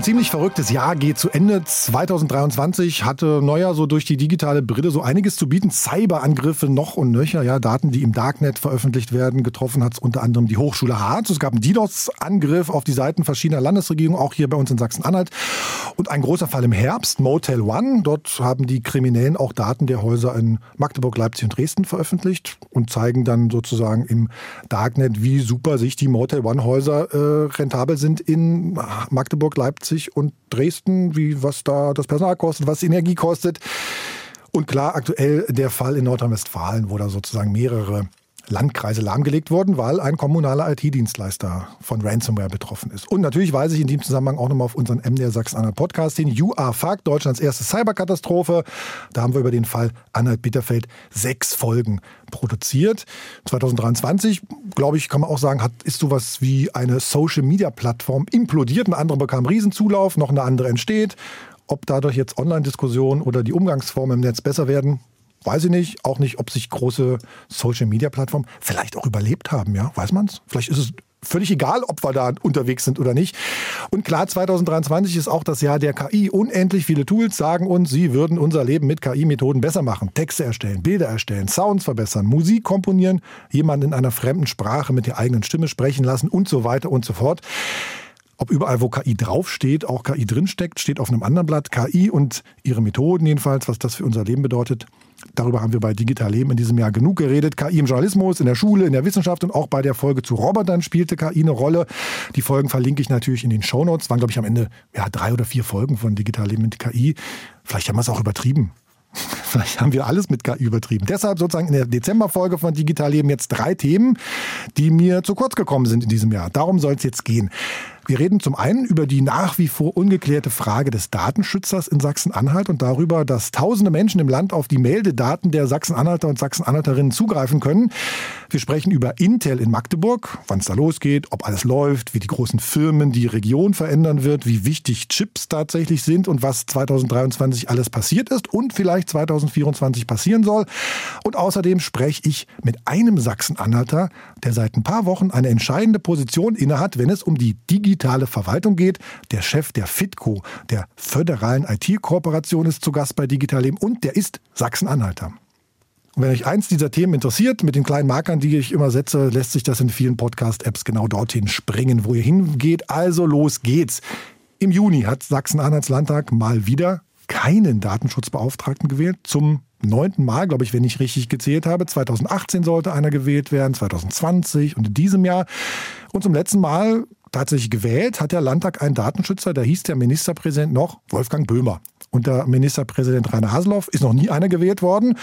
Ein ziemlich verrücktes Jahr geht zu Ende. 2023 hatte Neuer so durch die digitale Brille so einiges zu bieten. Cyberangriffe noch und nöcher, ja, Daten, die im Darknet veröffentlicht werden. Getroffen hat es unter anderem die Hochschule Harz. Es gab einen DDoS-Angriff auf die Seiten verschiedener Landesregierungen, auch hier bei uns in Sachsen-Anhalt. Und ein großer Fall im Herbst, Motel One. Dort haben die Kriminellen auch Daten der Häuser in Magdeburg, Leipzig und Dresden veröffentlicht und zeigen dann sozusagen im Darknet, wie super sich die Motel One-Häuser äh, rentabel sind in Magdeburg, Leipzig Leipzig und Dresden, wie was da das Personal kostet, was Energie kostet. Und klar, aktuell der Fall in Nordrhein-Westfalen, wo da sozusagen mehrere Landkreise lahmgelegt wurden, weil ein kommunaler IT-Dienstleister von Ransomware betroffen ist. Und natürlich weise ich in diesem Zusammenhang auch nochmal auf unseren MDR Sachsen-Anhalt Podcast hin. You are fucked, Deutschlands erste Cyberkatastrophe. Da haben wir über den Fall Anhalt Bitterfeld sechs Folgen produziert. 2023, glaube ich, kann man auch sagen, hat, ist sowas wie eine Social-Media-Plattform implodiert. Eine andere bekam Riesenzulauf, noch eine andere entsteht. Ob dadurch jetzt Online-Diskussionen oder die Umgangsformen im Netz besser werden, Weiß ich nicht. Auch nicht, ob sich große Social-Media-Plattformen vielleicht auch überlebt haben. Ja, weiß man's? Vielleicht ist es völlig egal, ob wir da unterwegs sind oder nicht. Und klar, 2023 ist auch das Jahr der KI. Unendlich viele Tools sagen uns, sie würden unser Leben mit KI-Methoden besser machen. Texte erstellen, Bilder erstellen, Sounds verbessern, Musik komponieren, jemanden in einer fremden Sprache mit der eigenen Stimme sprechen lassen und so weiter und so fort. Ob überall, wo KI draufsteht, auch KI drinsteckt, steht auf einem anderen Blatt. KI und ihre Methoden jedenfalls, was das für unser Leben bedeutet, Darüber haben wir bei Digital Leben in diesem Jahr genug geredet. KI im Journalismus, in der Schule, in der Wissenschaft und auch bei der Folge zu Robotern spielte KI eine Rolle. Die Folgen verlinke ich natürlich in den Shownotes. Waren, glaube ich, am Ende ja, drei oder vier Folgen von Digital Leben mit KI. Vielleicht haben wir es auch übertrieben. Vielleicht haben wir alles mit KI übertrieben. Deshalb sozusagen in der Dezemberfolge von Digital Leben jetzt drei Themen, die mir zu kurz gekommen sind in diesem Jahr. Darum soll es jetzt gehen. Wir reden zum einen über die nach wie vor ungeklärte Frage des Datenschützers in Sachsen-Anhalt und darüber, dass tausende Menschen im Land auf die Meldedaten der Sachsen-Anhalter und Sachsen-Anhalterinnen zugreifen können. Wir sprechen über Intel in Magdeburg, wann es da losgeht, ob alles läuft, wie die großen Firmen die Region verändern wird, wie wichtig Chips tatsächlich sind und was 2023 alles passiert ist und vielleicht 2024 passieren soll. Und außerdem spreche ich mit einem Sachsen-Anhalter, der seit ein paar Wochen eine entscheidende Position innehat, wenn es um die digitale Verwaltung geht. Der Chef der FITCO, der föderalen IT-Kooperation, ist zu Gast bei Digital Leben und der ist Sachsen-Anhalter. Und wenn euch eins dieser Themen interessiert, mit den kleinen Markern, die ich immer setze, lässt sich das in vielen Podcast-Apps genau dorthin springen, wo ihr hingeht. Also los geht's. Im Juni hat Sachsen-Anhalts Landtag mal wieder keinen Datenschutzbeauftragten gewählt. Zum neunten Mal, glaube ich, wenn ich richtig gezählt habe. 2018 sollte einer gewählt werden, 2020 und in diesem Jahr. Und zum letzten Mal tatsächlich gewählt hat der Landtag einen Datenschützer, da hieß der Ministerpräsident noch Wolfgang Böhmer. Und der Ministerpräsident Rainer Haseloff ist noch nie einer gewählt worden.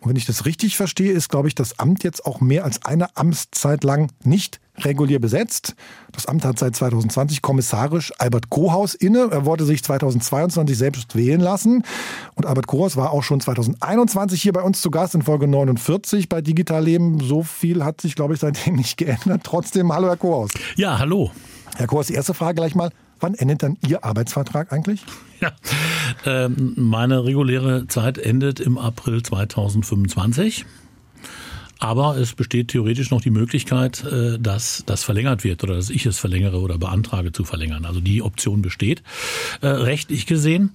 Und wenn ich das richtig verstehe, ist, glaube ich, das Amt jetzt auch mehr als eine Amtszeit lang nicht regulär besetzt. Das Amt hat seit 2020 kommissarisch Albert Kohaus inne. Er wollte sich 2022 selbst wählen lassen. Und Albert Kohaus war auch schon 2021 hier bei uns zu Gast in Folge 49 bei Digital Leben. So viel hat sich, glaube ich, seitdem nicht geändert. Trotzdem, hallo Herr Kohaus. Ja, hallo. Herr Kohaus, die erste Frage gleich mal. Wann endet dann Ihr Arbeitsvertrag eigentlich? Ja, meine reguläre Zeit endet im April 2025. Aber es besteht theoretisch noch die Möglichkeit, äh, dass das verlängert wird oder dass ich es verlängere oder beantrage zu verlängern. Also die Option besteht, äh, rechtlich gesehen.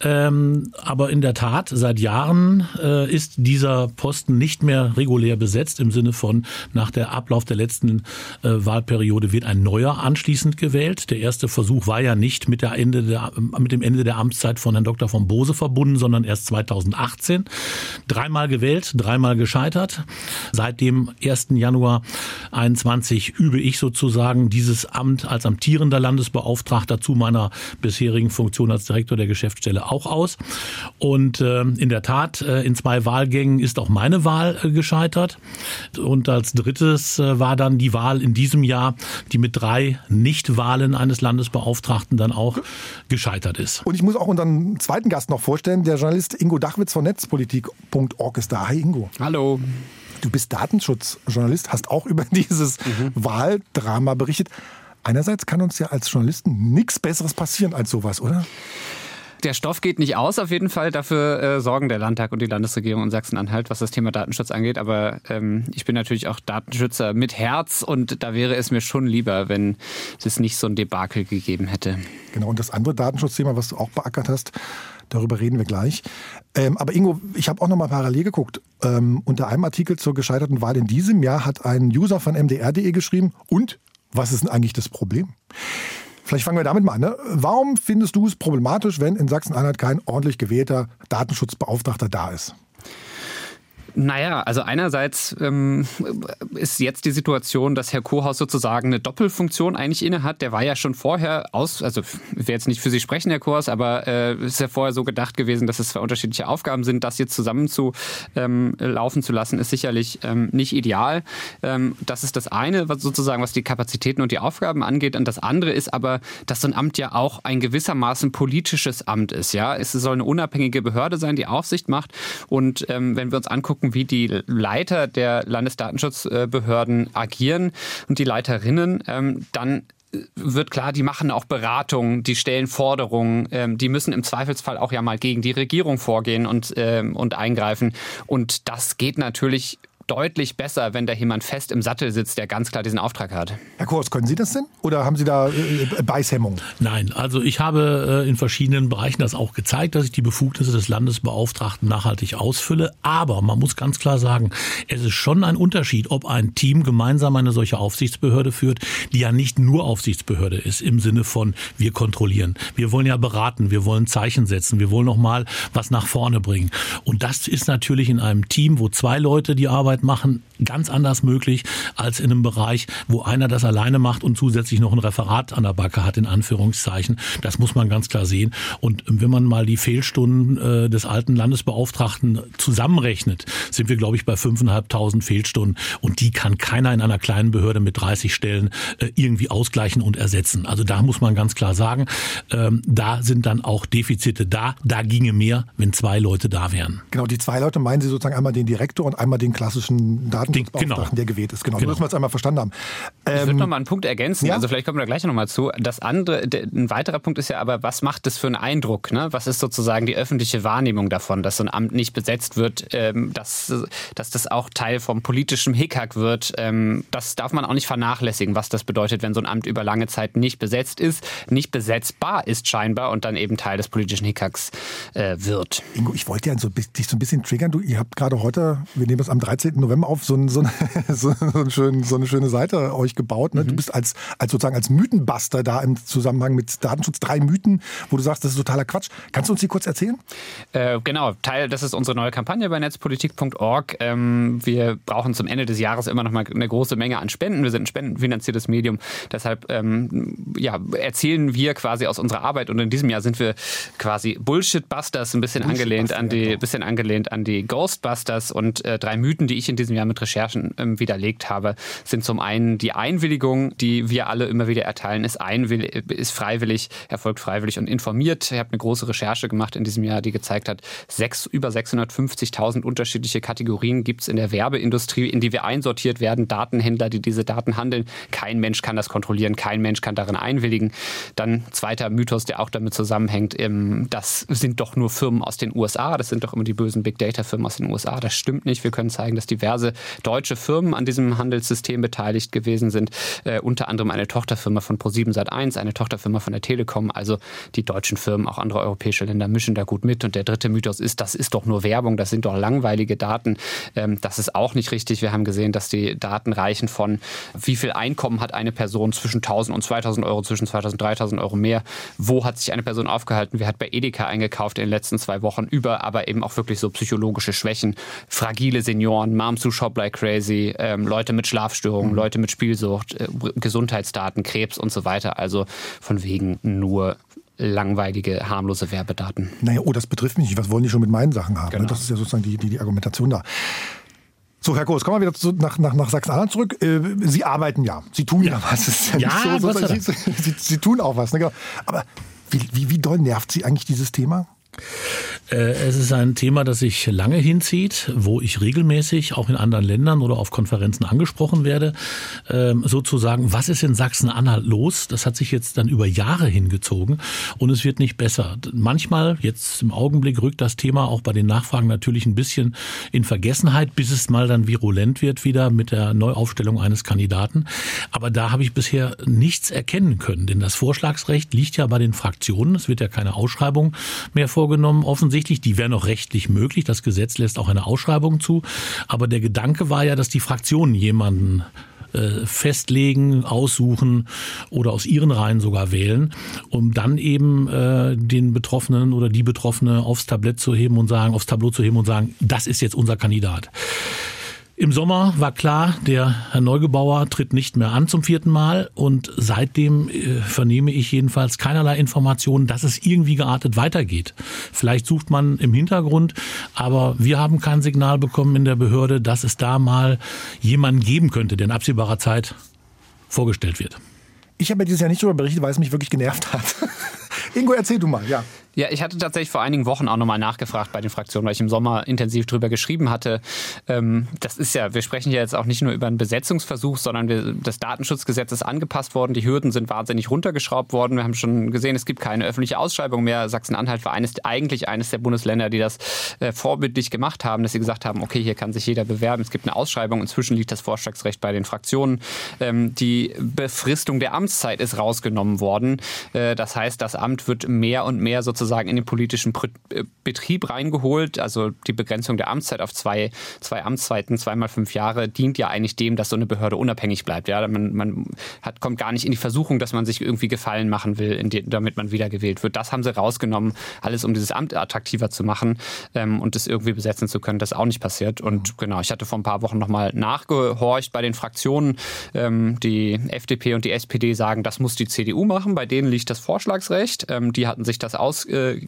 Ähm, aber in der Tat, seit Jahren äh, ist dieser Posten nicht mehr regulär besetzt im Sinne von nach der Ablauf der letzten Wahlperiode wird ein neuer anschließend gewählt. Der erste Versuch war ja nicht mit, der Ende der, mit dem Ende der Amtszeit von Herrn Dr. von Bose verbunden, sondern erst 2018. Dreimal gewählt, dreimal gescheitert. Seit dem 1. Januar 21 übe ich sozusagen dieses Amt als amtierender Landesbeauftragter zu meiner bisherigen Funktion als Direktor der Geschäftsstelle auch aus. Und äh, in der Tat, äh, in zwei Wahlgängen ist auch meine Wahl äh, gescheitert. Und als drittes äh, war dann die Wahl in diesem Jahr, die mit drei Nichtwahlen eines Landesbeauftragten dann auch gescheitert ist. Und ich muss auch unseren zweiten Gast noch vorstellen, der Journalist Ingo Dachwitz von Netzpolitik.org ist da. Hi Ingo. Hallo. Du bist Datenschutzjournalist, hast auch über dieses mhm. Wahldrama berichtet. Einerseits kann uns ja als Journalisten nichts Besseres passieren als sowas, oder? Der Stoff geht nicht aus, auf jeden Fall. Dafür äh, sorgen der Landtag und die Landesregierung in Sachsen-Anhalt, was das Thema Datenschutz angeht. Aber ähm, ich bin natürlich auch Datenschützer mit Herz und da wäre es mir schon lieber, wenn es nicht so ein Debakel gegeben hätte. Genau, und das andere Datenschutzthema, was du auch beackert hast, darüber reden wir gleich. Ähm, aber Ingo, ich habe auch noch mal parallel geguckt. Ähm, unter einem Artikel zur gescheiterten Wahl in diesem Jahr hat ein User von mdr.de geschrieben, und was ist denn eigentlich das Problem? Vielleicht fangen wir damit mal an. Ne? Warum findest du es problematisch, wenn in Sachsen-Anhalt kein ordentlich gewählter Datenschutzbeauftragter da ist? Naja, also einerseits ähm, ist jetzt die Situation, dass Herr Kohaus sozusagen eine Doppelfunktion eigentlich innehat. Der war ja schon vorher aus, also ich will jetzt nicht für Sie sprechen, Herr Kohaus, aber äh, ist ja vorher so gedacht gewesen, dass es zwei unterschiedliche Aufgaben sind. Das jetzt zusammen zu ähm, laufen zu lassen, ist sicherlich ähm, nicht ideal. Ähm, das ist das eine, was sozusagen, was die Kapazitäten und die Aufgaben angeht. Und das andere ist aber, dass so ein Amt ja auch ein gewissermaßen politisches Amt ist. Ja, es soll eine unabhängige Behörde sein, die Aufsicht macht. Und ähm, wenn wir uns angucken, angucken, wie die Leiter der Landesdatenschutzbehörden agieren und die Leiterinnen, ähm, dann wird klar, die machen auch Beratungen, die stellen Forderungen, ähm, die müssen im Zweifelsfall auch ja mal gegen die Regierung vorgehen und, ähm, und eingreifen. Und das geht natürlich deutlich besser, wenn da jemand fest im Sattel sitzt, der ganz klar diesen Auftrag hat. Herr Kurs, können Sie das denn? Oder haben Sie da äh, Beißhemmung? Nein, also ich habe äh, in verschiedenen Bereichen das auch gezeigt, dass ich die Befugnisse des Landesbeauftragten nachhaltig ausfülle. Aber man muss ganz klar sagen, es ist schon ein Unterschied, ob ein Team gemeinsam eine solche Aufsichtsbehörde führt, die ja nicht nur Aufsichtsbehörde ist im Sinne von wir kontrollieren. Wir wollen ja beraten, wir wollen Zeichen setzen, wir wollen noch mal was nach vorne bringen. Und das ist natürlich in einem Team, wo zwei Leute die Arbeit Arbeit machen, ganz anders möglich als in einem Bereich, wo einer das alleine macht und zusätzlich noch ein Referat an der Backe hat, in Anführungszeichen. Das muss man ganz klar sehen. Und wenn man mal die Fehlstunden äh, des alten Landesbeauftragten zusammenrechnet, sind wir, glaube ich, bei 5.500 Fehlstunden. Und die kann keiner in einer kleinen Behörde mit 30 Stellen äh, irgendwie ausgleichen und ersetzen. Also da muss man ganz klar sagen, ähm, da sind dann auch Defizite da. Da ginge mehr, wenn zwei Leute da wären. Genau, die zwei Leute meinen Sie sozusagen einmal den Direktor und einmal den klassischen klassischen Datenschutzbeauftragten, genau. der gewählt ist. Genau, genau. müssen wir es einmal verstanden haben. Ähm, ich würde noch mal einen Punkt ergänzen. Ja? Also vielleicht kommen wir da gleich noch mal zu. Das andere, der, ein weiterer Punkt ist ja aber, was macht das für einen Eindruck? Ne? Was ist sozusagen die öffentliche Wahrnehmung davon, dass so ein Amt nicht besetzt wird, ähm, dass, dass das auch Teil vom politischen Hickhack wird? Ähm, das darf man auch nicht vernachlässigen, was das bedeutet, wenn so ein Amt über lange Zeit nicht besetzt ist, nicht besetzbar ist scheinbar und dann eben Teil des politischen Hickhacks äh, wird. Ingo, ich wollte ja so, dich so ein bisschen triggern. Du, ihr habt gerade heute, wir nehmen das am 13. November auf, so, ein, so, eine, so, ein schön, so eine schöne Seite euch gebaut. Ne? Mhm. Du bist als, als sozusagen als Mythenbuster da im Zusammenhang mit Datenschutz. Drei Mythen, wo du sagst, das ist totaler Quatsch. Kannst du uns die kurz erzählen? Äh, genau, Teil, das ist unsere neue Kampagne bei netzpolitik.org. Ähm, wir brauchen zum Ende des Jahres immer noch mal eine große Menge an Spenden. Wir sind ein spendenfinanziertes Medium. Deshalb ähm, ja, erzählen wir quasi aus unserer Arbeit und in diesem Jahr sind wir quasi Bullshit-Busters, ein bisschen angelehnt an die, bisschen angelehnt an die Ghostbusters und äh, drei Mythen, die ich in diesem Jahr mit Recherchen ähm, widerlegt habe, sind zum einen die Einwilligung, die wir alle immer wieder erteilen, ist, ist freiwillig, erfolgt freiwillig und informiert. Ich habe eine große Recherche gemacht in diesem Jahr, die gezeigt hat, sechs, über 650.000 unterschiedliche Kategorien gibt es in der Werbeindustrie, in die wir einsortiert werden, Datenhändler, die diese Daten handeln. Kein Mensch kann das kontrollieren, kein Mensch kann darin einwilligen. Dann zweiter Mythos, der auch damit zusammenhängt, ähm, das sind doch nur Firmen aus den USA, das sind doch immer die bösen Big Data Firmen aus den USA. Das stimmt nicht. Wir können zeigen, dass diverse deutsche Firmen an diesem Handelssystem beteiligt gewesen sind. Äh, unter anderem eine Tochterfirma von Pro7 Sat1, eine Tochterfirma von der Telekom. Also die deutschen Firmen, auch andere europäische Länder mischen da gut mit. Und der dritte Mythos ist, das ist doch nur Werbung, das sind doch langweilige Daten. Ähm, das ist auch nicht richtig. Wir haben gesehen, dass die Daten reichen von, wie viel Einkommen hat eine Person zwischen 1000 und 2000 Euro, zwischen 2000 und 3000 Euro mehr. Wo hat sich eine Person aufgehalten? Wer hat bei Edeka eingekauft in den letzten zwei Wochen? Über aber eben auch wirklich so psychologische Schwächen, fragile Senioren, Moms who shop like crazy, ähm, Leute mit Schlafstörungen, mhm. Leute mit Spielsucht, äh, Gesundheitsdaten, Krebs und so weiter. Also von wegen nur langweilige, harmlose Werbedaten. Naja, oh, das betrifft mich nicht. Was wollen die schon mit meinen Sachen haben? Ne? Genau. Das ist ja sozusagen die, die, die Argumentation da. So, Herr Groß, kommen wir wieder zu, nach, nach, nach Sachsen-Anhalt zurück. Äh, Sie arbeiten ja. Sie tun ja, ja was. ist ja, ja so, so, Sie, Sie, Sie, tun auch was. Ne? Aber wie, wie, wie doll nervt Sie eigentlich dieses Thema? Äh, es ist ein Thema, das sich lange hinzieht, wo ich regelmäßig auch in anderen Ländern oder auf Konferenzen angesprochen werde. Ähm, sozusagen, was ist in Sachsen-Anhalt los? Das hat sich jetzt dann über Jahre hingezogen und es wird nicht besser. Manchmal, jetzt im Augenblick, rückt das Thema auch bei den Nachfragen natürlich ein bisschen in Vergessenheit, bis es mal dann virulent wird wieder mit der Neuaufstellung eines Kandidaten. Aber da habe ich bisher nichts erkennen können, denn das Vorschlagsrecht liegt ja bei den Fraktionen. Es wird ja keine Ausschreibung mehr vorgenommen, offensichtlich. Die wäre noch rechtlich möglich. Das Gesetz lässt auch eine Ausschreibung zu. Aber der Gedanke war ja, dass die Fraktionen jemanden äh, festlegen, aussuchen oder aus ihren Reihen sogar wählen, um dann eben äh, den Betroffenen oder die Betroffene aufs Tablett zu heben und sagen, aufs Tableau zu heben und sagen, das ist jetzt unser Kandidat. Im Sommer war klar, der Herr Neugebauer tritt nicht mehr an zum vierten Mal und seitdem äh, vernehme ich jedenfalls keinerlei Informationen, dass es irgendwie geartet weitergeht. Vielleicht sucht man im Hintergrund, aber wir haben kein Signal bekommen in der Behörde, dass es da mal jemanden geben könnte, der in absehbarer Zeit vorgestellt wird. Ich habe dieses Jahr nicht darüber berichtet, weil es mich wirklich genervt hat. Ingo, erzähl du mal, ja. Ja, ich hatte tatsächlich vor einigen Wochen auch nochmal nachgefragt bei den Fraktionen, weil ich im Sommer intensiv drüber geschrieben hatte. Ähm, das ist ja, wir sprechen ja jetzt auch nicht nur über einen Besetzungsversuch, sondern wir, das Datenschutzgesetz ist angepasst worden, die Hürden sind wahnsinnig runtergeschraubt worden. Wir haben schon gesehen, es gibt keine öffentliche Ausschreibung mehr. Sachsen-Anhalt war eines, eigentlich eines der Bundesländer, die das äh, vorbildlich gemacht haben, dass sie gesagt haben, okay, hier kann sich jeder bewerben, es gibt eine Ausschreibung. Inzwischen liegt das Vorschlagsrecht bei den Fraktionen. Ähm, die Befristung der Amtszeit ist rausgenommen worden. Äh, das heißt, das Amt wird mehr und mehr sozusagen in den politischen äh, Betrieb reingeholt. Also die Begrenzung der Amtszeit auf zwei, zwei Amtszeiten, zweimal fünf Jahre, dient ja eigentlich dem, dass so eine Behörde unabhängig bleibt. Ja, man, man hat, kommt gar nicht in die Versuchung, dass man sich irgendwie Gefallen machen will, die, damit man wiedergewählt wird. Das haben sie rausgenommen, alles um dieses Amt attraktiver zu machen ähm, und es irgendwie besetzen zu können. Das ist auch nicht passiert. Und genau, ich hatte vor ein paar Wochen nochmal nachgehorcht bei den Fraktionen. Ähm, die FDP und die SPD sagen, das muss die CDU machen. Bei denen liegt das Vorschlagsrecht. Ähm, die hatten sich das aus, äh,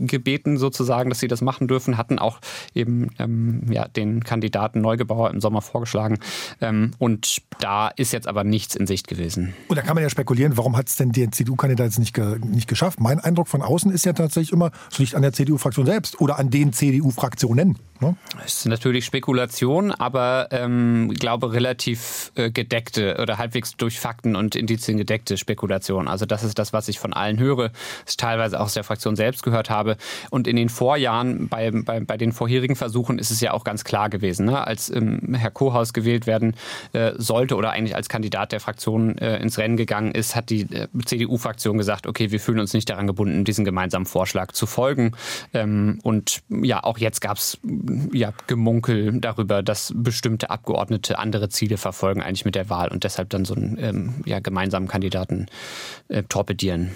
sozusagen, dass sie das machen dürfen, hatten auch eben ähm, ja, den Kandidaten Neugebauer im Sommer vorgeschlagen. Ähm, und da ist jetzt aber nichts in Sicht gewesen. Und da kann man ja spekulieren, warum hat es denn der CDU-Kandidat jetzt nicht, ge nicht geschafft? Mein Eindruck von außen ist ja tatsächlich immer, es liegt an der CDU-Fraktion selbst oder an den CDU-Fraktionen. Ne? Das ist natürlich Spekulation, aber ähm, glaube relativ äh, gedeckte oder halbwegs durch Fakten und Indizien gedeckte Spekulation. Also das ist das, was ich von allen höre, das teilweise auch aus der Fraktion selbst gehört habe. Und in den Vorjahren, bei, bei, bei den vorherigen Versuchen, ist es ja auch ganz klar gewesen, ne? als ähm, Herr Kohaus gewählt werden äh, sollte oder eigentlich als Kandidat der Fraktion äh, ins Rennen gegangen ist, hat die äh, CDU-Fraktion gesagt, okay, wir fühlen uns nicht daran gebunden, diesen gemeinsamen Vorschlag zu folgen. Ähm, und ja, auch jetzt gab es ja, Gemunkel darüber, dass bestimmte Abgeordnete andere Ziele verfolgen eigentlich mit der Wahl und deshalb dann so einen ähm, ja, gemeinsamen Kandidaten äh, torpedieren.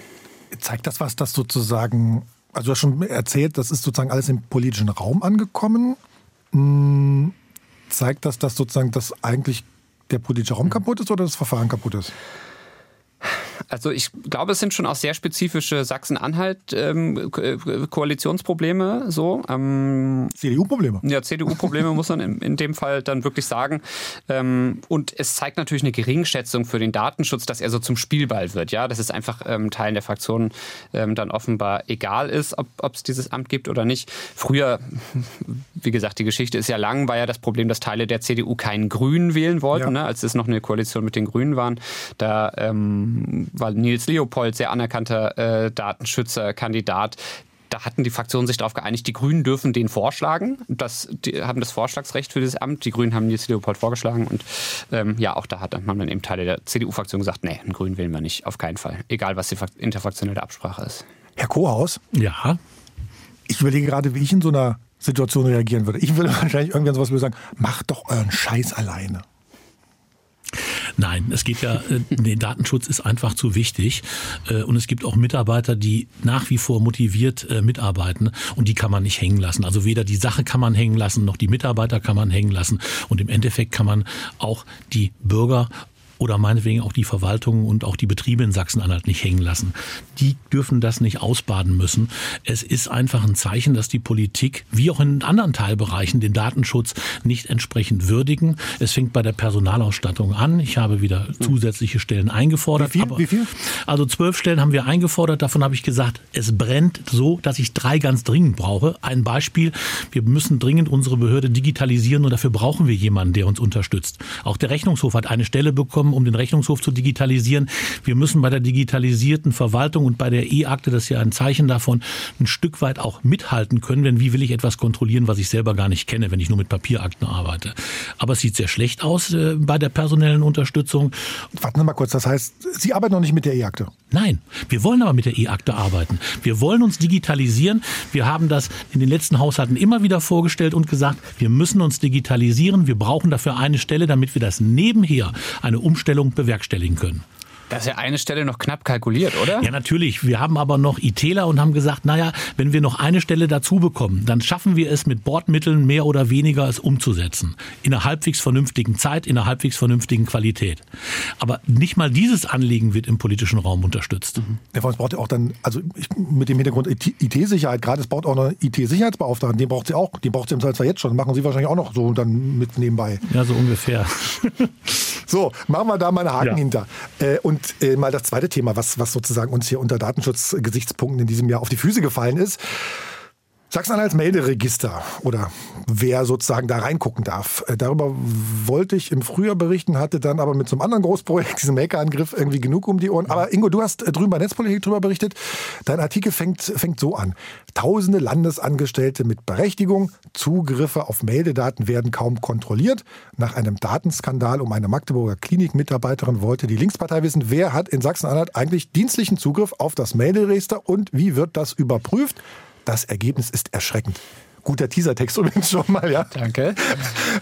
Zeigt das was, dass sozusagen, also du hast schon erzählt, das ist sozusagen alles im politischen Raum angekommen. Hm, zeigt das, dass sozusagen das eigentlich der politische Raum kaputt ist oder das Verfahren kaputt ist? Also ich glaube, es sind schon auch sehr spezifische Sachsen-Anhalt-Koalitionsprobleme. Ähm, so, ähm, CDU-Probleme. Ja, CDU-Probleme muss man in, in, dem Fall dann wirklich sagen. Ähm, und es zeigt natürlich eine Geringschätzung für den Datenschutz, dass er so zum Spielball wird. Ja, dass es einfach ähm, Teilen der Fraktion ähm, dann offenbar egal ist, ob es dieses Amt gibt oder nicht. Früher, wie gesagt, die Geschichte ist ja lang, war ja das Problem, dass Teile der CDU keinen Grünen wählen wollten, ja. ne, als es noch eine Koalition mit den Grünen waren. Da ähm, war Nils Leopold sehr anerkannter äh, Datenschützerkandidat. Da hatten die Fraktionen sich darauf geeinigt, die Grünen dürfen den vorschlagen. Das, die haben das Vorschlagsrecht für dieses Amt. Die Grünen haben Nils Leopold vorgeschlagen. Und ähm, ja, auch da hat man dann eben Teile der CDU-Fraktion gesagt, nee, einen Grünen wählen wir nicht, auf keinen Fall. Egal, was die interfraktionelle Absprache ist. Herr Kohaus? Ja? Ich überlege gerade, wie ich in so einer Situation reagieren würde. Ich würde wahrscheinlich irgendwann sowas sagen, macht doch euren Scheiß alleine. Nein, es geht ja, äh, der Datenschutz ist einfach zu wichtig. Äh, und es gibt auch Mitarbeiter, die nach wie vor motiviert äh, mitarbeiten und die kann man nicht hängen lassen. Also weder die Sache kann man hängen lassen, noch die Mitarbeiter kann man hängen lassen. Und im Endeffekt kann man auch die Bürger oder meinetwegen auch die Verwaltung und auch die Betriebe in Sachsen-Anhalt nicht hängen lassen. Die dürfen das nicht ausbaden müssen. Es ist einfach ein Zeichen, dass die Politik, wie auch in anderen Teilbereichen, den Datenschutz nicht entsprechend würdigen. Es fängt bei der Personalausstattung an. Ich habe wieder zusätzliche Stellen eingefordert. Wie viel? Wie viel? Also zwölf Stellen haben wir eingefordert. Davon habe ich gesagt, es brennt so, dass ich drei ganz dringend brauche. Ein Beispiel. Wir müssen dringend unsere Behörde digitalisieren und dafür brauchen wir jemanden, der uns unterstützt. Auch der Rechnungshof hat eine Stelle bekommen, um den Rechnungshof zu digitalisieren. Wir müssen bei der digitalisierten Verwaltung und bei der E-Akte, das ist ja ein Zeichen davon, ein Stück weit auch mithalten können. Denn wie will ich etwas kontrollieren, was ich selber gar nicht kenne, wenn ich nur mit Papierakten arbeite? Aber es sieht sehr schlecht aus äh, bei der personellen Unterstützung. Warten Sie mal kurz, das heißt, Sie arbeiten noch nicht mit der E-Akte? Nein, wir wollen aber mit der E-Akte arbeiten. Wir wollen uns digitalisieren. Wir haben das in den letzten Haushalten immer wieder vorgestellt und gesagt, wir müssen uns digitalisieren. Wir brauchen dafür eine Stelle, damit wir das nebenher eine Umstellung bewerkstelligen können. Das ist ja eine Stelle noch knapp kalkuliert, oder? Ja, natürlich. Wir haben aber noch ITler und haben gesagt, naja, wenn wir noch eine Stelle dazu bekommen, dann schaffen wir es mit Bordmitteln mehr oder weniger es umzusetzen. In einer halbwegs vernünftigen Zeit, in einer halbwegs vernünftigen Qualität. Aber nicht mal dieses Anliegen wird im politischen Raum unterstützt. Mhm. Ja, es braucht ja auch dann, also ich, mit dem Hintergrund IT-Sicherheit, gerade es braucht auch noch einen IT-Sicherheitsbeauftragten, den braucht sie auch, den braucht sie im Zweifelsfall jetzt schon. machen sie wahrscheinlich auch noch so dann mit nebenbei. Ja, so ungefähr. so, machen wir da mal einen Haken ja. hinter. Äh, und äh, mal das zweite Thema, was, was sozusagen uns hier unter Datenschutzgesichtspunkten in diesem Jahr auf die Füße gefallen ist. Sachsen-Anhalts Melderegister oder wer sozusagen da reingucken darf. Äh, darüber wollte ich im Frühjahr berichten, hatte dann aber mit so einem anderen Großprojekt, diesem Maker-Angriff, irgendwie genug um die Ohren. Aber Ingo, du hast äh, drüben bei Netzpolitik drüber berichtet. Dein Artikel fängt, fängt so an. Tausende Landesangestellte mit Berechtigung, Zugriffe auf Meldedaten werden kaum kontrolliert. Nach einem Datenskandal um eine Magdeburger Klinikmitarbeiterin wollte die Linkspartei wissen, wer hat in Sachsen-Anhalt eigentlich dienstlichen Zugriff auf das Melderegister und wie wird das überprüft? Das Ergebnis ist erschreckend. Guter Teasertext übrigens schon mal, ja. Danke.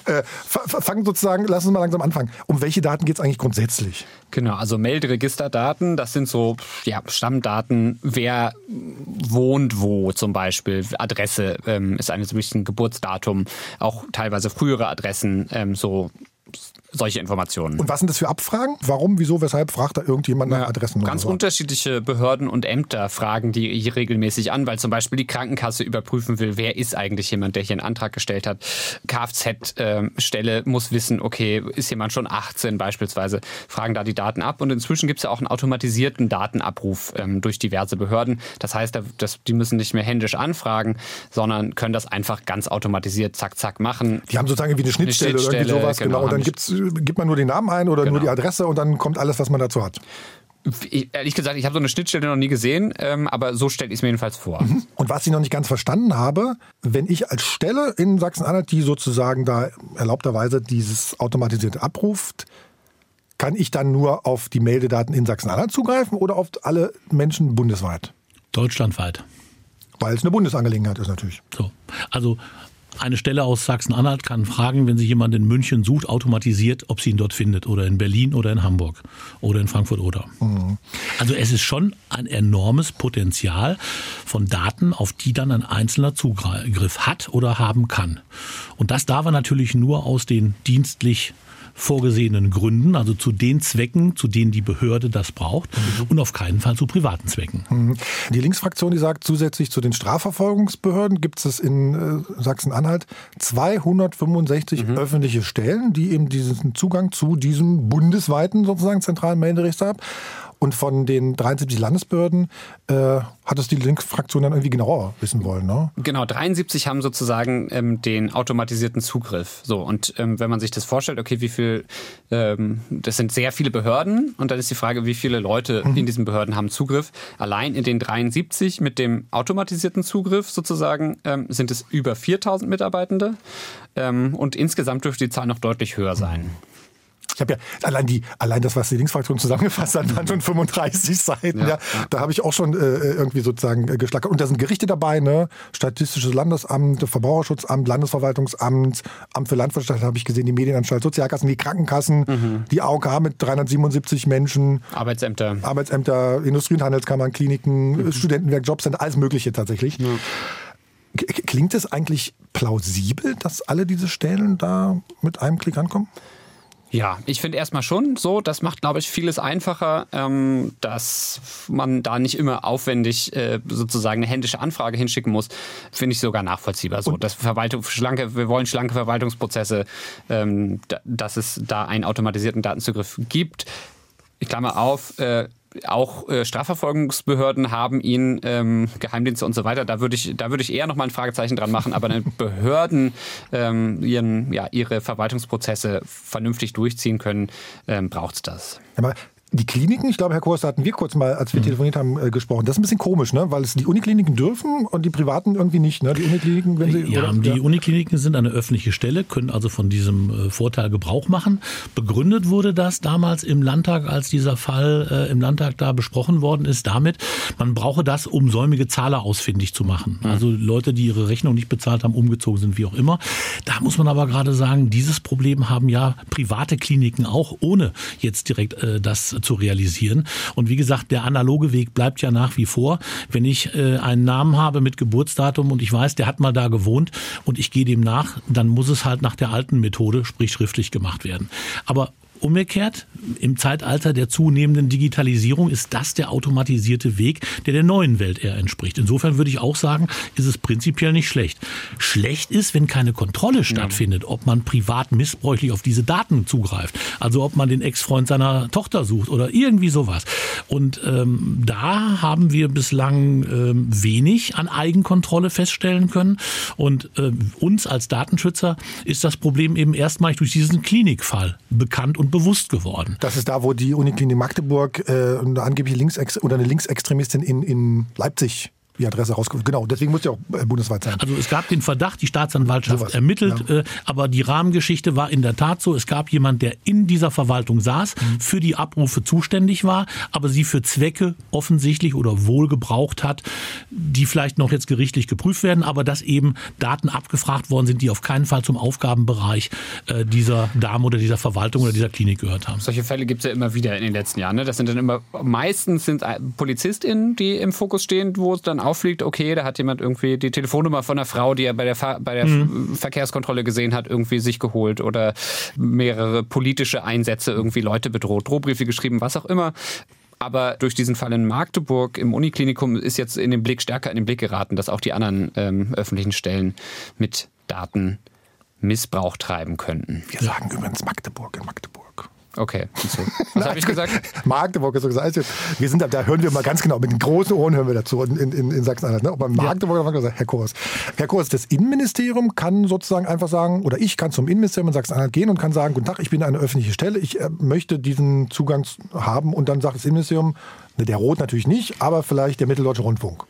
Äh, fangen sozusagen, lass uns mal langsam anfangen. Um welche Daten geht es eigentlich grundsätzlich? Genau, also Melderegisterdaten, das sind so ja, Stammdaten, wer wohnt wo zum Beispiel. Adresse ähm, ist eines wichtigen Geburtsdatum, auch teilweise frühere Adressen, ähm, so solche Informationen. Und was sind das für Abfragen? Warum, wieso, weshalb fragt da irgendjemand nach ja, Adressen? Ganz so? unterschiedliche Behörden und Ämter fragen die regelmäßig an, weil zum Beispiel die Krankenkasse überprüfen will, wer ist eigentlich jemand, der hier einen Antrag gestellt hat. Kfz-Stelle muss wissen, okay, ist jemand schon 18 beispielsweise, fragen da die Daten ab. Und inzwischen gibt es ja auch einen automatisierten Datenabruf ähm, durch diverse Behörden. Das heißt, das, die müssen nicht mehr händisch anfragen, sondern können das einfach ganz automatisiert zack, zack machen. Die haben sozusagen wie eine Schnittstelle, eine Schnittstelle oder irgendwie sowas, genau. genau. Dann gibt's gibt man nur den Namen ein oder genau. nur die Adresse und dann kommt alles, was man dazu hat. Ich, ehrlich gesagt, ich habe so eine Schnittstelle noch nie gesehen, ähm, aber so stelle ich es mir jedenfalls vor. Mhm. Und was ich noch nicht ganz verstanden habe, wenn ich als Stelle in Sachsen-Anhalt, die sozusagen da erlaubterweise dieses automatisiert abruft, kann ich dann nur auf die Meldedaten in Sachsen-Anhalt zugreifen oder auf alle Menschen bundesweit? Deutschlandweit. Weil es eine Bundesangelegenheit ist natürlich. So. Also eine Stelle aus Sachsen-Anhalt kann fragen, wenn sie jemanden in München sucht, automatisiert, ob sie ihn dort findet oder in Berlin oder in Hamburg oder in Frankfurt oder. Mhm. Also es ist schon ein enormes Potenzial von Daten, auf die dann ein einzelner Zugriff hat oder haben kann. Und das darf er natürlich nur aus den dienstlich vorgesehenen Gründen, also zu den Zwecken, zu denen die Behörde das braucht mhm. und auf keinen Fall zu privaten Zwecken. Mhm. Die Linksfraktion, die sagt, zusätzlich zu den Strafverfolgungsbehörden gibt es in äh, Sachsen-Anhalt 265 mhm. öffentliche Stellen, die eben diesen Zugang zu diesem bundesweiten sozusagen zentralen Melderegister haben. Und von den 73 Landesbehörden äh, hat es die Linksfraktion dann irgendwie genauer wissen wollen, ne? Genau, 73 haben sozusagen ähm, den automatisierten Zugriff. So, und ähm, wenn man sich das vorstellt, okay, wie viel, ähm, das sind sehr viele Behörden und dann ist die Frage, wie viele Leute mhm. in diesen Behörden haben Zugriff. Allein in den 73 mit dem automatisierten Zugriff sozusagen ähm, sind es über 4000 Mitarbeitende ähm, und insgesamt dürfte die Zahl noch deutlich höher sein. Mhm. Ich habe ja allein die, allein das, was die Linksfraktion zusammengefasst hat, waren schon 35 Seiten. Ja, ja. Da habe ich auch schon äh, irgendwie sozusagen äh, geschlackert. Und da sind Gerichte dabei, ne? Statistisches Landesamt, Verbraucherschutzamt, Landesverwaltungsamt, Amt für Landwirtschaft habe ich gesehen, die Medienanstalt, Sozialkassen, die Krankenkassen, mhm. die AOK mit 377 Menschen. Arbeitsämter. Arbeitsämter, Industrie- und Handelskammern, Kliniken, mhm. Studentenwerk, Jobcenter, alles Mögliche tatsächlich. Ja. Klingt es eigentlich plausibel, dass alle diese Stellen da mit einem Klick ankommen? Ja, ich finde erstmal schon so, das macht, glaube ich, vieles einfacher, ähm, dass man da nicht immer aufwendig äh, sozusagen eine händische Anfrage hinschicken muss, finde ich sogar nachvollziehbar. So, dass Verwaltung, schlanke, wir wollen schlanke Verwaltungsprozesse, ähm, dass es da einen automatisierten Datenzugriff gibt. Ich klammer auf, äh, auch äh, Strafverfolgungsbehörden haben ihn, ähm, Geheimdienste und so weiter. Da würde ich, da würde ich eher noch mal ein Fragezeichen dran machen. Aber wenn Behörden ähm, ihren, ja, ihre Verwaltungsprozesse vernünftig durchziehen können, ähm, braucht es das. Aber die Kliniken, ich glaube, Herr Kurs, da hatten wir kurz mal, als wir mhm. telefoniert haben, äh, gesprochen. Das ist ein bisschen komisch, ne? weil es die Unikliniken dürfen und die privaten irgendwie nicht. Ne? Die Unikliniken, wenn sie. Ja, oder? die ja. Unikliniken sind eine öffentliche Stelle, können also von diesem äh, Vorteil Gebrauch machen. Begründet wurde das damals im Landtag, als dieser Fall äh, im Landtag da besprochen worden ist, damit, man brauche das, um säumige Zahler ausfindig zu machen. Mhm. Also Leute, die ihre Rechnung nicht bezahlt haben, umgezogen sind, wie auch immer. Da muss man aber gerade sagen, dieses Problem haben ja private Kliniken auch, ohne jetzt direkt äh, das zu realisieren. Und wie gesagt, der analoge Weg bleibt ja nach wie vor. Wenn ich äh, einen Namen habe mit Geburtsdatum und ich weiß, der hat mal da gewohnt und ich gehe dem nach, dann muss es halt nach der alten Methode, sprich schriftlich gemacht werden. Aber Umgekehrt, im Zeitalter der zunehmenden Digitalisierung ist das der automatisierte Weg, der der neuen Welt eher entspricht. Insofern würde ich auch sagen, ist es prinzipiell nicht schlecht. Schlecht ist, wenn keine Kontrolle stattfindet, ob man privat missbräuchlich auf diese Daten zugreift. Also ob man den Ex-Freund seiner Tochter sucht oder irgendwie sowas. Und ähm, da haben wir bislang ähm, wenig an Eigenkontrolle feststellen können. Und äh, uns als Datenschützer ist das Problem eben erstmalig durch diesen Klinikfall bekannt und und bewusst geworden. Das ist da, wo die Uniklinik Magdeburg äh, eine angebliche Linksex oder eine Linksextremistin in, in Leipzig die Adresse rausgefunden. Genau, deswegen muss ja auch äh, bundesweit sein. Also es gab den Verdacht, die Staatsanwaltschaft so ermittelt, ja. äh, aber die Rahmengeschichte war in der Tat so, es gab jemand, der in dieser Verwaltung saß, mhm. für die Abrufe zuständig war, aber sie für Zwecke offensichtlich oder wohl gebraucht hat, die vielleicht noch jetzt gerichtlich geprüft werden, aber dass eben Daten abgefragt worden sind, die auf keinen Fall zum Aufgabenbereich äh, dieser Dame oder dieser Verwaltung oder dieser Klinik gehört haben. Solche Fälle gibt es ja immer wieder in den letzten Jahren. Ne? Das sind dann immer, meistens sind PolizistInnen, die im Fokus stehen, wo es dann auffliegt, okay, da hat jemand irgendwie die Telefonnummer von einer Frau, die er bei der, Ver bei der mhm. Verkehrskontrolle gesehen hat, irgendwie sich geholt oder mehrere politische Einsätze irgendwie Leute bedroht, Drohbriefe geschrieben, was auch immer. Aber durch diesen Fall in Magdeburg im Uniklinikum ist jetzt in den Blick stärker in den Blick geraten, dass auch die anderen ähm, öffentlichen Stellen mit Daten Missbrauch treiben könnten. Wir sagen übrigens Magdeburg in Magdeburg. Okay. Was habe ich gesagt? Magdeburg ist so gesagt. Also, wir sind da, da hören wir mal ganz genau, mit den großen Ohren hören wir dazu in, in, in Sachsen-Anhalt. Ne? Aber Magdeburg ja. gesagt, Herr Kurs. Herr Kurs, das Innenministerium kann sozusagen einfach sagen, oder ich kann zum Innenministerium in Sachsen-Anhalt gehen und kann sagen, guten Tag, ich bin eine öffentliche Stelle, ich äh, möchte diesen Zugang haben und dann sagt das Innenministerium, Ne, der Rot natürlich nicht, aber vielleicht der Mitteldeutsche Rundfunk.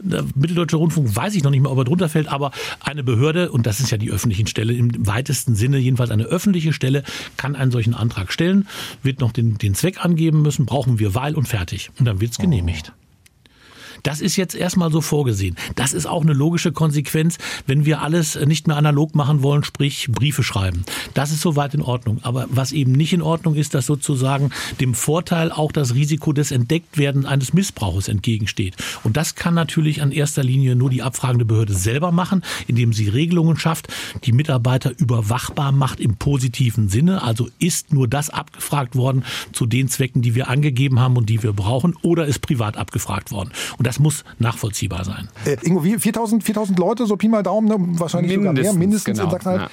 Der Mitteldeutsche Rundfunk weiß ich noch nicht mehr, ob er drunter fällt, aber eine Behörde, und das ist ja die öffentlichen Stelle, im weitesten Sinne jedenfalls eine öffentliche Stelle, kann einen solchen Antrag stellen, wird noch den, den Zweck angeben müssen, brauchen wir weil und fertig. Und dann wird es genehmigt. Oh. Das ist jetzt erstmal so vorgesehen. Das ist auch eine logische Konsequenz, wenn wir alles nicht mehr analog machen wollen, sprich Briefe schreiben. Das ist soweit in Ordnung. Aber was eben nicht in Ordnung ist, dass sozusagen dem Vorteil auch das Risiko des Entdecktwerdens eines Missbrauches entgegensteht. Und das kann natürlich an erster Linie nur die abfragende Behörde selber machen, indem sie Regelungen schafft, die Mitarbeiter überwachbar macht im positiven Sinne. Also ist nur das abgefragt worden zu den Zwecken, die wir angegeben haben und die wir brauchen, oder ist privat abgefragt worden. Und das muss nachvollziehbar sein. Äh, Ingo, 4000, 4000 Leute, so Pi mal Daumen, ne? wahrscheinlich mindestens, sogar mehr, mindestens genau, in Sachsen-Anhalt.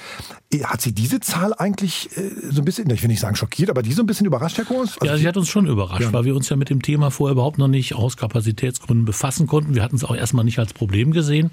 Ja. Äh, hat Sie diese Zahl eigentlich äh, so ein bisschen, ich will nicht sagen schockiert, aber die so ein bisschen überrascht, Herr Kurs? Also ja, sie hat uns schon überrascht, ja. weil wir uns ja mit dem Thema vorher überhaupt noch nicht aus Kapazitätsgründen befassen konnten. Wir hatten es auch erstmal nicht als Problem gesehen.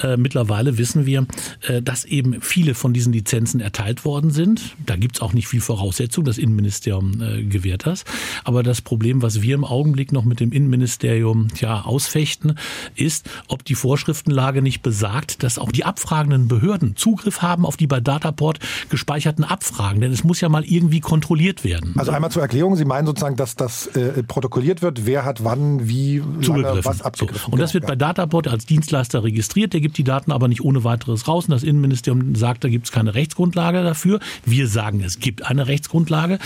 Äh, mittlerweile wissen wir, äh, dass eben viele von diesen Lizenzen erteilt worden sind. Da gibt es auch nicht viel Voraussetzung, das Innenministerium äh, gewährt das. Aber das Problem, was wir im Augenblick noch mit dem Innenministerium ja ausfechten, ist, ob die Vorschriftenlage nicht besagt, dass auch die abfragenden Behörden Zugriff haben auf die bei Dataport gespeicherten Abfragen. Denn es muss ja mal irgendwie kontrolliert werden. Also einmal zur Erklärung, Sie meinen sozusagen, dass das äh, protokolliert wird, wer hat wann, wie, lange, was abgegriffen. So. Und das wird bei Dataport als Dienstleister registriert, der gibt die Daten aber nicht ohne weiteres raus. Und das Innenministerium sagt, da gibt es keine Rechtsgrundlage dafür. Wir sagen, es gibt eine Rechtsgrundlage,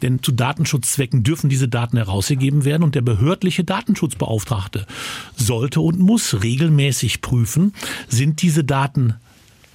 denn zu Datenschutzzwecken dürfen diese Daten herausgegeben werden und der behördliche Datenschutzbeauftragte sollte und muss regelmäßig prüfen, sind diese Daten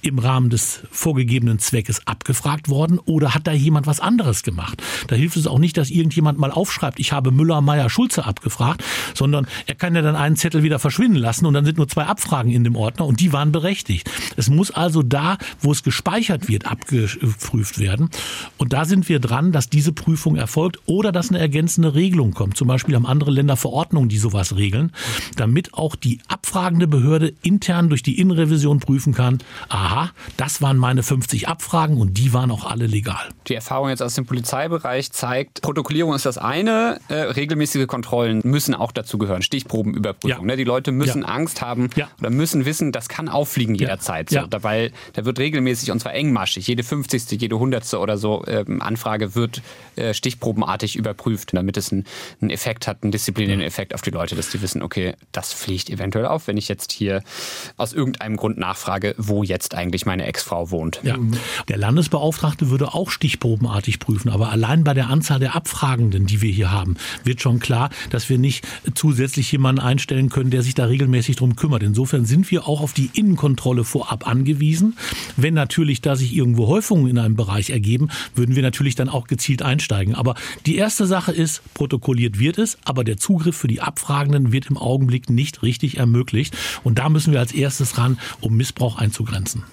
im Rahmen des vorgegebenen Zweckes abgefragt worden oder hat da jemand was anderes gemacht? Da hilft es auch nicht, dass irgendjemand mal aufschreibt, ich habe Müller, Meier, Schulze abgefragt, sondern er kann ja dann einen Zettel wieder verschwinden lassen und dann sind nur zwei Abfragen in dem Ordner und die waren berechtigt. Es muss also da, wo es gespeichert wird, abgeprüft werden. Und da sind wir dran, dass diese Prüfung erfolgt oder dass eine ergänzende Regelung kommt. Zum Beispiel haben andere Länder Verordnungen, die sowas regeln, damit auch die abfragende Behörde intern durch die Innenrevision prüfen kann, aha, das waren meine 50 Abfragen und die waren auch alle legal. Die Erfahrung jetzt aus dem Polizeibereich zeigt, Protokollierung ist das eine, äh, regelmäßige Kontrollen müssen auch dazu gehören, Stichprobenüberprüfung. Ja. Ne? Die Leute müssen ja. Angst haben ja. oder müssen wissen, das kann auffliegen jederzeit. So, dabei, da wird regelmäßig und zwar engmaschig, jede 50., jede 100. oder so ähm, Anfrage wird äh, stichprobenartig überprüft, damit es einen, einen Effekt hat, einen disziplinierenden Effekt auf die Leute, dass die wissen, okay, das fliegt eventuell auf, wenn ich jetzt hier aus irgendeinem Grund nachfrage, wo jetzt eigentlich meine Ex-Frau wohnt. Ja. Der Landesbeauftragte würde auch stichprobenartig prüfen, aber allein bei der Anzahl der Abfragenden, die wir hier haben, wird schon klar, dass wir nicht zusätzlich jemanden einstellen können, der sich da regelmäßig drum kümmert. Insofern sind wir auch auf die Innenkontrolle vorab angewiesen. Wenn natürlich da sich irgendwo Häufungen in einem Bereich ergeben, würden wir natürlich dann auch gezielt einsteigen. Aber die erste Sache ist, protokolliert wird es, aber der Zugriff für die Abfragenden wird im Augenblick nicht richtig ermöglicht. Und da müssen wir als erstes ran, um Missbrauch einzugrenzen.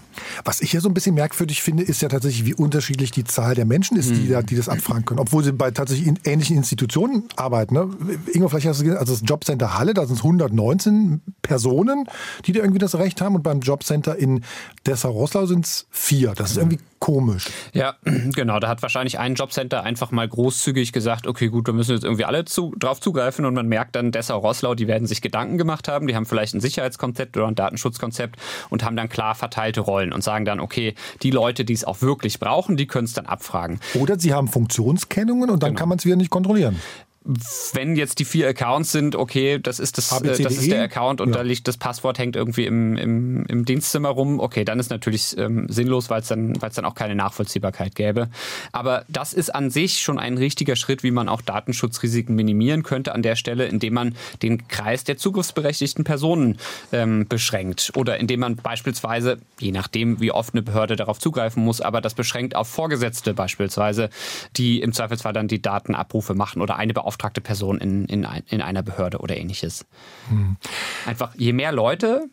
Was ich hier so ein bisschen merkwürdig finde, ist ja tatsächlich, wie unterschiedlich die Zahl der Menschen ist, die, mhm. da, die das abfragen können. Obwohl sie bei tatsächlich in ähnlichen Institutionen arbeiten. Ne? Ingo, vielleicht hast du gesehen, also das Jobcenter Halle, da sind es 119 Personen, die da irgendwie das Recht haben. Und beim Jobcenter in Dessau-Rosslau sind es vier. Das ist irgendwie komisch. Ja, genau. Da hat wahrscheinlich ein Jobcenter einfach mal großzügig gesagt, okay, gut, da müssen jetzt irgendwie alle zu, drauf zugreifen. Und man merkt dann, Dessau-Rosslau, die werden sich Gedanken gemacht haben. Die haben vielleicht ein Sicherheitskonzept oder ein Datenschutzkonzept und haben dann klar verteilte Rollen und sagen dann, okay, die Leute, die es auch wirklich brauchen, die können es dann abfragen. Oder sie haben Funktionskennungen und dann genau. kann man es wieder nicht kontrollieren wenn jetzt die vier Accounts sind, okay, das ist das, äh, das ist der Account und ja. da liegt das Passwort hängt irgendwie im, im, im Dienstzimmer rum, okay, dann ist natürlich ähm, sinnlos, weil es dann, dann auch keine Nachvollziehbarkeit gäbe. Aber das ist an sich schon ein richtiger Schritt, wie man auch Datenschutzrisiken minimieren könnte an der Stelle, indem man den Kreis der zugriffsberechtigten Personen ähm, beschränkt oder indem man beispielsweise, je nachdem, wie oft eine Behörde darauf zugreifen muss, aber das beschränkt auf Vorgesetzte beispielsweise, die im Zweifelsfall dann die Datenabrufe machen oder eine Beauftragte beauftragte Person in, in, in einer Behörde oder ähnliches. Hm. Einfach, je mehr Leute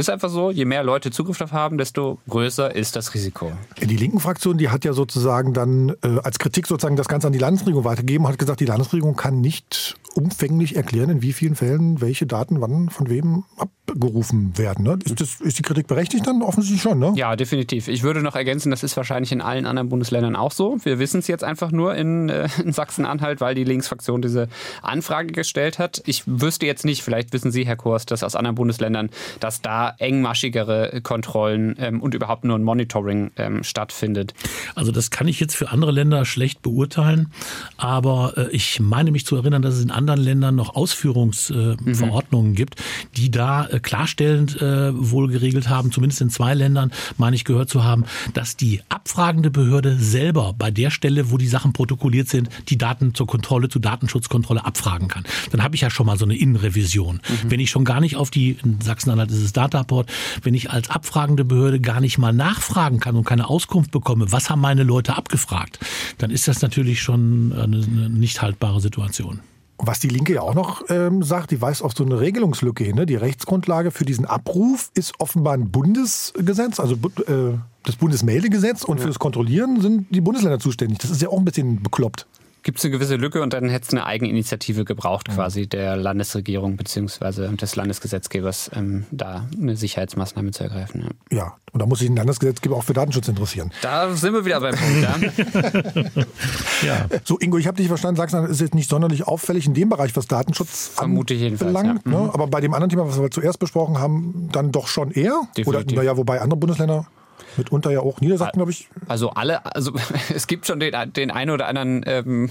ist einfach so, je mehr Leute Zugriff darauf haben, desto größer ist das Risiko. Die linken Fraktion, die hat ja sozusagen dann äh, als Kritik sozusagen das Ganze an die Landesregierung weitergegeben, hat gesagt, die Landesregierung kann nicht umfänglich erklären, in wie vielen Fällen welche Daten wann von wem abgerufen werden. Ne? Ist, das, ist die Kritik berechtigt dann? Offensichtlich schon, ne? Ja, definitiv. Ich würde noch ergänzen, das ist wahrscheinlich in allen anderen Bundesländern auch so. Wir wissen es jetzt einfach nur in, äh, in Sachsen-Anhalt, weil die Linksfraktion diese Anfrage gestellt hat. Ich wüsste jetzt nicht, vielleicht wissen Sie, Herr Kurs, dass aus anderen Bundesländern, dass da engmaschigere Kontrollen ähm, und überhaupt nur ein Monitoring ähm, stattfindet. Also das kann ich jetzt für andere Länder schlecht beurteilen, aber äh, ich meine mich zu erinnern, dass es in anderen Ländern noch Ausführungsverordnungen mhm. gibt, die da äh, klarstellend äh, wohl geregelt haben, zumindest in zwei Ländern, meine ich gehört zu haben, dass die abfragende Behörde selber bei der Stelle, wo die Sachen protokolliert sind, die Daten zur Kontrolle, zur Datenschutzkontrolle abfragen kann. Dann habe ich ja schon mal so eine Innenrevision. Mhm. Wenn ich schon gar nicht auf die, in Sachsen-Anhalt ist es Dataport, wenn ich als abfragende Behörde gar nicht mal nachfragen kann und keine Auskunft bekomme, was haben meine Leute abgefragt, dann ist das natürlich schon eine, eine nicht haltbare Situation. Was die Linke ja auch noch ähm, sagt, die weist auf so eine Regelungslücke hin. Ne? Die Rechtsgrundlage für diesen Abruf ist offenbar ein Bundesgesetz, also äh, das Bundesmeldegesetz. Und ja. für das Kontrollieren sind die Bundesländer zuständig. Das ist ja auch ein bisschen bekloppt gibt es eine gewisse Lücke und dann hätte es eine Eigeninitiative gebraucht, quasi der Landesregierung bzw. des Landesgesetzgebers, ähm, da eine Sicherheitsmaßnahme zu ergreifen. Ja. ja. und da muss sich ein Landesgesetzgeber auch für Datenschutz interessieren. Da sind wir wieder beim Punkt, ja. So, Ingo, ich habe dich verstanden, sagst du, ist jetzt nicht sonderlich auffällig in dem Bereich, was Datenschutz Vermute jedenfalls, ja. ne? mhm. Aber bei dem anderen Thema, was wir zuerst besprochen haben, dann doch schon eher? Definitiv. Oder, naja, wobei andere Bundesländer Mitunter ja auch Niedersachsen, glaube ich. Also alle, also es gibt schon den, den einen oder anderen, ähm,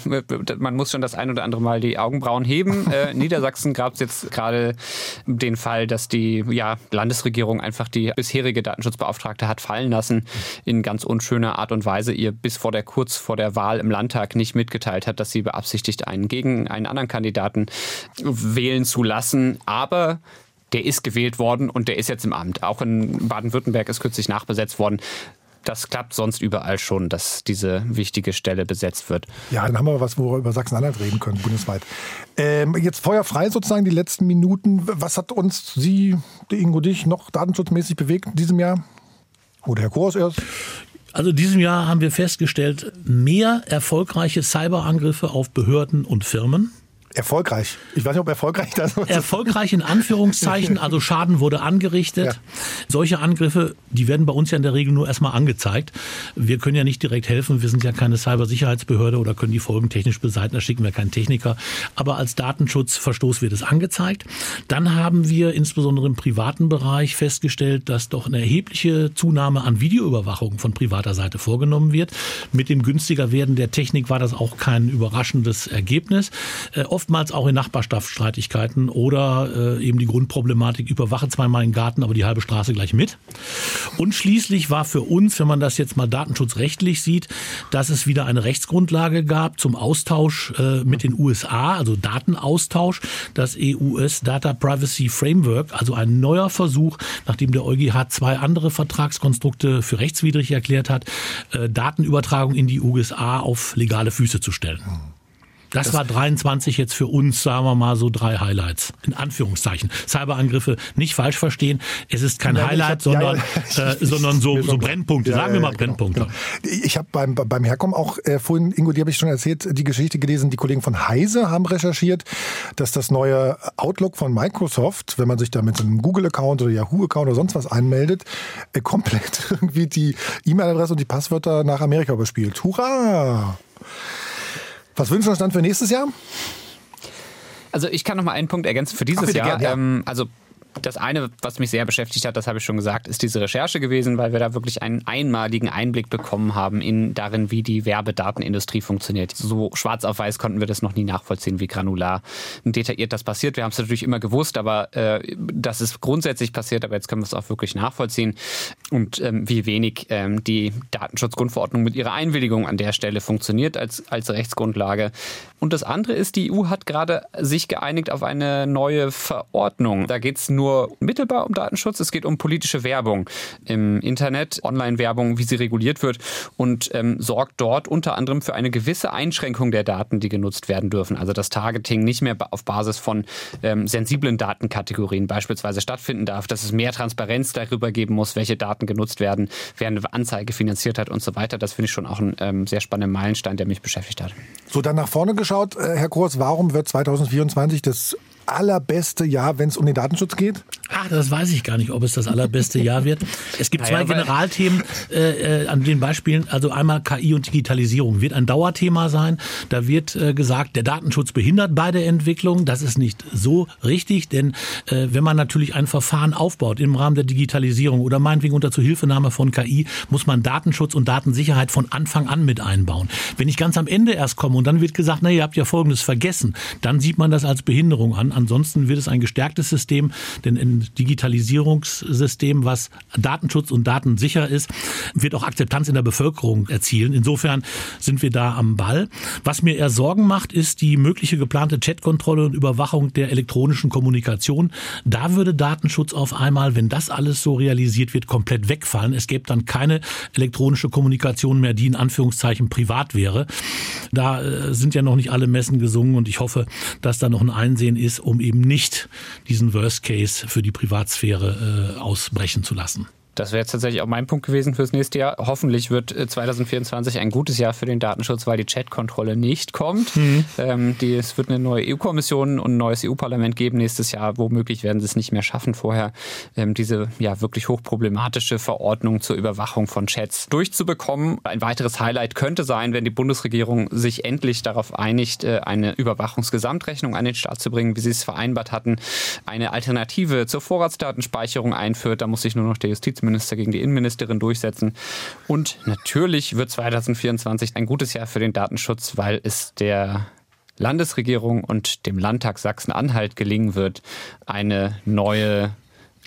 man muss schon das ein oder andere Mal die Augenbrauen heben. äh, Niedersachsen gab es jetzt gerade den Fall, dass die ja, Landesregierung einfach die bisherige Datenschutzbeauftragte hat fallen lassen in ganz unschöner Art und Weise, ihr bis vor der kurz vor der Wahl im Landtag nicht mitgeteilt hat, dass sie beabsichtigt, einen gegen einen anderen Kandidaten wählen zu lassen. Aber der ist gewählt worden und der ist jetzt im Amt. Auch in Baden-Württemberg ist kürzlich nachbesetzt worden das klappt sonst überall schon, dass diese wichtige Stelle besetzt wird. Ja, dann haben wir was, wo wir über Sachsen-Anhalt reden können, bundesweit. Ähm, jetzt feuerfrei sozusagen die letzten Minuten. Was hat uns, Sie, Ingo, dich noch datenschutzmäßig bewegt in diesem Jahr? Oder Herr Kors erst? Also in diesem Jahr haben wir festgestellt, mehr erfolgreiche Cyberangriffe auf Behörden und Firmen Erfolgreich. Ich weiß nicht, ob erfolgreich das ist. Erfolgreich in Anführungszeichen, also Schaden wurde angerichtet. Ja. Solche Angriffe, die werden bei uns ja in der Regel nur erstmal angezeigt. Wir können ja nicht direkt helfen, wir sind ja keine Cybersicherheitsbehörde oder können die Folgen technisch beseitigen, da schicken wir keinen Techniker. Aber als Datenschutzverstoß wird es angezeigt. Dann haben wir insbesondere im privaten Bereich festgestellt, dass doch eine erhebliche Zunahme an Videoüberwachung von privater Seite vorgenommen wird. Mit dem günstiger werden der Technik war das auch kein überraschendes Ergebnis. Äh, oftmals auch in Nachbarschaftsstreitigkeiten oder äh, eben die Grundproblematik, überwache zweimal den Garten, aber die halbe Straße gleich mit. Und schließlich war für uns, wenn man das jetzt mal datenschutzrechtlich sieht, dass es wieder eine Rechtsgrundlage gab zum Austausch äh, mit den USA, also Datenaustausch, das EUS Data Privacy Framework, also ein neuer Versuch, nachdem der EuGH zwei andere Vertragskonstrukte für rechtswidrig erklärt hat, äh, Datenübertragung in die USA auf legale Füße zu stellen. Das, das war 23 jetzt für uns, sagen wir mal so drei Highlights. In Anführungszeichen. Cyberangriffe nicht falsch verstehen. Es ist kein Nein, Highlight, hab, sondern, ja, äh, sondern so, so Brennpunkte. Ja, sagen wir mal genau, Brennpunkte. Genau. Ich habe beim, beim Herkommen auch äh, vorhin, Ingo, die habe ich schon erzählt, die Geschichte gelesen. Die Kollegen von Heise haben recherchiert, dass das neue Outlook von Microsoft, wenn man sich da mit einem Google-Account oder Yahoo-Account oder sonst was einmeldet, äh, komplett irgendwie die E-Mail-Adresse und die Passwörter nach Amerika überspielt. Hurra! Was wünschen wir uns dann für nächstes Jahr? Also ich kann noch mal einen Punkt ergänzen für dieses Ach, Jahr. Gern, ja. ähm, also das eine, was mich sehr beschäftigt hat, das habe ich schon gesagt, ist diese Recherche gewesen, weil wir da wirklich einen einmaligen Einblick bekommen haben in darin, wie die Werbedatenindustrie funktioniert. So schwarz auf weiß konnten wir das noch nie nachvollziehen, wie granular und detailliert das passiert. Wir haben es natürlich immer gewusst, aber äh, das ist grundsätzlich passiert, aber jetzt können wir es auch wirklich nachvollziehen und ähm, wie wenig ähm, die Datenschutzgrundverordnung mit ihrer Einwilligung an der Stelle funktioniert als, als Rechtsgrundlage. Und das andere ist, die EU hat gerade sich geeinigt auf eine neue Verordnung. Da geht es nur mittelbar um Datenschutz, es geht um politische Werbung im Internet, Online-Werbung, wie sie reguliert wird und ähm, sorgt dort unter anderem für eine gewisse Einschränkung der Daten, die genutzt werden dürfen. Also das Targeting nicht mehr auf Basis von ähm, sensiblen Datenkategorien beispielsweise stattfinden darf, dass es mehr Transparenz darüber geben muss, welche Daten genutzt werden, wer eine Anzeige finanziert hat und so weiter. Das finde ich schon auch ein ähm, sehr spannender Meilenstein, der mich beschäftigt hat. So, dann nach vorne geschaut, äh, Herr Kurs, warum wird 2024 das allerbeste Jahr, wenn es um den Datenschutz geht? Ach, das weiß ich gar nicht, ob es das allerbeste Jahr wird. Es gibt zwei Generalthemen äh, äh, an den Beispielen. Also einmal KI und Digitalisierung wird ein Dauerthema sein. Da wird äh, gesagt, der Datenschutz behindert bei der Entwicklung. Das ist nicht so richtig, denn äh, wenn man natürlich ein Verfahren aufbaut im Rahmen der Digitalisierung oder meinetwegen unter Zuhilfenahme von KI, muss man Datenschutz und Datensicherheit von Anfang an mit einbauen. Wenn ich ganz am Ende erst komme und dann wird gesagt, na, ihr habt ja Folgendes vergessen, dann sieht man das als Behinderung an. Ansonsten wird es ein gestärktes System, denn ein Digitalisierungssystem, was Datenschutz und datensicher ist, wird auch Akzeptanz in der Bevölkerung erzielen. Insofern sind wir da am Ball. Was mir eher Sorgen macht, ist die mögliche geplante Chatkontrolle und Überwachung der elektronischen Kommunikation. Da würde Datenschutz auf einmal, wenn das alles so realisiert wird, komplett wegfallen. Es gäbe dann keine elektronische Kommunikation mehr, die in Anführungszeichen privat wäre. Da äh, sind ja noch nicht alle Messen gesungen und ich hoffe, dass da noch ein Einsehen ist, um eben nicht diesen Worst Case für die Privatsphäre äh, ausbrechen zu lassen. Das wäre jetzt tatsächlich auch mein Punkt gewesen fürs nächste Jahr. Hoffentlich wird 2024 äh, ein gutes Jahr für den Datenschutz, weil die Chat-Kontrolle nicht kommt. Mhm. Ähm, die, es wird eine neue EU-Kommission und ein neues EU-Parlament geben nächstes Jahr. Womöglich werden sie es nicht mehr schaffen, vorher ähm, diese ja wirklich hochproblematische Verordnung zur Überwachung von Chats durchzubekommen. Ein weiteres Highlight könnte sein, wenn die Bundesregierung sich endlich darauf einigt, äh, eine Überwachungsgesamtrechnung an den Start zu bringen, wie sie es vereinbart hatten, eine Alternative zur Vorratsdatenspeicherung einführt. Da muss sich nur noch der Justiz Justizminister gegen die Innenministerin durchsetzen. Und natürlich wird 2024 ein gutes Jahr für den Datenschutz, weil es der Landesregierung und dem Landtag Sachsen-Anhalt gelingen wird, eine neue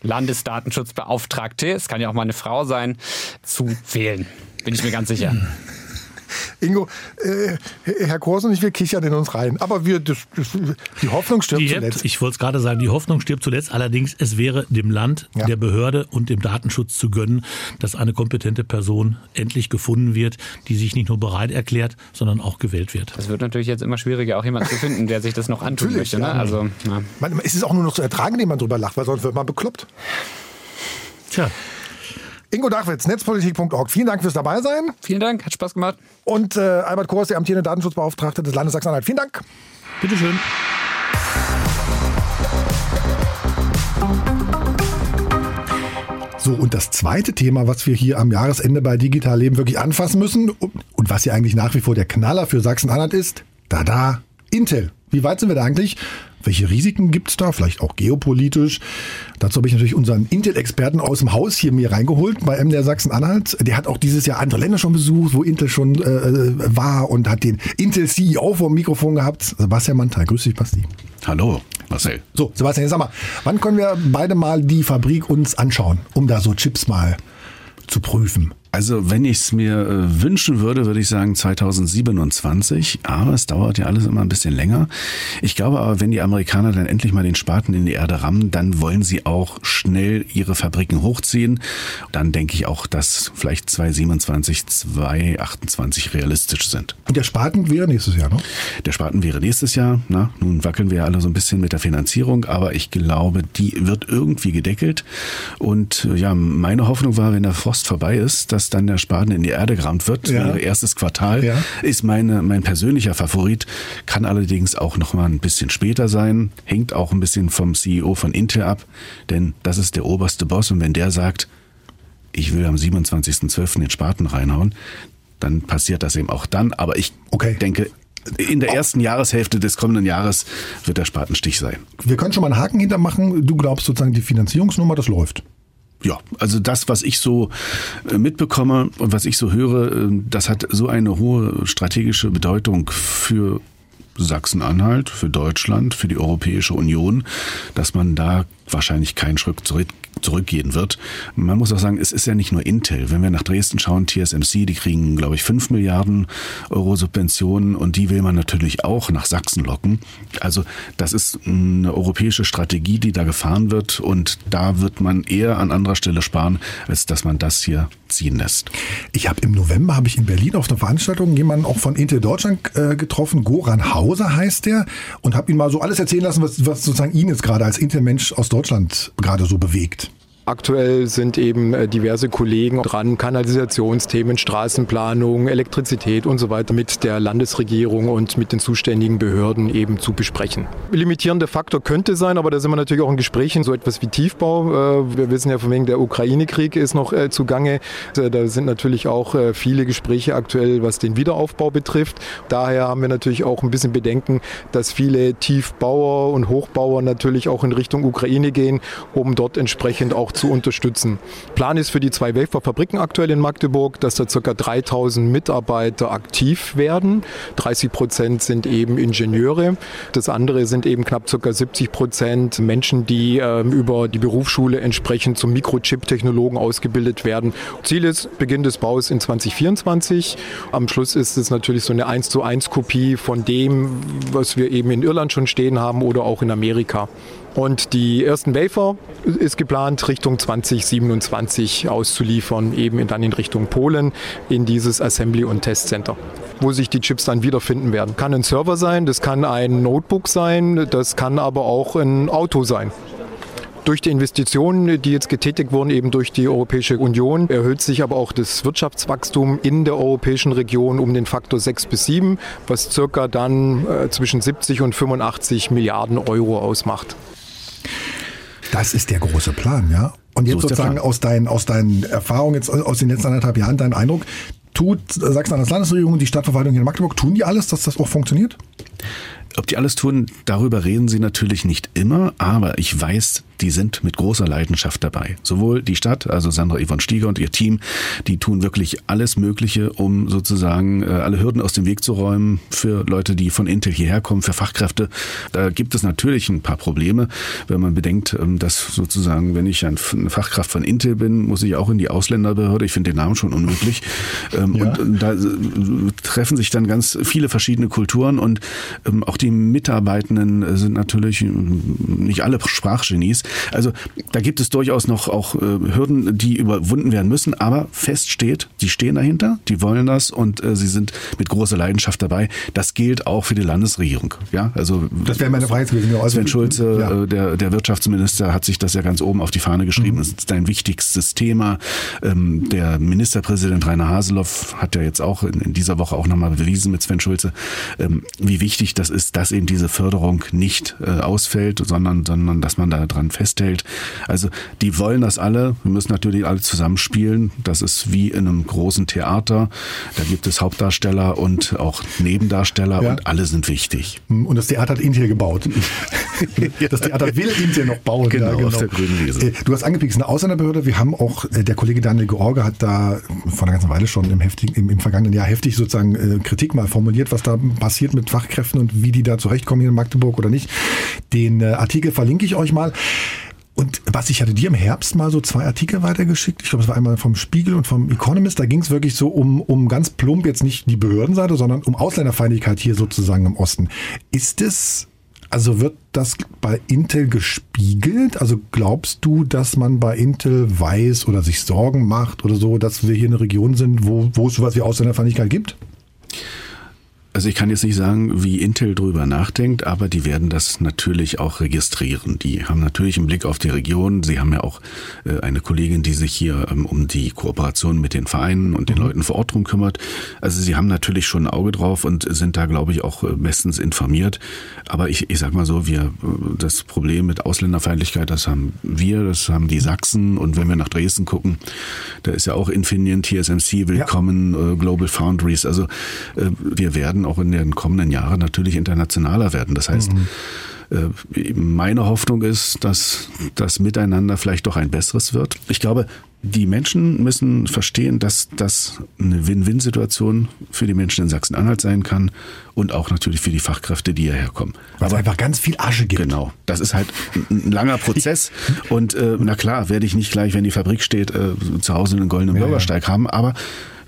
Landesdatenschutzbeauftragte, es kann ja auch mal eine Frau sein, zu wählen. Bin ich mir ganz sicher. Ingo, äh, Herr Kors und ich, wir kichern in uns rein. Aber wir, das, das, die Hoffnung stirbt Die zuletzt. Ich wollte es gerade sagen, die Hoffnung stirbt zuletzt. Allerdings, es wäre dem Land, Ja. der Behörde und dem Datenschutz zu gönnen, dass eine kompetente Person endlich gefunden wird, die sich nicht nur bereit erklärt, sondern auch gewählt wird. Es wird natürlich jetzt immer schwieriger, auch jemanden zu finden, der sich das noch antun Natürlich, möchte. Ne? ja. Also, ja. Man, es ist auch nur noch zu ertragen, indem man drüber lacht, weil sonst wird man bekloppt. Tja, Ingo Dachwitz, netzpolitik.org. Vielen Dank fürs Dabeisein. Vielen Dank, hat Spaß gemacht. Und äh, Albert Kors, der amtierende Datenschutzbeauftragte des Landes Sachsen-Anhalt. Vielen Dank. bitteschön. So, und das zweite Thema, was wir hier am Jahresende bei Digital Leben wirklich anfassen müssen und, und was ja eigentlich nach wie vor der Knaller für Sachsen-Anhalt ist, da da, Intel. Wie weit sind wir da eigentlich? Welche Risiken gibt's da? Vielleicht auch geopolitisch. Dazu habe ich natürlich unseren Intel-Experten aus dem Haus hier mir reingeholt bei MDR Sachsen-Anhalt. Der hat auch dieses Jahr andere Länder schon besucht, wo Intel schon äh, war und hat den Intel-CEO vor dem Mikrofon gehabt. Sebastian Mantel. Grüß dich, Basti. Hallo, Marcel. So, Sebastian, jetzt sag mal, wann können wir beide mal die Fabrik uns anschauen, um da so Chips mal zu prüfen? Also wenn ich es mir äh, wünschen würde, würde ich sagen 2027. Aber es dauert ja alles immer ein bisschen länger. Ich glaube aber, wenn die Amerikaner dann endlich mal den Spaten in die Erde rammen, dann wollen sie auch schnell ihre Fabriken hochziehen. Dann denke ich auch, dass vielleicht 2027, 2028 realistisch sind. Und der Spaten wäre nächstes Jahr, ne? Der Spaten wäre nächstes Jahr. Na, nun wackeln wir ja alle so ein bisschen mit der Finanzierung, aber ich glaube, die wird irgendwie gedeckelt. Und äh, ja, meine Hoffnung war, wenn der Frost vorbei ist, dass dann der Spaten in die Erde gerammt wird. Ja. Wäre erstes Quartal Ja. ist meine, mein persönlicher Favorit. Kann allerdings auch noch mal ein bisschen später sein. Hängt auch ein bisschen vom CEO von Intel ab, denn das ist der oberste Boss. Und wenn der sagt, ich will am 27.12. den Spaten reinhauen, dann passiert das eben auch dann. Aber ich Okay. denke, in der ersten Jahreshälfte des kommenden Jahres wird der Spatenstich sein. Wir können schon mal einen Haken hintermachen. Du glaubst sozusagen, die Finanzierungsnummer, das läuft. Ja, also das, was ich so äh, mitbekomme und was ich so höre, äh, das hat so eine hohe strategische Bedeutung für Sachsen-Anhalt, für Deutschland, für die Europäische Union, dass man da wahrscheinlich keinen Schritt zurückgehen wird. Man muss auch sagen, es ist ja nicht nur Intel. Wenn wir nach Dresden schauen, TSMC, die kriegen, glaube ich, 5 Milliarden Euro Subventionen und die will man natürlich auch nach Sachsen locken. Also das ist eine europäische Strategie, die da gefahren wird und da wird man eher an anderer Stelle sparen, als dass man das hier ziehen lässt. Ich habe im November habe ich in Berlin auf einer Veranstaltung jemanden auch von Intel Deutschland äh, getroffen. Goran Hauser heißt der und habe ihn mal so alles erzählen lassen, was, was sozusagen ihn jetzt gerade als Intel-Mensch aus Deutschland gerade so bewegt. Aktuell sind eben äh, diverse Kollegen dran, Kanalisationsthemen, Straßenplanung, Elektrizität und so weiter mit der Landesregierung und mit den zuständigen Behörden eben zu besprechen. Limitierender Faktor könnte sein, aber da sind wir natürlich auch in Gesprächen, so etwas wie Tiefbau. Äh, Wir wissen ja von wegen der Ukraine-Krieg ist noch äh, zugange. Da sind natürlich auch viele Gespräche aktuell, was den Wiederaufbau betrifft. Daher haben wir natürlich auch ein bisschen Bedenken, dass viele Tiefbauer und Hochbauer natürlich auch in Richtung Ukraine gehen, um dort entsprechend auch zu unterstützen. Plan ist für die zwei Waferfabriken aktuell in Magdeburg, dass da ca. 3000 Mitarbeiter aktiv werden. 30 Prozent sind eben Ingenieure. Das andere sind eben knapp ca. 70 Prozent Menschen, die ähm, über die Berufsschule entsprechend zum Mikrochip-Technologen ausgebildet werden. Ziel ist Beginn des Baus in 2024. Am Schluss ist es natürlich so eine 1 zu 1 Kopie von dem, was wir eben in Irland schon stehen haben oder auch in Amerika. Und die ersten Wafer ist geplant, Richtung 2027 auszuliefern, eben dann in Richtung Polen, in dieses Assembly- und Testcenter, wo sich die Chips dann wiederfinden werden. Kann ein Server sein, das kann ein Notebook sein, das kann aber auch ein Auto sein. Durch die Investitionen, die jetzt getätigt wurden, eben durch die Europäische Union, erhöht sich aber auch das Wirtschaftswachstum in der europäischen Region um den Faktor 6 bis 7, was circa dann äh, zwischen 70 und 85 Milliarden Euro ausmacht. Das ist der große Plan, ja. Und jetzt So sozusagen aus deinen, aus deinen Erfahrungen jetzt aus den letzten anderthalb Jahren dein Eindruck, tut Sachsen-Anhalts Landesregierung und die Stadtverwaltung hier in Magdeburg, tun die alles, dass das auch funktioniert? Ob die alles tun, darüber reden sie natürlich nicht immer, aber ich weiß, die sind mit großer Leidenschaft dabei. Sowohl die Stadt, also Sandra Yvonne Stieger und ihr Team, die tun wirklich alles Mögliche, um sozusagen äh, alle Hürden aus dem Weg zu räumen für Leute, die von Intel hierher kommen, für Fachkräfte. Da gibt es natürlich ein paar Probleme, wenn man bedenkt, ähm, dass sozusagen, wenn ich eine Fachkraft von Intel bin, muss ich auch in die Ausländerbehörde. Ich finde den Namen schon unmöglich. Ähm, ja. Und da äh, treffen sich dann ganz viele verschiedene Kulturen und ähm, auch die Mitarbeitenden sind natürlich nicht alle Sprachgenies. Also da gibt es durchaus noch auch äh, Hürden, die überwunden werden müssen, aber fest steht, die stehen dahinter, die wollen das und äh, sie sind mit großer Leidenschaft dabei. Das gilt auch für die Landesregierung. Ja, also das wäre meine Frage gewesen. Also, Sven Schulze, ja. äh, der, der Wirtschaftsminister, hat sich das ja ganz oben auf die Fahne geschrieben. Mhm. Das ist ein wichtigstes Thema. Ähm, der Ministerpräsident Rainer Haseloff hat ja jetzt auch in, in dieser Woche auch nochmal bewiesen mit Sven Schulze, ähm, wie wichtig das ist, dass eben diese Förderung nicht äh, ausfällt, sondern, sondern dass man da dran festhält. Also die wollen das alle. Wir müssen natürlich alle zusammenspielen. Das ist wie in einem großen Theater. Da gibt es Hauptdarsteller und auch Nebendarsteller ja. und alle sind wichtig. Hm, und das Theater hat Intel gebaut. das Theater will Intel noch bauen. Genau, ja, genau. auf der grünen Wiese. Äh, du hast angepickt, eine Ausländerbehörde. Wir haben auch, äh, der Kollege Daniel George hat da vor einer ganzen Weile schon im, heftigen, im, im vergangenen Jahr heftig sozusagen äh, Kritik mal formuliert, was da passiert mit Fachkräften und wie die da zurechtkommen hier in Magdeburg oder nicht. Den Artikel verlinke ich euch mal. Und was ich hatte dir im Herbst mal so zwei Artikel weitergeschickt. Ich glaube, es war einmal vom Spiegel und vom Economist. Da ging es wirklich so um, um ganz plump jetzt nicht die Behördenseite, sondern um Ausländerfeindlichkeit hier sozusagen im Osten. Ist es, also wird das bei Intel gespiegelt? Also glaubst du, dass man bei Intel weiß oder sich Sorgen macht oder so, dass wir hier eine Region sind, wo, wo es sowas wie Ausländerfeindlichkeit gibt? Also ich kann jetzt nicht sagen, wie Intel drüber nachdenkt, aber die werden das natürlich auch registrieren. Die haben natürlich einen Blick auf die Region. Sie haben ja auch äh, eine Kollegin, die sich hier ähm, um die Kooperation mit den Vereinen und den mhm. Leuten vor Ort drum kümmert. Also sie haben natürlich schon ein Auge drauf und sind da, glaube ich, auch äh, bestens informiert. Aber ich, ich sag mal so, wir, äh, das Problem mit Ausländerfeindlichkeit, das haben wir, das haben die Sachsen. Und wenn wir nach Dresden gucken, da ist ja auch Infineon, TSMC willkommen, ja. Global Foundries. Also wir werden auch in den kommenden Jahren natürlich internationaler werden. Das heißt, mhm. Äh, meine Hoffnung ist, dass das Miteinander vielleicht doch ein besseres wird. Ich glaube, die Menschen müssen verstehen, dass das eine Win-Win-Situation für die Menschen in Sachsen-Anhalt sein kann und auch natürlich für die Fachkräfte, die hierher kommen. Weil es einfach ganz viel Asche gibt. Genau. Das ist halt ein langer Prozess. und äh, na klar, werde ich nicht gleich, wenn die Fabrik steht, äh, zu Hause einen goldenen ja, Bürgersteig ja. haben, aber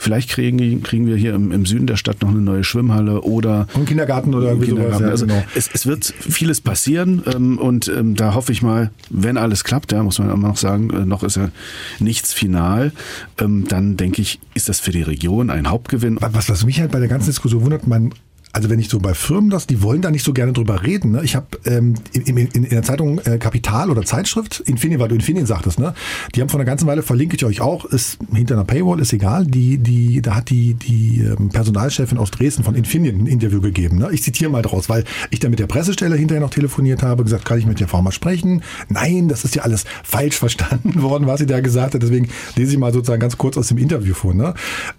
Vielleicht kriegen, kriegen wir hier im, im, Süden der Stadt noch eine neue Schwimmhalle oder und Kindergarten oder irgendwie Kindergarten. sowas. Ja, also genau. es, es, wird vieles passieren ähm, und ähm, da hoffe ich mal, wenn alles klappt, ja, muss man immer noch sagen, äh, noch ist ja nichts final, ähm, dann denke ich, ist das für die Region ein Hauptgewinn. Was, was mich halt bei der ganzen Diskussion wundert, man also wenn ich so bei Firmen das, die wollen da nicht so gerne drüber reden. Ne? Ich habe ähm, in, in, in, der Zeitung äh, Kapital oder Zeitschrift, Infineon, weil du Infineon sagtest, ne? die haben vor einer ganzen Weile, verlinke ich euch auch, ist hinter einer Paywall, ist egal, die, die, da hat die, die ähm, Personalchefin aus Dresden von Infineon ein Interview gegeben. Ne? Ich zitiere mal draus, weil ich da mit der Pressestelle hinterher noch telefoniert habe, gesagt, kann ich mit der Frau mal sprechen? Nein, das ist ja alles falsch verstanden worden, was sie da gesagt hat. Deswegen lese ich mal sozusagen ganz kurz aus dem Interview vor. Ne?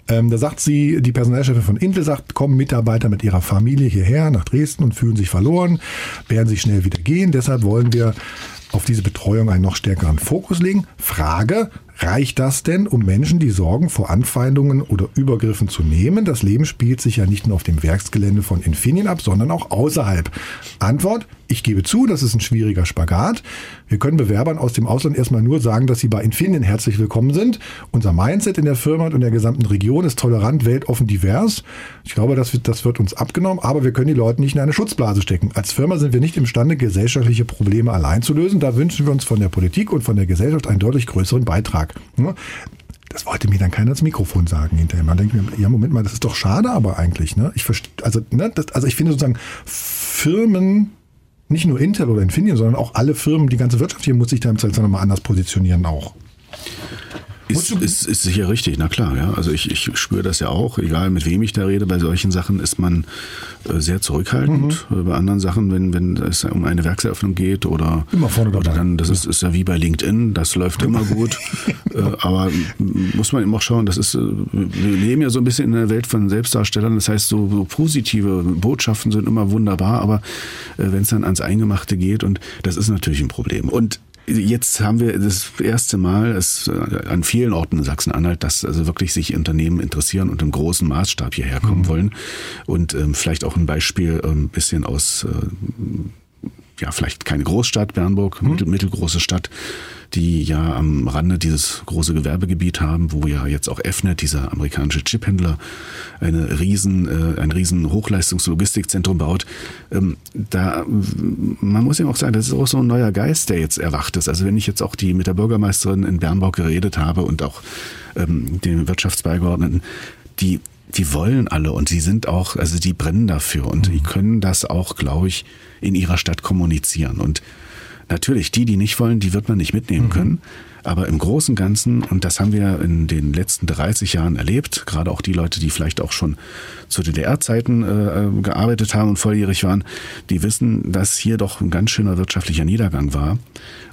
Ähm, da sagt sie, die Personalchefin von Intel sagt, kommen Mitarbeiter mit ihrer Familie hierher nach Dresden und fühlen sich verloren, werden sich schnell wieder gehen. Deshalb wollen wir auf diese Betreuung einen noch stärkeren Fokus legen. Frage, reicht das denn, um Menschen die Sorgen vor Anfeindungen oder Übergriffen zu nehmen? Das Leben spielt sich ja nicht nur auf dem Werksgelände von Infineon ab, sondern auch außerhalb. Antwort, ich gebe zu, das ist ein schwieriger Spagat. Wir können Bewerbern aus dem Ausland erstmal nur sagen, dass sie bei Infineon herzlich willkommen sind. Unser Mindset in der Firma und in der gesamten Region ist tolerant, weltoffen, divers. Ich glaube, das wird, das wird uns abgenommen, aber wir können die Leute nicht in eine Schutzblase stecken. Als Firma sind wir nicht imstande, gesellschaftliche Probleme allein zu lösen. Da wünschen wir uns von der Politik und von der Gesellschaft einen deutlich größeren Beitrag. Das wollte mir dann keiner ins Mikrofon sagen hinterher. Man denkt mir, ja, Moment mal, das ist doch schade, aber eigentlich, ne? Ich verstehe, also, ne, das, also ich finde sozusagen, Firmen nicht nur Intel oder Infineon, sondern auch alle Firmen, die ganze Wirtschaft hier muss sich da im Zweifelsfall nochmal anders positionieren auch. Ist, ist, ist sicher richtig, na klar, ja. Also ich, ich spüre das ja auch, egal mit wem ich da rede, bei solchen Sachen ist man äh, sehr zurückhaltend. Mhm. Bei anderen Sachen, wenn, wenn es um eine Werkseröffnung geht oder, immer vorne dabei. oder dann, das ist, ist ja wie bei LinkedIn, das läuft immer gut. äh, aber muss man immer auch schauen, das ist, äh, wir leben ja so ein bisschen in der Welt von Selbstdarstellern, das heißt, so, so positive Botschaften sind immer wunderbar, aber äh, wenn es dann ans Eingemachte geht und das ist natürlich ein Problem. Und jetzt haben wir das erste Mal es äh, an vielen Orten in Sachsen-Anhalt, dass also wirklich sich Unternehmen interessieren und im großen Maßstab hierher kommen mhm. wollen. Und ähm, vielleicht auch ein Beispiel ein ähm, bisschen aus äh, ja, vielleicht keine Großstadt, Bernburg, mhm. mittel, mittelgroße Stadt, die ja am Rande dieses große Gewerbegebiet haben, wo ja jetzt auch Fnet, dieser amerikanische Chiphändler, eine riesen, äh, ein riesen Hochleistungslogistikzentrum baut. Ähm, da, man muss ja auch sagen, das ist auch so ein neuer Geist, der jetzt erwacht ist. Also wenn ich jetzt auch die mit der Bürgermeisterin in Bernburg geredet habe und auch ähm, den Wirtschaftsbeigeordneten, die die wollen alle und sie sind auch, also die brennen dafür und mhm. die können das auch, glaube ich, in ihrer Stadt kommunizieren. Und natürlich, die, die nicht wollen, die wird man nicht mitnehmen mhm. können. Aber im Großen und Ganzen, und das haben wir in den letzten 30 Jahren erlebt, gerade auch die Leute, die vielleicht auch schon zu DDR-Zeiten äh, gearbeitet haben und volljährig waren, die wissen, dass hier doch ein ganz schöner wirtschaftlicher Niedergang war.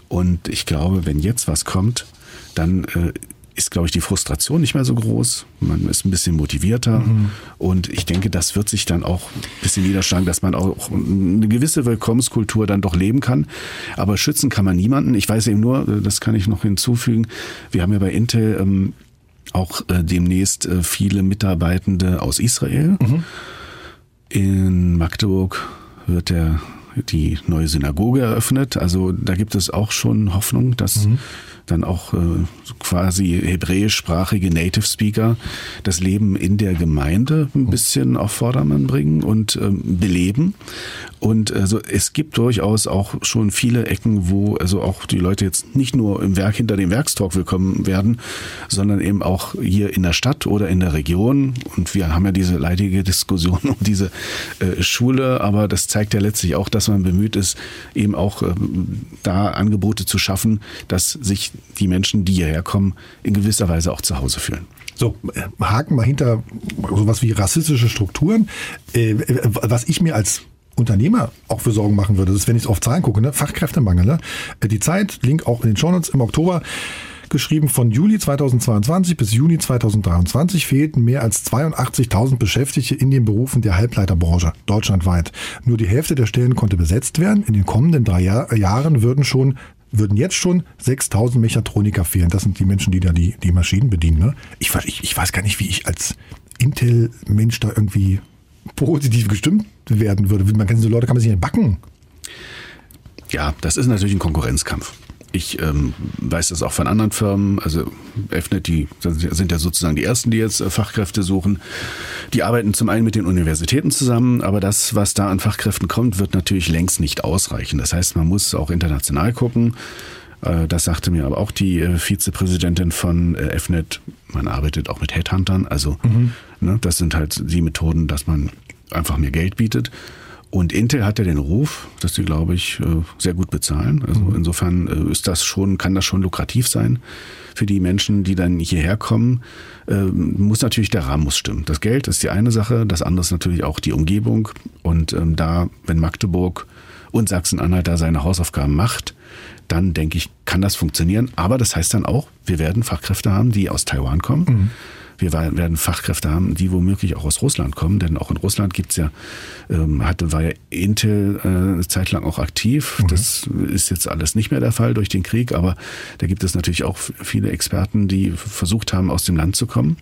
Und ich glaube, wenn jetzt was kommt, dann äh, ist, glaube ich, die Frustration nicht mehr so groß. Man ist ein bisschen motivierter. Mhm. Und ich denke, das wird sich dann auch ein bisschen niederschlagen, dass man auch eine gewisse Willkommenskultur dann doch leben kann. Aber schützen kann man niemanden. Ich weiß eben nur, das kann ich noch hinzufügen, wir haben ja bei Intel ähm, auch äh, demnächst äh, viele Mitarbeitende aus Israel. Mhm. In Magdeburg wird der die neue Synagoge eröffnet. Also da gibt es auch schon Hoffnung, dass mhm dann auch äh, quasi hebräischsprachige Native Speaker das Leben in der Gemeinde ein bisschen auf Vordermann bringen und ähm, beleben. Und also es gibt durchaus auch schon viele Ecken, wo also auch die Leute jetzt nicht nur im Werk hinter dem Werkstalk willkommen werden, sondern eben auch hier in der Stadt oder in der Region. Und wir haben ja diese leidige Diskussion um diese äh, Schule, aber das zeigt ja letztlich auch, dass man bemüht ist, eben auch äh, da Angebote zu schaffen, dass sich die Menschen, die hierher kommen, in gewisser Weise auch zu Hause fühlen. So, äh, haken mal hinter sowas wie rassistische Strukturen. Äh, was ich mir als Unternehmer auch für Sorgen machen würde, das ist, wenn ich auf Zahlen gucke, ne? Fachkräftemangel. Ne? Äh, die Zeit, Link auch in den Shownotes im Oktober, geschrieben von Juli 2022 bis Juni 2023 fehlten mehr als 82.000 Beschäftigte in den Berufen der Halbleiterbranche deutschlandweit. Nur die Hälfte der Stellen konnte besetzt werden. In den kommenden drei Jahr Jahren würden schon würden jetzt schon 6000 Mechatroniker fehlen. Das sind die Menschen, die da die, die Maschinen bedienen. Ne? Ich, ich, ich weiß gar nicht, wie ich als Intel-Mensch da irgendwie positiv gestimmt werden würde. Man kann diese Leute kann man sich nicht backen. Ja, das ist natürlich ein Konkurrenzkampf. Ich ähm, weiß das auch von anderen Firmen. Also Fnet, die sind ja sozusagen die ersten, die jetzt äh, Fachkräfte suchen. Die arbeiten zum einen mit den Universitäten zusammen, aber das, was da an Fachkräften kommt, wird natürlich längst nicht ausreichen. Das heißt, man muss auch international gucken. Äh, das sagte mir aber auch die äh, Vizepräsidentin von Fnet. Man arbeitet auch mit Headhuntern. Also mhm. ne, das sind halt die Methoden, dass man einfach mehr Geld bietet. Und Intel hat ja den Ruf, dass sie, glaube ich, äh, sehr gut bezahlen. Also mhm. insofern äh, ist das schon, kann das schon lukrativ sein für die Menschen, die dann hierher kommen. Ähm, muss natürlich der Rahmen muss stimmen. Das Geld ist die eine Sache, das andere ist natürlich auch die Umgebung. Und ähm, da, wenn Magdeburg und Sachsen-Anhalt da seine Hausaufgaben macht, dann denke ich, kann das funktionieren. Aber das heißt dann auch, wir werden Fachkräfte haben, die aus Taiwan kommen. Mhm. Wir werden Fachkräfte haben, die womöglich auch aus Russland kommen, denn auch in Russland gibt's ja, ähm, hatte, war ja Intel äh, eine Zeit lang auch aktiv. Mhm. Das ist jetzt alles nicht mehr der Fall durch den Krieg, aber da gibt es natürlich auch viele Experten, die versucht haben, aus dem Land zu kommen.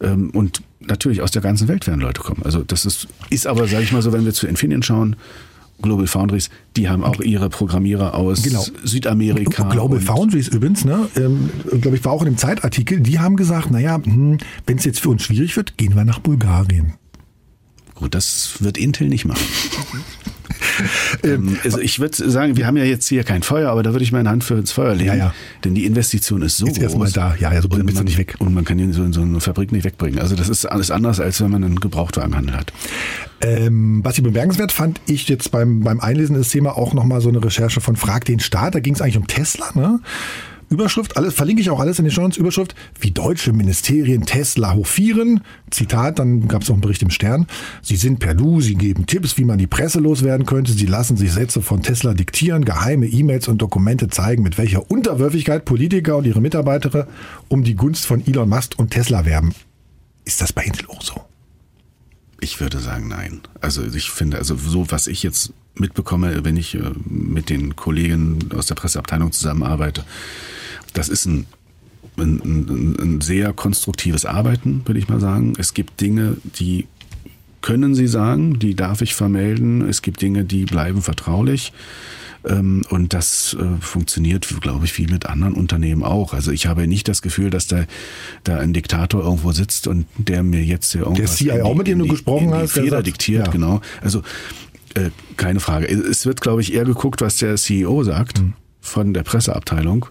Ähm, und natürlich aus der ganzen Welt werden Leute kommen. Also das ist, ist aber, sage ich mal so, wenn wir zu Infineon schauen, Global Foundries, die haben auch ihre Programmierer aus genau. Südamerika. Global Foundries übrigens, ne, ähm, glaube ich, war auch in dem Zeitartikel, die haben gesagt, naja, hm, wenn es jetzt für uns schwierig wird, gehen wir nach Bulgarien. Gut, das wird Intel nicht machen. ähm, also ich würde sagen, wir haben ja jetzt hier kein Feuer, aber da würde ich meine Hand für ins Feuer legen. Ja, ja. Denn die Investition ist so jetzt groß. erstmal da, ja, ja so bist du nicht weg. Und man kann ihn so in so eine Fabrik nicht wegbringen. Also das ist alles anders, als wenn man einen Gebrauchtwagenhandel hat. Ähm, was ich bemerkenswert fand, ich jetzt beim, beim Einlesen des Thema auch nochmal so eine Recherche von Frag den Staat. Da ging es eigentlich um Tesla, ne? Überschrift, alles verlinke ich auch alles in den Shownotes. Überschrift, wie deutsche Ministerien Tesla hofieren. Zitat, dann gab es noch einen Bericht im Stern. Sie sind per Du, sie geben Tipps, wie man die Presse loswerden könnte. Sie lassen sich Sätze von Tesla diktieren. Geheime E-Mails und Dokumente zeigen, mit welcher Unterwürfigkeit Politiker und ihre Mitarbeiter um die Gunst von Elon Musk und Tesla werben. Ist das bei Intel auch so? ich würde sagen, nein. Also ich finde, also so was ich jetzt mitbekomme, wenn ich äh, mit den Kollegen aus der Presseabteilung zusammenarbeite, das ist ein, ein, ein, ein sehr konstruktives Arbeiten, würde ich mal sagen. Es gibt Dinge, die können Sie sagen, die darf ich vermelden. Es gibt Dinge, die bleiben vertraulich. Ähm, und das äh, funktioniert, glaube ich, wie mit anderen Unternehmen auch. Also ich habe nicht das Gefühl, dass da, da ein Diktator irgendwo sitzt und der mir jetzt hier irgendwas Der CIO, mit dem du gesprochen hast, der Feder diktiert, ja. genau. Also äh, keine Frage. Es wird, glaube ich, eher geguckt, was der CEO sagt mhm. von der Presseabteilung,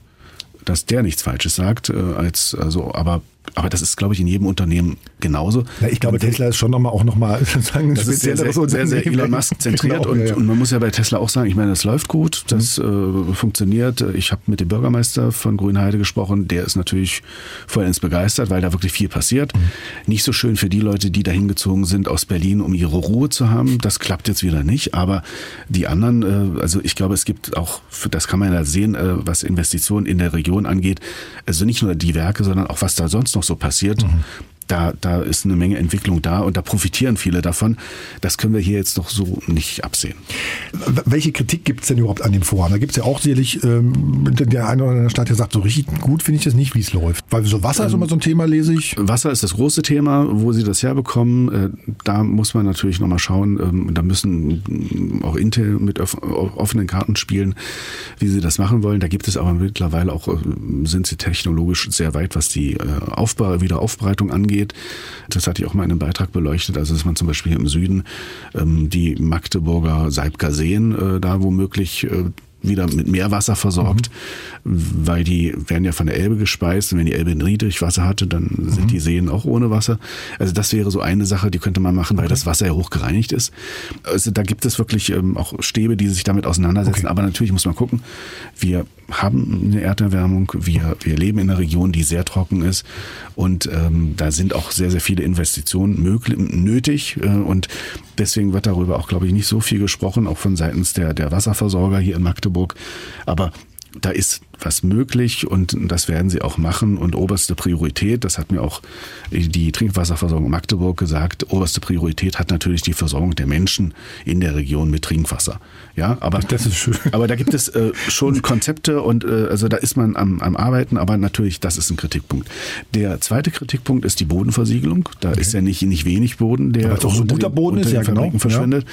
dass der nichts Falsches sagt, äh, als also, aber aber das ist, glaube ich, in jedem Unternehmen genauso. Ja, ich glaube, Tesla ist schon nochmal auch nochmal sagen, das ist sehr, sehr, sehr, sehr Elon Musk zentriert genau, und, ja, ja. und, man muss ja bei Tesla auch sagen, ich meine, das läuft gut, das mhm. äh, funktioniert. Ich habe mit dem Bürgermeister von Grünheide gesprochen, der ist natürlich vollends begeistert, weil da wirklich viel passiert. Mhm. Nicht so schön für die Leute, die da hingezogen sind aus Berlin, um ihre Ruhe zu haben. Das klappt jetzt wieder nicht, aber die anderen, äh, also ich glaube, es gibt auch, das kann man ja sehen, äh, was Investitionen in der Region angeht, also nicht nur die Werke, sondern auch was da sonst noch so passiert. Mhm da, da ist eine Menge Entwicklung da und da profitieren viele davon. Das können wir hier jetzt noch so nicht absehen. Welche Kritik gibt es denn überhaupt an dem Vorhaben? Da gibt es ja auch sicherlich ähm, der eine oder andere Stadt, der sagt, so richtig gut finde ich das nicht, wie es läuft. Weil so Wasser ähm, ist immer so ein Thema, lese ich. Wasser ist das große Thema, wo sie das herbekommen. Äh, da muss man natürlich nochmal schauen. Ähm, da müssen auch Intel mit offenen Karten spielen, wie sie das machen wollen. Da gibt es aber mittlerweile auch, äh, sind sie technologisch sehr weit, was die äh, Aufbau, Wiederaufbereitung angeht angeht. Das hatte ich auch mal in einem Beitrag beleuchtet. Also dass man zum Beispiel im Süden ähm, die Magdeburger Seibger Seen äh, da womöglich äh, wieder mit Meerwasser versorgt, mhm. weil die werden ja von der Elbe gespeist und wenn die Elbe niedrig Wasser hatte, dann mhm. sind die Seen auch ohne Wasser. Also das wäre so eine Sache, die könnte man machen, weil okay. das Wasser ja hoch gereinigt ist. Also da gibt es wirklich ähm, auch Stäbe, die sich damit auseinandersetzen. Okay. Aber natürlich muss man gucken, wir haben eine Erderwärmung, wir, wir leben in einer Region, die sehr trocken ist. Und ähm, da sind auch sehr, sehr viele Investitionen möglich, nötig. Äh, und deswegen wird darüber auch, glaube ich, nicht so viel gesprochen, auch von seitens der, der Wasserversorger hier in Magdeburg. Aber da ist was möglich und das werden sie auch machen und oberste Priorität, das hat mir auch die Trinkwasserversorgung Magdeburg gesagt, oberste Priorität hat natürlich die Versorgung der Menschen in der Region mit Trinkwasser. Ja, aber das ist schön. Aber da gibt es äh, schon Konzepte und äh, also da ist man am, am Arbeiten, aber natürlich, das ist ein Kritikpunkt. Der zweite Kritikpunkt ist die Bodenversiegelung. Da okay. ist ja nicht, nicht wenig Boden, der auch so guter Boden ist, ja genau. verschwindet.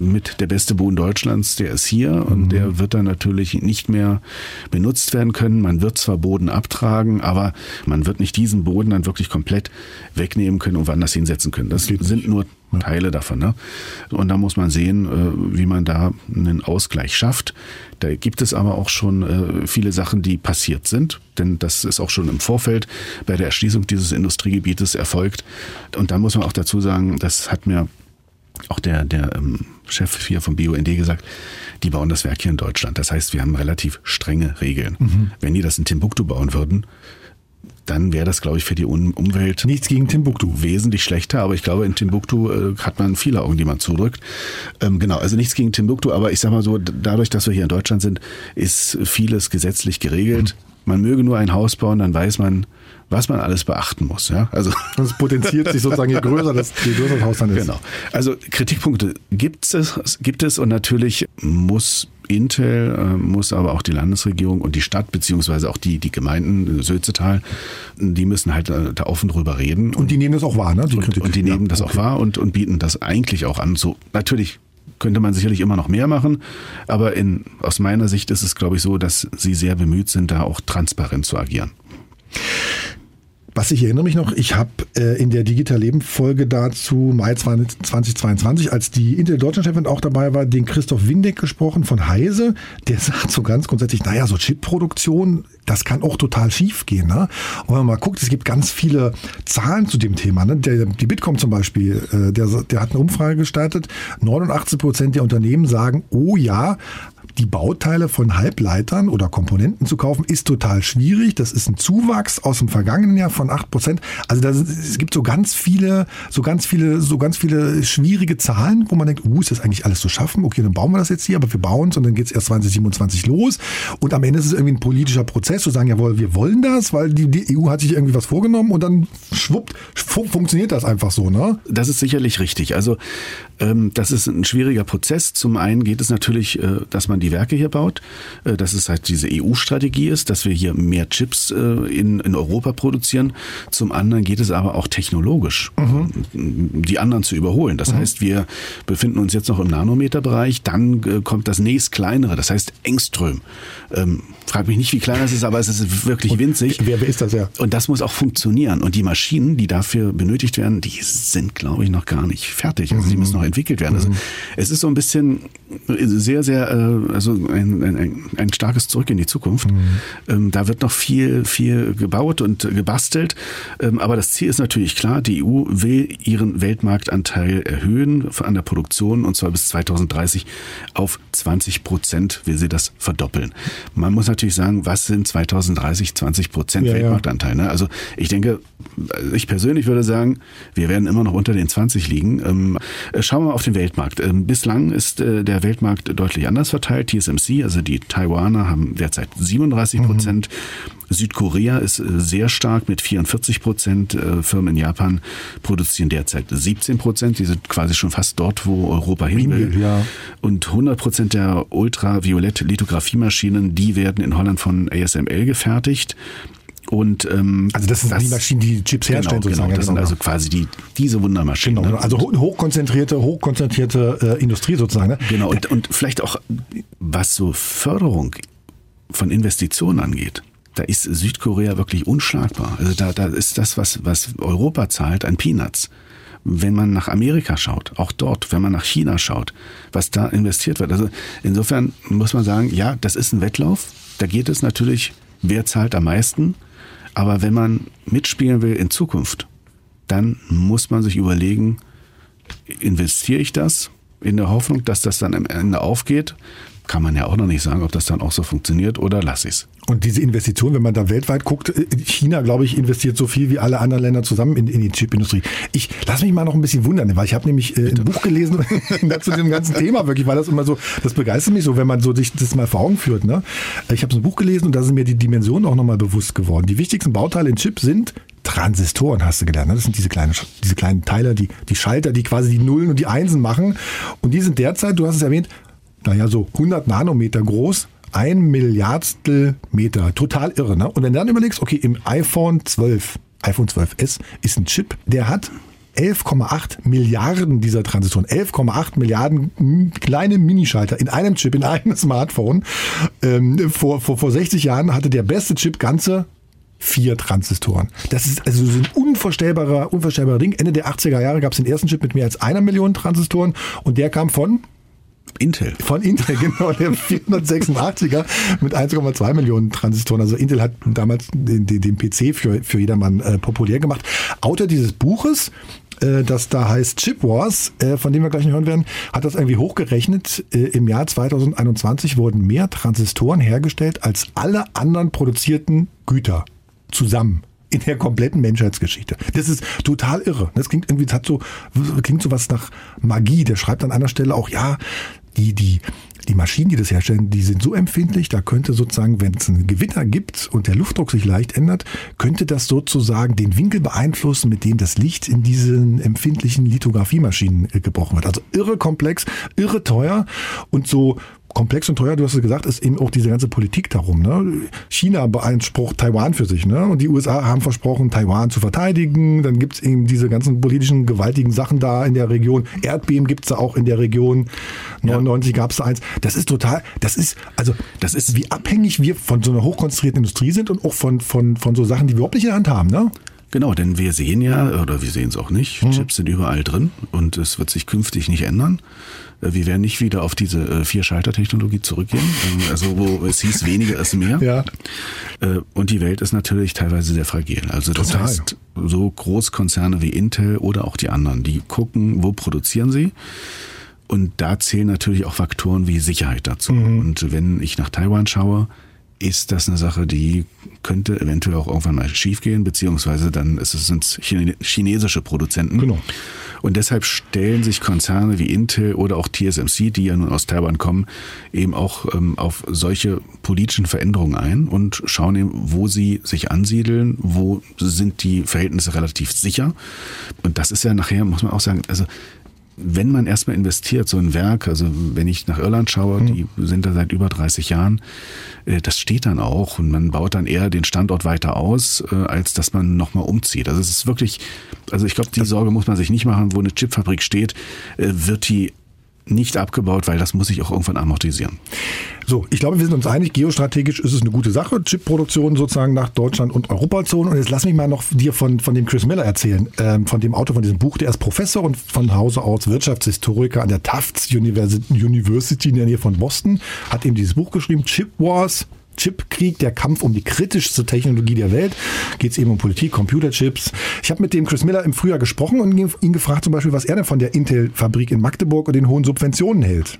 Ja. Mit der beste Boden Deutschlands, der ist hier mhm. und der wird dann natürlich nicht mehr benutzt werden können. Man wird zwar Boden abtragen, aber man wird nicht diesen Boden dann wirklich komplett wegnehmen können und woanders hinsetzen können. Das sind nur Teile davon. Ne? Und da muss man sehen, äh, wie man da einen Ausgleich schafft. Da gibt es aber auch schon äh, viele Sachen, die passiert sind, denn das ist auch schon im Vorfeld bei der Erschließung dieses Industriegebietes erfolgt. Und da muss man auch dazu sagen, das hat mir auch der, der ähm, Chef hier vom BUND gesagt, die bauen das Werk hier in Deutschland. Das heißt, wir haben relativ strenge Regeln. Mhm. Wenn die das in Timbuktu bauen würden, dann wäre das, glaube ich, für die Umwelt nichts gegen Timbuktu wesentlich schlechter. Aber ich glaube, in Timbuktu äh, hat man viele Augen, die man zudrückt. Ähm, genau, also nichts gegen Timbuktu, aber ich sage mal so, dadurch, dass wir hier in Deutschland sind, ist vieles gesetzlich geregelt. Mhm. Man möge nur ein Haus bauen, dann weiß man, was man alles beachten muss. Ja? Also das potenziert sich sozusagen, je größer das, je größer das Haus dann ist. Genau. Also Kritikpunkte gibt es, gibt es und natürlich muss Intel, äh, muss aber auch die Landesregierung und die Stadt beziehungsweise auch die, die Gemeinden, Sözetal, die müssen halt äh, da offen drüber reden. Und die nehmen das auch wahr, ne? Die und, und, die nehmen ja, das okay. auch wahr und, und bieten das eigentlich auch an. So natürlich könnte man sicherlich immer noch mehr machen, aber in, aus meiner Sicht ist es, glaube ich, so, dass sie sehr bemüht sind, da auch transparent zu agieren. Was ich erinnere mich noch, ich habe äh, in der Digital Leben Folge dazu Mai 2022, als die Intel Deutschland Chefin auch dabei war, den Christoph Windeck gesprochen von Heise. Der sagt so ganz grundsätzlich, naja, so Chipproduktion, das kann auch total schief gehen. Ne? Und wenn man mal guckt, es gibt ganz viele Zahlen zu dem Thema. Ne? Der, die Bitkom zum Beispiel, äh, der, der hat eine Umfrage gestartet. 89 Prozent der Unternehmen sagen, oh ja, die Bauteile von Halbleitern oder Komponenten zu kaufen, ist total schwierig. Das ist ein Zuwachs aus dem vergangenen Jahr von 8 Prozent. Also das, es gibt so ganz viele, so ganz viele, so ganz viele schwierige Zahlen, wo man denkt, uh, ist das eigentlich alles zu schaffen? Okay, dann bauen wir das jetzt hier, aber wir bauen es und dann geht es erst 2027 los. Und am Ende ist es irgendwie ein politischer Prozess, zu sagen, jawohl, wir wollen das, weil die, die EU hat sich irgendwie was vorgenommen und dann schwuppt, funktioniert das einfach so, ne? Das ist sicherlich richtig. Also das ist ein schwieriger Prozess. Zum einen geht es natürlich, äh, dass man die Werke hier baut, äh, dass es halt diese EU-Strategie ist, dass wir hier mehr Chips äh, in, in Europa produzieren. Zum anderen geht es aber auch technologisch, mhm. die anderen zu überholen. Das mhm. heißt, wir befinden uns jetzt noch im Nanometerbereich, dann kommt das nächst kleinere, das heißt Engström. Ähm, frag mich nicht, wie klein das ist, aber es ist wirklich Und winzig. Wer, wer ist das ja? Und das muss auch funktionieren. Und die Maschinen, die dafür benötigt werden, die sind, glaube ich, noch gar nicht fertig. Also die mhm. müssen noch entwickelt werden. Also mhm. es ist so ein bisschen sehr, sehr, äh, also ein, ein, ein starkes Zurück in die Zukunft. Mhm. Ähm, da wird noch viel, viel gebaut und gebastelt. Ähm, aber das Ziel ist natürlich klar, die EU will ihren Weltmarktanteil erhöhen an der Produktion und zwar bis 2030 auf 20 Prozent will sie das verdoppeln. Man muss natürlich sagen, was sind 2030 20 Prozent ja, Weltmarktanteil? Ne? Also ich denke, ich persönlich würde sagen, wir werden immer noch unter den 20 liegen. Ähm, schauen wir mal auf den Weltmarkt. Ähm, bislang ist äh, der Weltmarkt deutlich anders verteilt. TSMC, also die Taiwaner, haben derzeit 37 Prozent. Mhm. Südkorea ist äh, sehr stark mit 44 Prozent. Äh, Firmen in Japan produzieren derzeit 17 Prozent. Die sind quasi schon fast dort, wo Europa hin will. Ja. Und 100 Prozent der ultraviolett Lithografiemaschinen, die werden in Holland von ASML gefertigt. Und, ähm, also das sind das, die Maschinen, die Chips genau, herstellen, genau, sozusagen. Das genau, sind also quasi die, diese Wundermaschinen. Genau, ne? also hochkonzentrierte, hochkonzentrierte äh, Industrie sozusagen. Ne? Genau, und, und vielleicht auch, was so Förderung von Investitionen angeht da ist Südkorea wirklich unschlagbar. Also da, da ist das, was, was Europa zahlt, ein Peanuts. Wenn man nach Amerika schaut, auch dort, wenn man nach China schaut, was da investiert wird. Also insofern muss man sagen, ja, das ist ein Wettlauf. Da geht es natürlich, wer zahlt am meisten. Aber wenn man mitspielen will in Zukunft, dann muss man sich überlegen, investiere ich das in der Hoffnung, dass das dann am Ende aufgeht? kann man ja auch noch nicht sagen, ob das dann auch so funktioniert oder lass ich's. Und diese Investition, wenn man da weltweit guckt, äh, China, glaube ich, investiert so viel wie alle anderen Länder zusammen in, in die Chipindustrie. Ich lass mich mal noch ein bisschen wundern, weil ich habe nämlich äh, ein Buch gelesen zu dem ganzen Thema wirklich, weil das immer so, das begeistert mich so, wenn man so sich das mal vor Augen führt. Ne? Ich habe so ein Buch gelesen und da sind mir die Dimensionen auch nochmal bewusst geworden. Die wichtigsten Bauteile in Chips sind Transistoren, hast du gelernt. Ne? Das sind diese kleinen, diese kleinen Teile, die, die Schalter, die quasi die Nullen und die Einsen machen. Und die sind derzeit, du hast es erwähnt, naja, so 100 Nanometer groß, ein Milliardstel Meter. Total irre, ne? Und wenn du dann überlegst, okay, im iPhone 12, iPhone 12S ist ein Chip, der hat 11,8 Milliarden dieser Transistoren, 11,8 Milliarden kleine Minischalter in einem Chip, in einem Smartphone. Ähm, vor, vor, vor 60 Jahren hatte der beste Chip ganze vier Transistoren. Das ist also so ein unvorstellbarer, unvorstellbarer Ding. Ende der 80er Jahre gab es den ersten Chip mit mehr als einer Million Transistoren und der kam von Intel. Von Intel, genau, der 486er mit 1,2 Millionen Transistoren. Also Intel hat damals den, den, den PC für, für jedermann äh, populär gemacht. Autor dieses Buches, äh, das da heißt Chip Wars, äh, von dem wir gleich noch hören werden, hat das irgendwie hochgerechnet. Äh, Im Jahr 2021 wurden mehr Transistoren hergestellt als alle anderen produzierten Güter zusammen in der kompletten Menschheitsgeschichte. Das ist total irre. Das klingt irgendwie, das hat so, klingt so was nach Magie. Der schreibt an einer Stelle auch, ja, die, die, die Maschinen, die das herstellen, die sind so empfindlich, da könnte sozusagen, wenn es einen Gewitter gibt und der Luftdruck sich leicht ändert, könnte das sozusagen den Winkel beeinflussen, mit dem das Licht in diesen empfindlichen Lithografiemaschinen äh, gebrochen wird. Also irre komplex, irre teuer und so komplex und teuer, du hast es gesagt, ist eben auch diese ganze Politik darum. Ne? China beansprucht Taiwan für sich ne? und die USA haben versprochen, Taiwan zu verteidigen. Dann gibt es eben diese ganzen politischen, gewaltigen Sachen da in der Region. Erdbeben gibt es da auch in der Region. 99 ja. gab es da eins. Das ist total, das ist, also das ist, wie abhängig wir von so einer hochkonzentrierten Industrie sind und auch von, von, von so Sachen, die wir überhaupt nicht in der Hand haben. Ne? Genau, denn wir sehen ja, oder wir sehen es auch nicht, mhm. Chips sind überall drin und es wird sich künftig nicht ändern. Äh, wir werden nicht wieder auf diese äh, Vier-Schalter-Technologie zurückgehen, ähm, also wo es hieß, weniger ist mehr. Ja. Äh, und die Welt ist natürlich teilweise sehr fragil. Also das Total. heißt, so Großkonzerne wie Intel oder auch die anderen, die gucken, wo produzieren sie Und da zählen natürlich auch Faktoren wie Sicherheit dazu. Mhm. Und wenn ich nach Taiwan schaue, ist das eine Sache, die könnte eventuell auch irgendwann mal schiefgehen, beziehungsweise dann ist es sind chinesische Produzenten. Genau. Und deshalb stellen sich Konzerne wie Intel oder auch TSMC, die ja nun aus Taiwan kommen, eben auch ähm, auf solche politischen Veränderungen ein und schauen eben, wo sie sich ansiedeln, wo sind die Verhältnisse relativ sicher. Und das ist ja nachher, muss man auch sagen, also wenn man erstmal investiert, so ein Werk, also wenn ich nach Irland schaue, mhm. die sind da seit über 30 Jahren, äh, das steht dann auch und man baut dann eher den Standort weiter aus, äh, als dass man nochmal umzieht. Also es ist wirklich, also ich glaube, die Sorge muss man sich nicht machen, wo eine Chipfabrik steht, äh, wird die nicht abgebaut, weil das muss sich auch irgendwann amortisieren. So, ich glaube, wir sind uns einig, geostrategisch ist es eine gute Sache, Chipproduktion sozusagen nach Deutschland und Europa zu holen. Und jetzt lass mich mal noch dir von, von dem Chris Miller erzählen, ähm, von dem Autor von diesem Buch. Der ist Professor und von Hause aus Wirtschaftshistoriker an der Tufts University in der Nähe von Boston, hat eben dieses Buch geschrieben, Chip Wars, Chipkrieg, der Kampf um die kritischste Technologie der Welt. Geht es eben um Politik, Computerchips. Ich habe mit dem Chris Miller im Frühjahr gesprochen und ihn gefragt zum Beispiel, was er denn von der Intel-Fabrik in Magdeburg und den hohen Subventionen hält.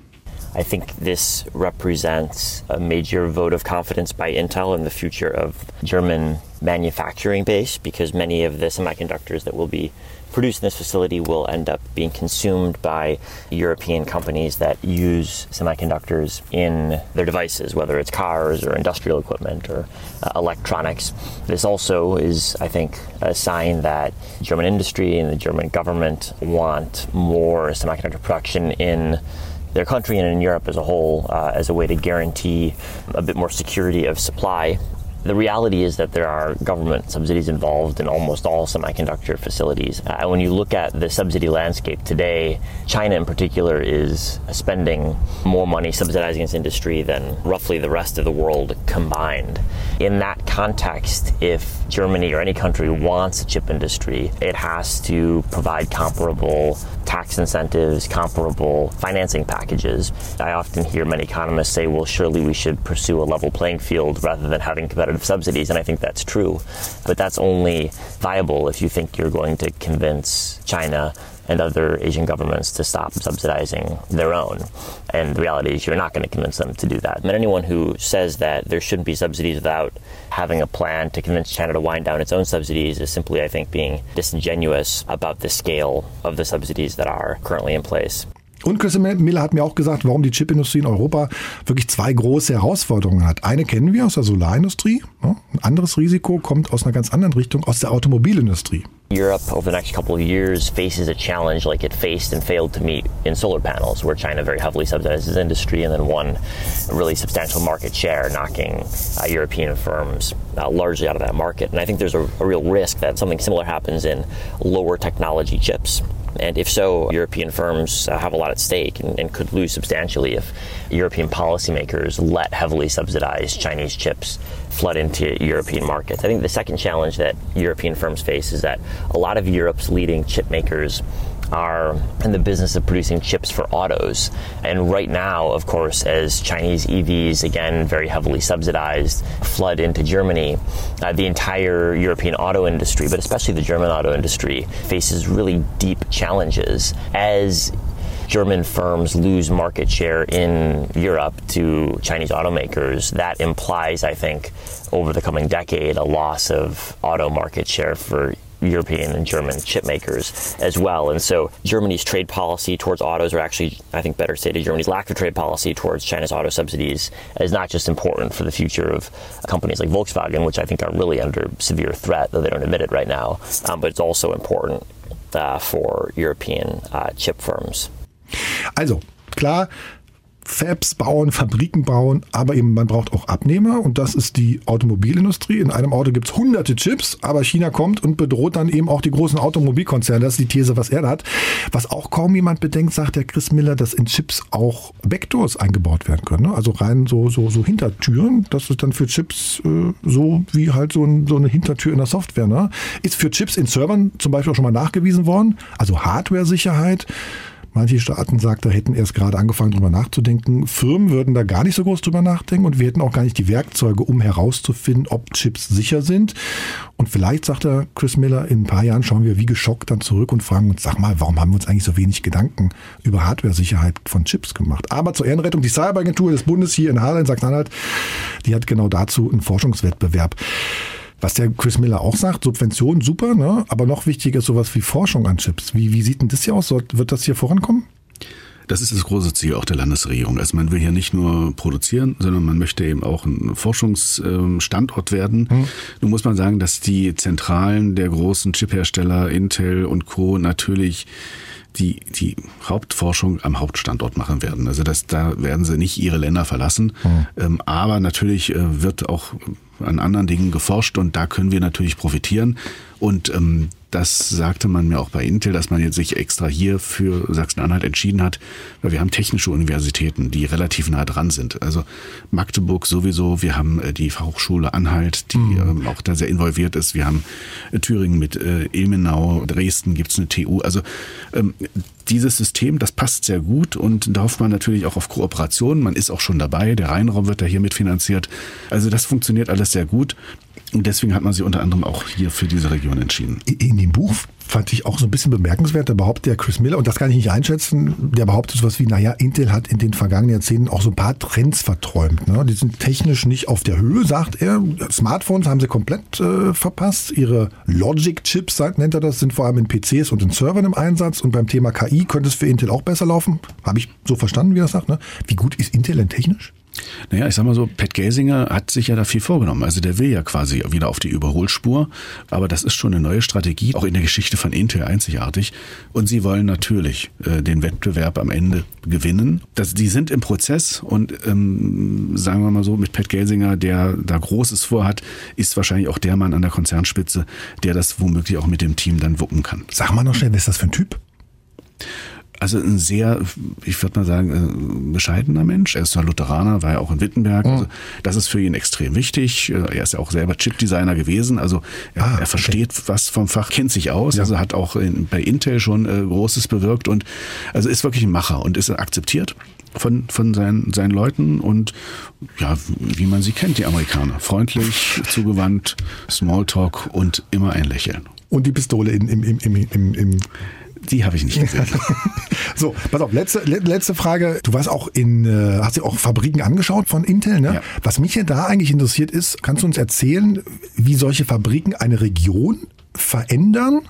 I think this represents a major vote of confidence by Intel in the future of German manufacturing base because many of the semiconductors that will be produced in this facility will end up being consumed by European companies that use semiconductors in their devices, whether it's cars or industrial equipment or uh, electronics. This also is, I think, a sign that German industry and the German government want more semiconductor production in their country and in Europe as a whole uh, as a way to guarantee a bit more security of supply the reality is that there are government subsidies involved in almost all semiconductor facilities. Uh, when you look at the subsidy landscape today, China in particular is spending more money subsidizing its industry than roughly the rest of the world combined. In that context, if Germany or any country wants a chip industry, it has to provide comparable tax incentives, comparable financing packages. I often hear many economists say, well, surely we should pursue a level playing field rather than having competitive subsidies, and I think that's true. But that's only viable if you think you're going to convince China and other Asian governments to stop subsidizing their own. And the reality is, you're not going to convince them to do that. And anyone who says that there shouldn't be subsidies without having a plan to convince China to wind down its own subsidies is simply, I think, being disingenuous about the scale of the subsidies that are currently in place. Und Chris Miller hat mir auch gesagt, warum die Chipindustrie in Europa wirklich zwei große Herausforderungen hat. Eine kennen wir aus der Solarindustrie. Ein anderes Risiko kommt aus einer ganz anderen Richtung, aus der Automobilindustrie. Europe over the next couple of years faces a challenge like it faced and failed to meet in solar panels, where China very heavily subsidizes industry and then won a really substantial market share, knocking uh, European firms uh, largely out of that market. And I think there's a, a real risk that something similar happens in lower technology chips. And if so, European firms uh, have a lot at stake and, and, could lose substantially if European policymakers let heavily subsidized Chinese chips flood into European markets. I think the second challenge that European firms face is that a lot of Europe's leading chip makers are in the business of producing chips for autos. And right now, of course, as Chinese EVs, again, very heavily subsidized, flood into Germany, uh, the entire European auto industry, but especially the German auto industry, faces really deep challenges as German firms lose market share in Europe to Chinese automakers, that implies, I think, over the coming decade, a loss of auto market share for European and German chip makers as well. And so Germany's trade policy towards autos, or actually, I think better stated, Germany's lack of trade policy towards China's auto subsidies is not just important for the future of companies like Volkswagen, which I think are really under severe threat, though they don't admit it right now, um, but it's also important uh, for European uh, chip firms. Also, klar, Fabs bauen, Fabriken bauen, aber eben man braucht auch Abnehmer und das ist die Automobilindustrie. In einem Auto gibt es hunderte Chips, aber China kommt und bedroht dann eben auch die großen Automobilkonzerne. Das ist die These, was er hat. Was auch kaum jemand bedenkt, sagt der Chris Miller, dass in Chips auch Vectors eingebaut werden können. Ne? Also rein so, so, so Hintertüren. Das ist dann für Chips äh, so wie halt so, ein, so, eine Hintertür in der Software. Ne? Ist für Chips in Servern zum Beispiel auch schon mal nachgewiesen worden. Also Hardware-Sicherheit Manche Staaten, sagt er, hätten erst gerade angefangen, drüber nachzudenken. Firmen würden da gar nicht so groß drüber nachdenken und wir hätten auch gar nicht die Werkzeuge, um herauszufinden, ob Chips sicher sind. Und vielleicht, sagt er Chris Miller, in ein paar Jahren schauen wir wie geschockt dann zurück und fragen uns, sag mal, warum haben wir uns eigentlich so wenig Gedanken über Hardware-Sicherheit von Chips gemacht? Aber zur Ehrenrettung, die Cyberagentur des Bundes hier in in Sachsen-Anhalt, die hat genau dazu einen Forschungswettbewerb. Was der Chris Miller auch sagt, Subventionen super, ne? aber noch wichtiger ist sowas wie Forschung an Chips. Wie, wie sieht denn das hier aus? Wird das hier vorankommen? Das ist das große Ziel auch der Landesregierung. Also man will hier nicht nur produzieren, sondern man möchte eben auch ein Forschungsstandort werden. Hm. Nun muss man sagen, dass die Zentralen der großen Chiphersteller Intel und Co. natürlich die die Hauptforschung am Hauptstandort machen werden. Also das, da werden sie nicht ihre Länder verlassen. Mhm. Aber natürlich äh, wird auch an anderen Dingen geforscht und da können wir natürlich profitieren. Und ähm, das sagte man mir auch bei Intel, dass man jetzt sich extra hier für Sachsen-Anhalt entschieden hat, weil wir haben technische Universitäten, die relativ nah dran sind. Also Magdeburg sowieso, wir haben äh, die Fachhochschule Anhalt, die mhm. ähm, auch da sehr involviert ist. Wir haben äh, Thüringen mit äh, Ilmenau, Dresden gibt's eine TU. Also ähm, dieses System, das passt sehr gut und da hofft man natürlich auch auf Kooperation. Man ist auch schon dabei. Der Rheinraum wird da hier mitfinanziert. Also das funktioniert alles sehr gut. Und deswegen hat man sich unter anderem auch hier für diese Region entschieden. In dem Buch fand ich auch so ein bisschen bemerkenswert, da behauptet der Chris Miller, und das kann ich nicht einschätzen, der behauptet sowas wie, naja, Intel hat in den vergangenen Jahrzehnten auch so ein paar Trends verträumt. Ne? Die sind technisch nicht auf der Höhe, sagt er. Smartphones haben sie komplett äh, verpasst. Ihre Logic-Chips, nennt er das, sind vor allem in PCs und in Servern im Einsatz. Und beim Thema KI könnte es für Intel auch besser laufen. Habe ich so verstanden, wie er sagt. Ne? Wie gut ist Intel denn technisch? Naja, ich sag mal so, Pat Gasinger hat sich ja da viel vorgenommen. Also der will ja quasi wieder auf die Überholspur. Aber das ist schon eine neue Strategie, auch in der Geschichte von Intel einzigartig. Und sie wollen natürlich äh, den Wettbewerb am Ende gewinnen. Das, die sind im Prozess und ähm, sagen wir mal so, mit Pat Gasinger, der da Großes vorhat, ist wahrscheinlich auch der Mann an der Konzernspitze, der das womöglich auch mit dem Team dann wuppen kann. Sag mal noch schnell, wer ist das für ein Typ? Also ein sehr, ich würde mal sagen, äh, bescheidener Mensch. Er ist zwar Lutheraner, war ja auch in Wittenberg. Mhm. Also das ist für ihn extrem wichtig. Äh, er ist ja auch selber Chipdesigner gewesen. Also er, ah, er versteht okay. was vom Fach, kennt sich aus. Ja. Also hat auch in, bei Intel schon äh, Großes bewirkt und also ist wirklich ein Macher und ist akzeptiert von, von seinen, seinen Leuten und ja, wie man sie kennt, die Amerikaner. Freundlich, zugewandt, Smalltalk und immer ein Lächeln. Und die Pistole im, im, im, im, im die habe ich nicht gesehen. so, pass auf, letzte, letzte Frage. Du warst auch in, äh, hast dir auch Fabriken angeschaut von Intel, ne? Ja. Was mich hier da eigentlich interessiert ist, kannst du uns erzählen, wie solche Fabriken eine Region verändern?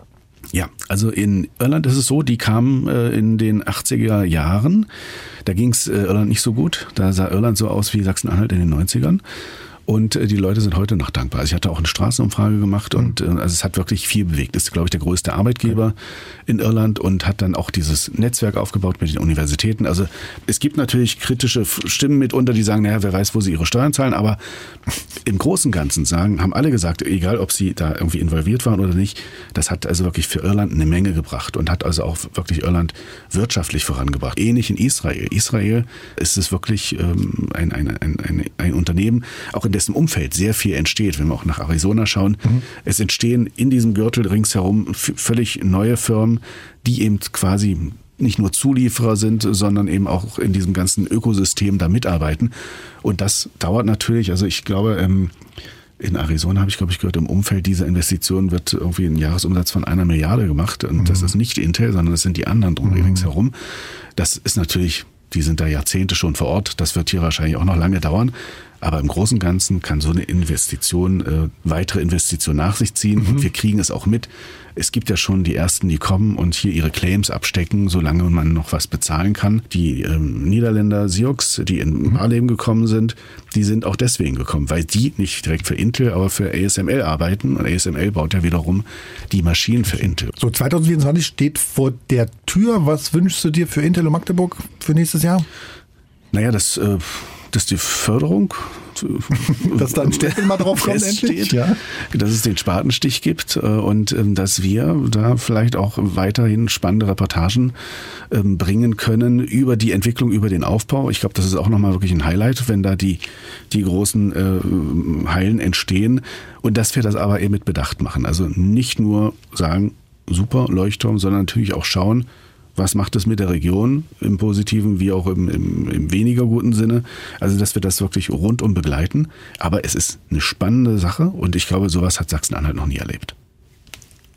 Ja, also in Irland ist es so, die kamen äh, in den 80er Jahren. Da ging es äh, Irland nicht so gut. Da sah Irland so aus wie Sachsen-Anhalt in den 90ern. Und äh, die Leute sind heute noch dankbar. Also ich hatte auch eine Straßenumfrage gemacht und mhm. äh, also es hat wirklich viel bewegt. Ist, glaube ich, der größte Arbeitgeber in Irland und hat dann auch dieses Netzwerk aufgebaut mit den Universitäten. Also es gibt natürlich kritische Stimmen mitunter, die sagen, naja, wer weiß, wo sie ihre Steuern zahlen. Aber im Großen und Ganzen sagen, haben alle gesagt, egal ob sie da irgendwie involviert waren oder nicht, das hat also wirklich für Irland eine Menge gebracht und hat also auch wirklich Irland wirtschaftlich vorangebracht. Ähnlich in Israel. Israel ist es wirklich ähm, ein, ein, ein, ein, ein Unternehmen, auch in der dessen Umfeld sehr viel entsteht, wenn wir auch nach Arizona schauen. Mhm. Es entstehen in diesem Gürtel ringsherum völlig neue Firmen, die eben quasi nicht nur Zulieferer sind, sondern eben auch in diesem ganzen Ökosystem da mitarbeiten. Und das dauert natürlich, also ich glaube, ähm, in Arizona habe ich, glaube ich, gehört, im Umfeld dieser Investition wird irgendwie ein Jahresumsatz von einer Milliarde gemacht. Und mhm. das ist nicht Intel, sondern das sind die anderen drum mhm. ringsherum. Das ist natürlich, die sind da Jahrzehnte schon vor Ort. Das wird hier wahrscheinlich auch noch lange dauern. Aber im Großen und Ganzen kann so eine Investition äh, weitere Investitionen nach sich ziehen. Mhm. Und wir kriegen es auch mit. Es gibt ja schon die ersten, die kommen und hier ihre Claims abstecken, solange man noch was bezahlen kann. Die ähm, Niederländer Sioux, die in Barleben mhm. gekommen sind, die sind auch deswegen gekommen, weil die nicht direkt für Intel, aber für ASML arbeiten. Und ASML baut ja wiederum die Maschinen für Intel. So, 2024 steht vor der Tür. Was wünschst du dir für Intel und Magdeburg für nächstes Jahr? Naja, das... Äh, dass die Förderung dass da ein Stempel mal drauf kommt endlich, ja. dass es den Spatenstich gibt äh, und ähm, dass wir da vielleicht auch weiterhin spannende Reportagen ähm, bringen können über die Entwicklung, über den Aufbau. Ich glaube, das ist auch nochmal wirklich ein Highlight, wenn da die, die großen äh, Hallen entstehen und dass wir das aber eher mit Bedacht machen. Also nicht nur sagen, super Leuchtturm, sondern natürlich auch schauen, Was macht es mit der Region im positiven wie auch im, im, im weniger guten Sinne? Also, dass wir das wirklich rundum begleiten. Aber es ist eine spannende Sache und ich glaube, sowas hat Sachsen-Anhalt noch nie erlebt.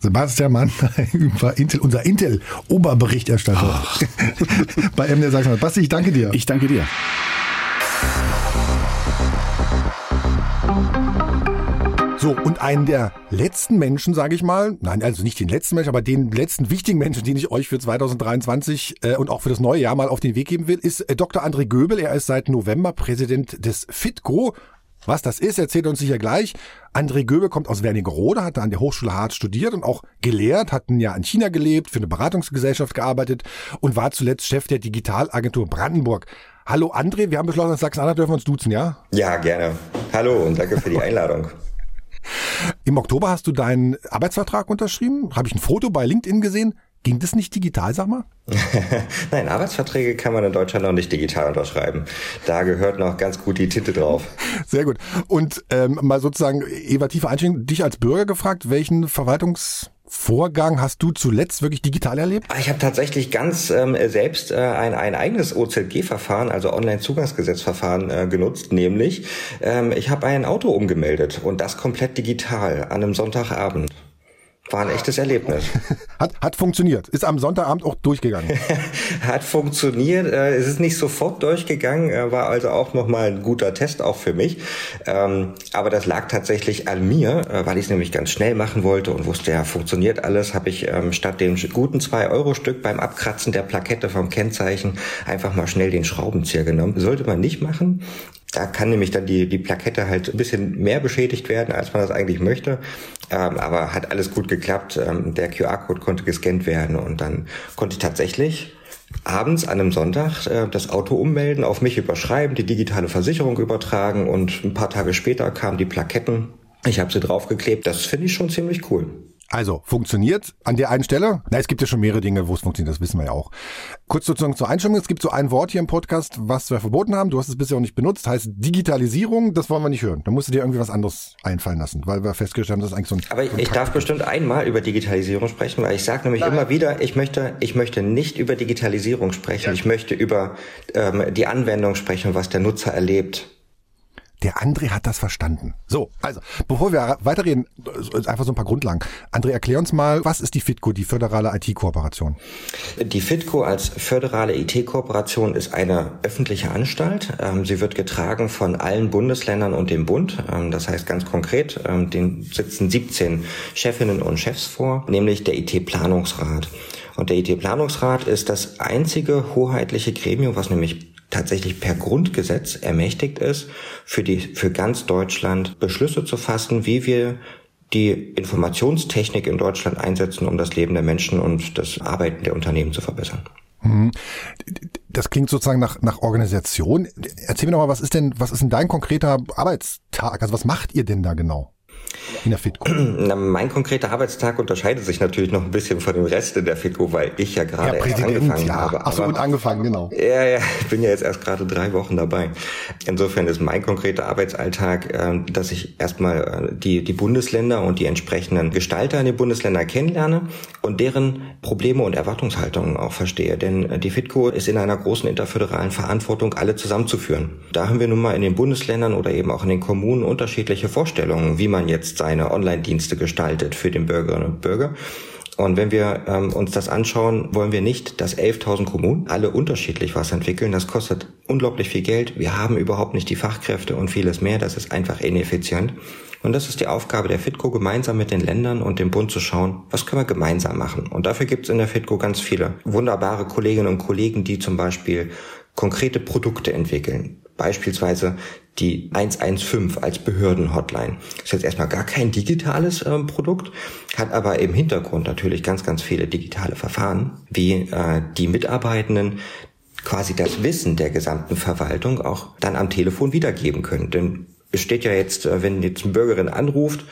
Sebastian Mann, Intel, unser Intel-Oberberichterstatter bei MDR Sachsen. Basti, ich danke dir. Ich danke dir. So, und einen der letzten Menschen, sage ich mal, nein, also nicht den letzten Menschen, aber den letzten wichtigen Menschen, den ich euch für 2023 äh, und auch für das neue Jahr mal auf den Weg geben will, ist äh, Dr. André Göbel. Er ist seit November Präsident des FITGO. Was das ist, erzählt uns sicher gleich. André Göbel kommt aus Wernigerode, hat an der Hochschule Harz studiert und auch gelehrt, hat ein Jahr in China gelebt, für eine Beratungsgesellschaft gearbeitet und war zuletzt Chef der Digitalagentur Brandenburg. Hallo André, wir haben beschlossen, Sachsen-Anhalt dürfen wir uns duzen, ja? Ja, gerne. Hallo und danke für die Einladung. Im Oktober hast du deinen Arbeitsvertrag unterschrieben. Habe ich ein Foto bei LinkedIn gesehen. Ging das nicht digital, sag mal? Nein, Arbeitsverträge kann man in Deutschland noch nicht digital unterschreiben. Da gehört noch ganz gut die Tinte drauf. Sehr gut. Und ähm, mal sozusagen, Eva, tiefer einsteigen, dich als Bürger gefragt, welchen Verwaltungs Vorgang hast du zuletzt wirklich digital erlebt? Ich habe tatsächlich ganz ähm, selbst äh, ein, ein eigenes OZG-Verfahren, also Online-Zugangsgesetzverfahren äh, genutzt, nämlich ähm, ich habe ein Auto umgemeldet und das komplett digital an einem Sonntagabend. War ein echtes Erlebnis. Hat, hat funktioniert. Ist am Sonntagabend auch durchgegangen. hat funktioniert. Äh, es ist nicht sofort durchgegangen, äh, war also auch nochmal ein guter Test auch für mich. Ähm, aber das lag tatsächlich an mir, äh, weil ich es nämlich ganz schnell machen wollte und wusste, ja, funktioniert alles, habe ich ähm, statt dem guten 2-Euro-Stück beim Abkratzen der Plakette vom Kennzeichen einfach mal schnell den Schraubenzieher genommen. Sollte man nicht machen. Da kann nämlich dann die, die Plakette halt ein bisschen mehr beschädigt werden, als man das eigentlich möchte. Ähm, aber hat alles gut geklappt. Ähm, der QR-Code konnte gescannt werden und dann konnte ich tatsächlich abends an einem Sonntag äh, das Auto ummelden, auf mich überschreiben, die digitale Versicherung übertragen und ein paar Tage später kamen die Plaketten. Ich habe sie draufgeklebt. Das finde ich schon ziemlich cool. Also, funktioniert an der einen Stelle? Na, es gibt ja schon mehrere Dinge, wo es funktioniert, das wissen wir ja auch. Kurz sozusagen zur Einstimmung, es gibt so ein Wort hier im Podcast, was wir verboten haben, du hast es bisher auch nicht benutzt, heißt Digitalisierung, das wollen wir nicht hören. Da musst du dir irgendwie was anderes einfallen lassen, weil wir festgestellt haben, das ist eigentlich so ein... Aber ich, ich darf bestimmt einmal über Digitalisierung sprechen, weil ich sage nämlich Nein. immer wieder, ich möchte, ich möchte nicht über Digitalisierung sprechen, ja. ich möchte über ähm, die Anwendung sprechen, was der Nutzer erlebt. Der André hat das verstanden. So, also, bevor wir weiterreden, einfach so ein paar Grundlagen. André, erklär uns mal, was ist die FITCO, die föderale IT-Kooperation? Die FITCO als föderale IT-Kooperation ist eine öffentliche Anstalt. Ähm, sie wird getragen von allen Bundesländern und dem Bund. Ähm, das heißt ganz konkret, ähm, den sitzen 17 Chefinnen und Chefs vor, nämlich der IT-Planungsrat. Und der IT-Planungsrat ist das einzige hoheitliche Gremium, was nämlich tatsächlich per Grundgesetz ermächtigt ist, für die, für ganz Deutschland Beschlüsse zu fassen, wie wir die Informationstechnik in Deutschland einsetzen, um das Leben der Menschen und das Arbeiten der Unternehmen zu verbessern. Mhm. Das klingt sozusagen nach, nach Organisation. Erzähl mir doch mal, was ist denn, was ist denn dein konkreter Arbeitstag? Also was macht ihr denn da genau? In der FITCO? Na, mein konkreter Arbeitstag unterscheidet sich natürlich noch ein bisschen von dem Rest in der FITCO, weil ich ja gerade ja, erst angefangen ja. habe. Ach so, gut angefangen, genau. Ja, ja, ich bin ja jetzt erst gerade drei Wochen dabei. Insofern ist mein konkreter Arbeitsalltag, äh, dass ich erstmal äh, die, die Bundesländer und die entsprechenden Gestalter in den Bundesländern kennenlerne und deren Probleme und Erwartungshaltungen auch verstehe. Denn äh, die FITCO ist in einer großen interföderalen Verantwortung, alle zusammenzuführen. Da haben wir nun mal in den Bundesländern oder eben auch in den Kommunen unterschiedliche Vorstellungen, wie man jetzt seine Online-Dienste gestaltet für den Bürgerinnen und Bürger. Und wenn wir ähm, uns das anschauen, wollen wir nicht, dass 11.000 Kommunen alle unterschiedlich was entwickeln. Das kostet unglaublich viel Geld. Wir haben überhaupt nicht die Fachkräfte und vieles mehr. Das ist einfach ineffizient. Und das ist die Aufgabe der FITCO, gemeinsam mit den Ländern und dem Bund zu schauen, was können wir gemeinsam machen. Und dafür gibt es in der FITCO ganz viele wunderbare Kolleginnen und Kollegen, die zum Beispiel konkrete Produkte entwickeln. Beispielsweise die 115 als Behördenhotline. Ist jetzt erstmal gar kein digitales äh, Produkt, hat aber im Hintergrund natürlich ganz, ganz viele digitale Verfahren, wie äh, die Mitarbeitenden quasi das Wissen der gesamten Verwaltung auch dann am Telefon wiedergeben können. Denn es steht ja jetzt, äh, wenn jetzt eine Bürgerin anruft,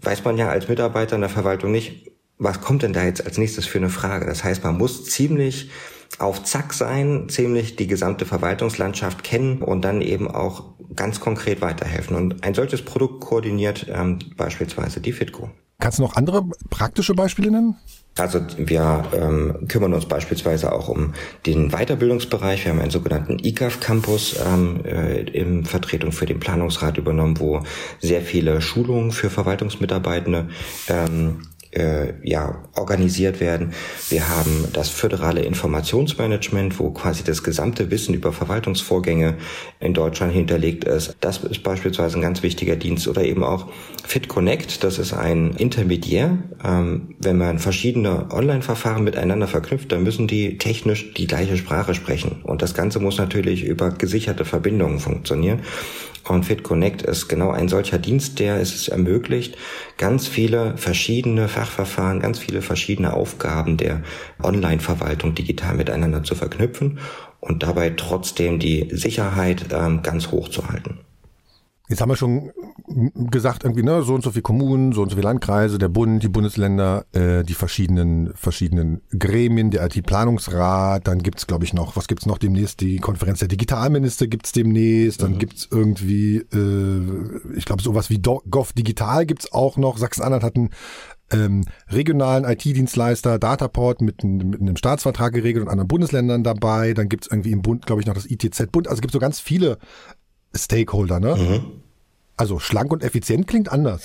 weiß man ja als Mitarbeiter in der Verwaltung nicht, was kommt denn da jetzt als nächstes für eine Frage? Das heißt, man muss ziemlich auf Zack sein, ziemlich die gesamte Verwaltungslandschaft kennen und dann eben auch ganz konkret weiterhelfen. Und ein solches Produkt koordiniert ähm, beispielsweise die FITCO. Kannst du noch andere praktische Beispiele nennen? Also wir ähm, kümmern uns beispielsweise auch um den Weiterbildungsbereich. Wir haben einen sogenannten ICAF Campus ähm, äh, in Vertretung für den Planungsrat übernommen, wo sehr viele Schulungen für Verwaltungsmitarbeitende ähm, äh, ja, organisiert werden. Wir haben das föderale Informationsmanagement, wo quasi das gesamte Wissen über Verwaltungsvorgänge in Deutschland hinterlegt ist. Das ist beispielsweise ein ganz wichtiger Dienst oder eben auch FitConnect. Das ist ein Intermediär. Ähm, wenn man verschiedene Online-Verfahren miteinander verknüpft, dann müssen die technisch die gleiche Sprache sprechen. Und das Ganze muss natürlich über gesicherte Verbindungen funktionieren. Und FitConnect ist genau ein solcher Dienst, der es ermöglicht, ganz viele verschiedene Fachverfahren, ganz viele verschiedene Aufgaben der Online-Verwaltung digital miteinander zu verknüpfen und dabei trotzdem die Sicherheit ähm, ganz hoch zu halten. Jetzt haben wir schon gesagt, irgendwie, ne, so und so viele Kommunen, so und so viele Landkreise, der Bund, die Bundesländer, äh, die verschiedenen, verschiedenen Gremien, der IT-Planungsrat, dann gibt's, glaube ich, noch, was gibt's noch demnächst? Die Konferenz der Digitalminister gibt's demnächst, dann mhm. gibt's irgendwie, äh, ich glaube, sowas wie Gov Digital gibt's auch noch. Sachsen-Anhalt hat einen ähm, regionalen IT-Dienstleister Dataport mit, mit einem Staatsvertrag geregelt und anderen Bundesländern dabei. Dann gibt's irgendwie im Bund, glaube ich, noch das ITZ-Bund. Also es gibt so ganz viele Stakeholder, ne? Mhm. Also schlank und effizient klingt anders.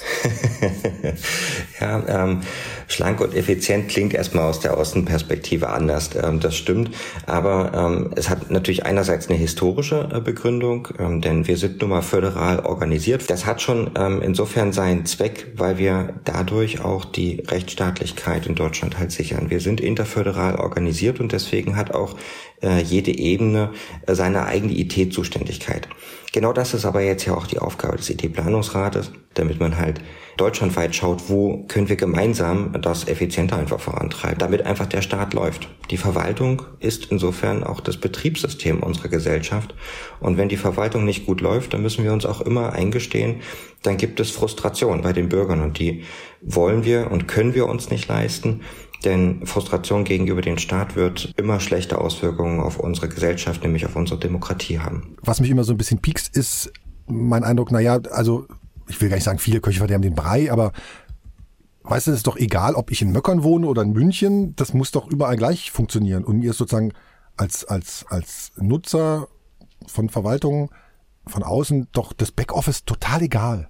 ja, ähm, schlank und effizient klingt erstmal aus der Außenperspektive anders. Ähm, das stimmt. Aber ähm, es hat natürlich einerseits eine historische äh, Begründung, ähm, denn wir sind nun mal föderal organisiert. Das hat schon ähm, insofern seinen Zweck, weil wir dadurch auch die Rechtsstaatlichkeit in Deutschland halt sichern. Wir sind interföderal organisiert und deswegen hat auch äh, jede Ebene äh, seine eigene IT-Zuständigkeit. Genau das ist aber jetzt ja auch die Aufgabe des IT-Planungsrates, damit man halt deutschlandweit schaut, wo können wir gemeinsam das effizienter einfach vorantreiben, damit einfach der Staat läuft. Die Verwaltung ist insofern auch das Betriebssystem unserer Gesellschaft. Und wenn die Verwaltung nicht gut läuft, dann müssen wir uns auch immer eingestehen, dann gibt es Frustration bei den Bürgern und die wollen wir und können wir uns nicht leisten. Denn Frustration gegenüber dem Staat wird immer schlechte Auswirkungen auf unsere Gesellschaft, nämlich auf unsere Demokratie haben. Was mich immer so ein bisschen piekst, ist mein Eindruck, naja, also ich will gar nicht sagen, viele Köche verderben den Brei, aber weißt du, es ist doch egal, ob ich in Möckern wohne oder in München, das muss doch überall gleich funktionieren. Und mir ist sozusagen als, als, als Nutzer von Verwaltungen von außen doch das Backoffice total egal.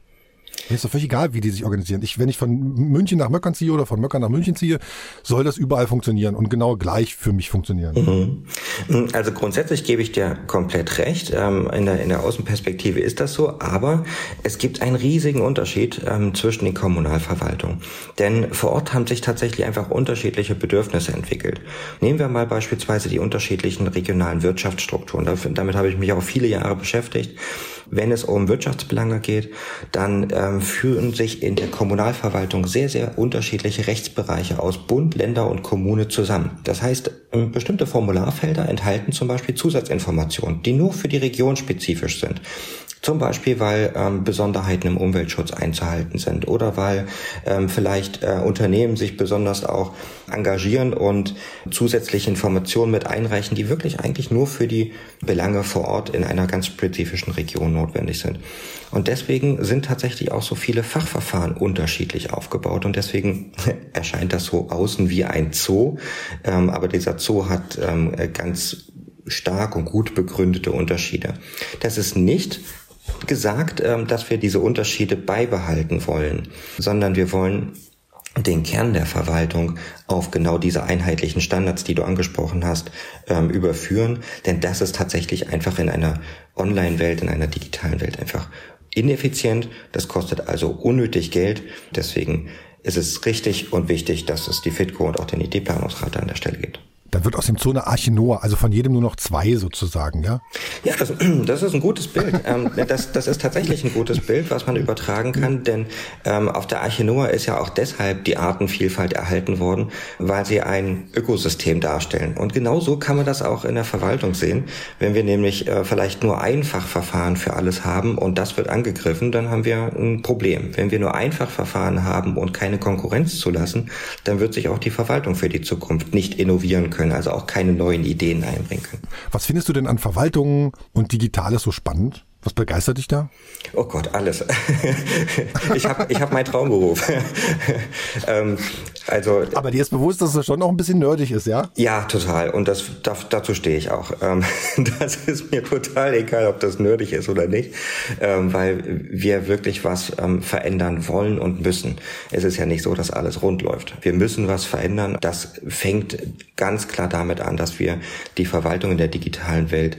Mir ist doch völlig egal, wie die sich organisieren. Ich, wenn ich von München nach Möckern ziehe oder von Möckern nach München ziehe, soll das überall funktionieren und genau gleich für mich funktionieren. Mhm. Also grundsätzlich gebe ich dir komplett recht. Ähm, in der, in der Außenperspektive ist das so, aber es gibt einen riesigen Unterschied ähm, zwischen den Kommunalverwaltungen. Denn vor Ort haben sich tatsächlich einfach unterschiedliche Bedürfnisse entwickelt. Nehmen wir mal beispielsweise die unterschiedlichen regionalen Wirtschaftsstrukturen. Damit habe ich mich auch viele Jahre beschäftigt. Wenn es um Wirtschaftsbelange geht, dann ähm, führen sich in der Kommunalverwaltung sehr, sehr unterschiedliche Rechtsbereiche aus Bund, Länder und Kommune zusammen. Das heißt, ähm, bestimmte Formularfelder enthalten zum Beispiel Zusatzinformationen, die nur für die Region spezifisch sind. Zum Beispiel, weil ähm, Besonderheiten im Umweltschutz einzuhalten sind oder weil ähm, vielleicht äh, Unternehmen sich besonders auch engagieren und zusätzliche Informationen mit einreichen, die wirklich eigentlich nur für die Belange vor Ort in einer ganz spezifischen Region notwendig sind. Und deswegen sind tatsächlich auch so viele Fachverfahren unterschiedlich aufgebaut und deswegen erscheint das so außen wie ein Zoo, ähm, aber dieser Zoo hat ähm, ganz stark und gut begründete Unterschiede. Das ist nicht gesagt, ähm, dass wir diese Unterschiede beibehalten wollen, sondern wir wollen den Kern der Verwaltung auf genau diese einheitlichen Standards, die du angesprochen hast, ähm, überführen. Denn das ist tatsächlich einfach in einer Online-Welt, in einer digitalen Welt einfach ineffizient. Das kostet also unnötig Geld. Deswegen ist es richtig und wichtig, dass es die FITCO und auch den IT-Planungsrat an der Stelle gibt. Dann wird aus dem Arche Noah, also von jedem nur noch zwei sozusagen, ja? Ja, das, das ist ein gutes Bild. Ähm, das, das ist tatsächlich ein gutes Bild, was man übertragen kann, denn ähm, auf der Arche Noah ist ja auch deshalb die Artenvielfalt erhalten worden, weil sie ein Ökosystem darstellen. Und genau so kann man das auch in der Verwaltung sehen. Wenn wir nämlich äh, vielleicht nur Einfachverfahren für alles haben und das wird angegriffen, dann haben wir ein Problem. Wenn wir nur Einfachverfahren haben und keine Konkurrenz zulassen, dann wird sich auch die Verwaltung für die Zukunft nicht innovieren können können, also auch keine neuen Ideen einbringen können. Was findest du denn an Verwaltung und Digitales so spannend? Was begeistert dich da? Oh Gott, alles. ich habe ich hab meinen Traumberuf. ähm, also, Aber dir ist bewusst, dass es schon noch ein bisschen nerdig ist, ja? Ja, total. Und das, dazu stehe ich auch. Ähm, das ist mir total egal, ob das nerdig ist oder nicht, ähm, weil wir wirklich was ähm, verändern wollen und müssen. Es ist ja nicht so, dass alles rund läuft. Wir müssen was verändern. Das fängt ganz klar damit an, dass wir die Verwaltung in der digitalen Welt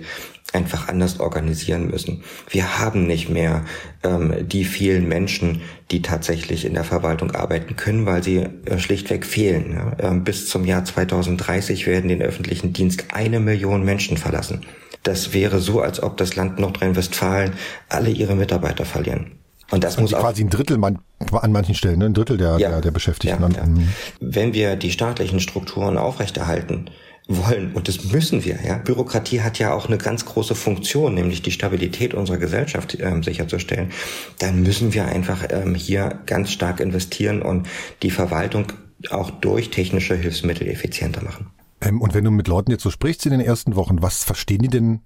einfach anders organisieren müssen. Wir haben nicht mehr ähm, die vielen Menschen, die tatsächlich in der Verwaltung arbeiten können, weil sie äh, schlichtweg fehlen. Ja? Ähm, bis zum Jahr 2030 werden den öffentlichen Dienst eine Million Menschen verlassen. Das wäre so, als ob das Land Nordrhein-Westfalen alle ihre Mitarbeiter verlieren. Und das also muss quasi ein Drittel man, an manchen Stellen, ne? ein Drittel der, ja, der, der Beschäftigten. Ja, ja. Mhm. Wenn wir die staatlichen Strukturen aufrechterhalten, wollen. Und das müssen wir. Ja? Bürokratie hat ja auch eine ganz große Funktion, nämlich die Stabilität unserer Gesellschaft ähm, sicherzustellen. Dann müssen wir einfach ähm, hier ganz stark investieren und die Verwaltung auch durch technische Hilfsmittel effizienter machen. Ähm, und wenn du mit Leuten jetzt so sprichst in den ersten Wochen, was verstehen die denn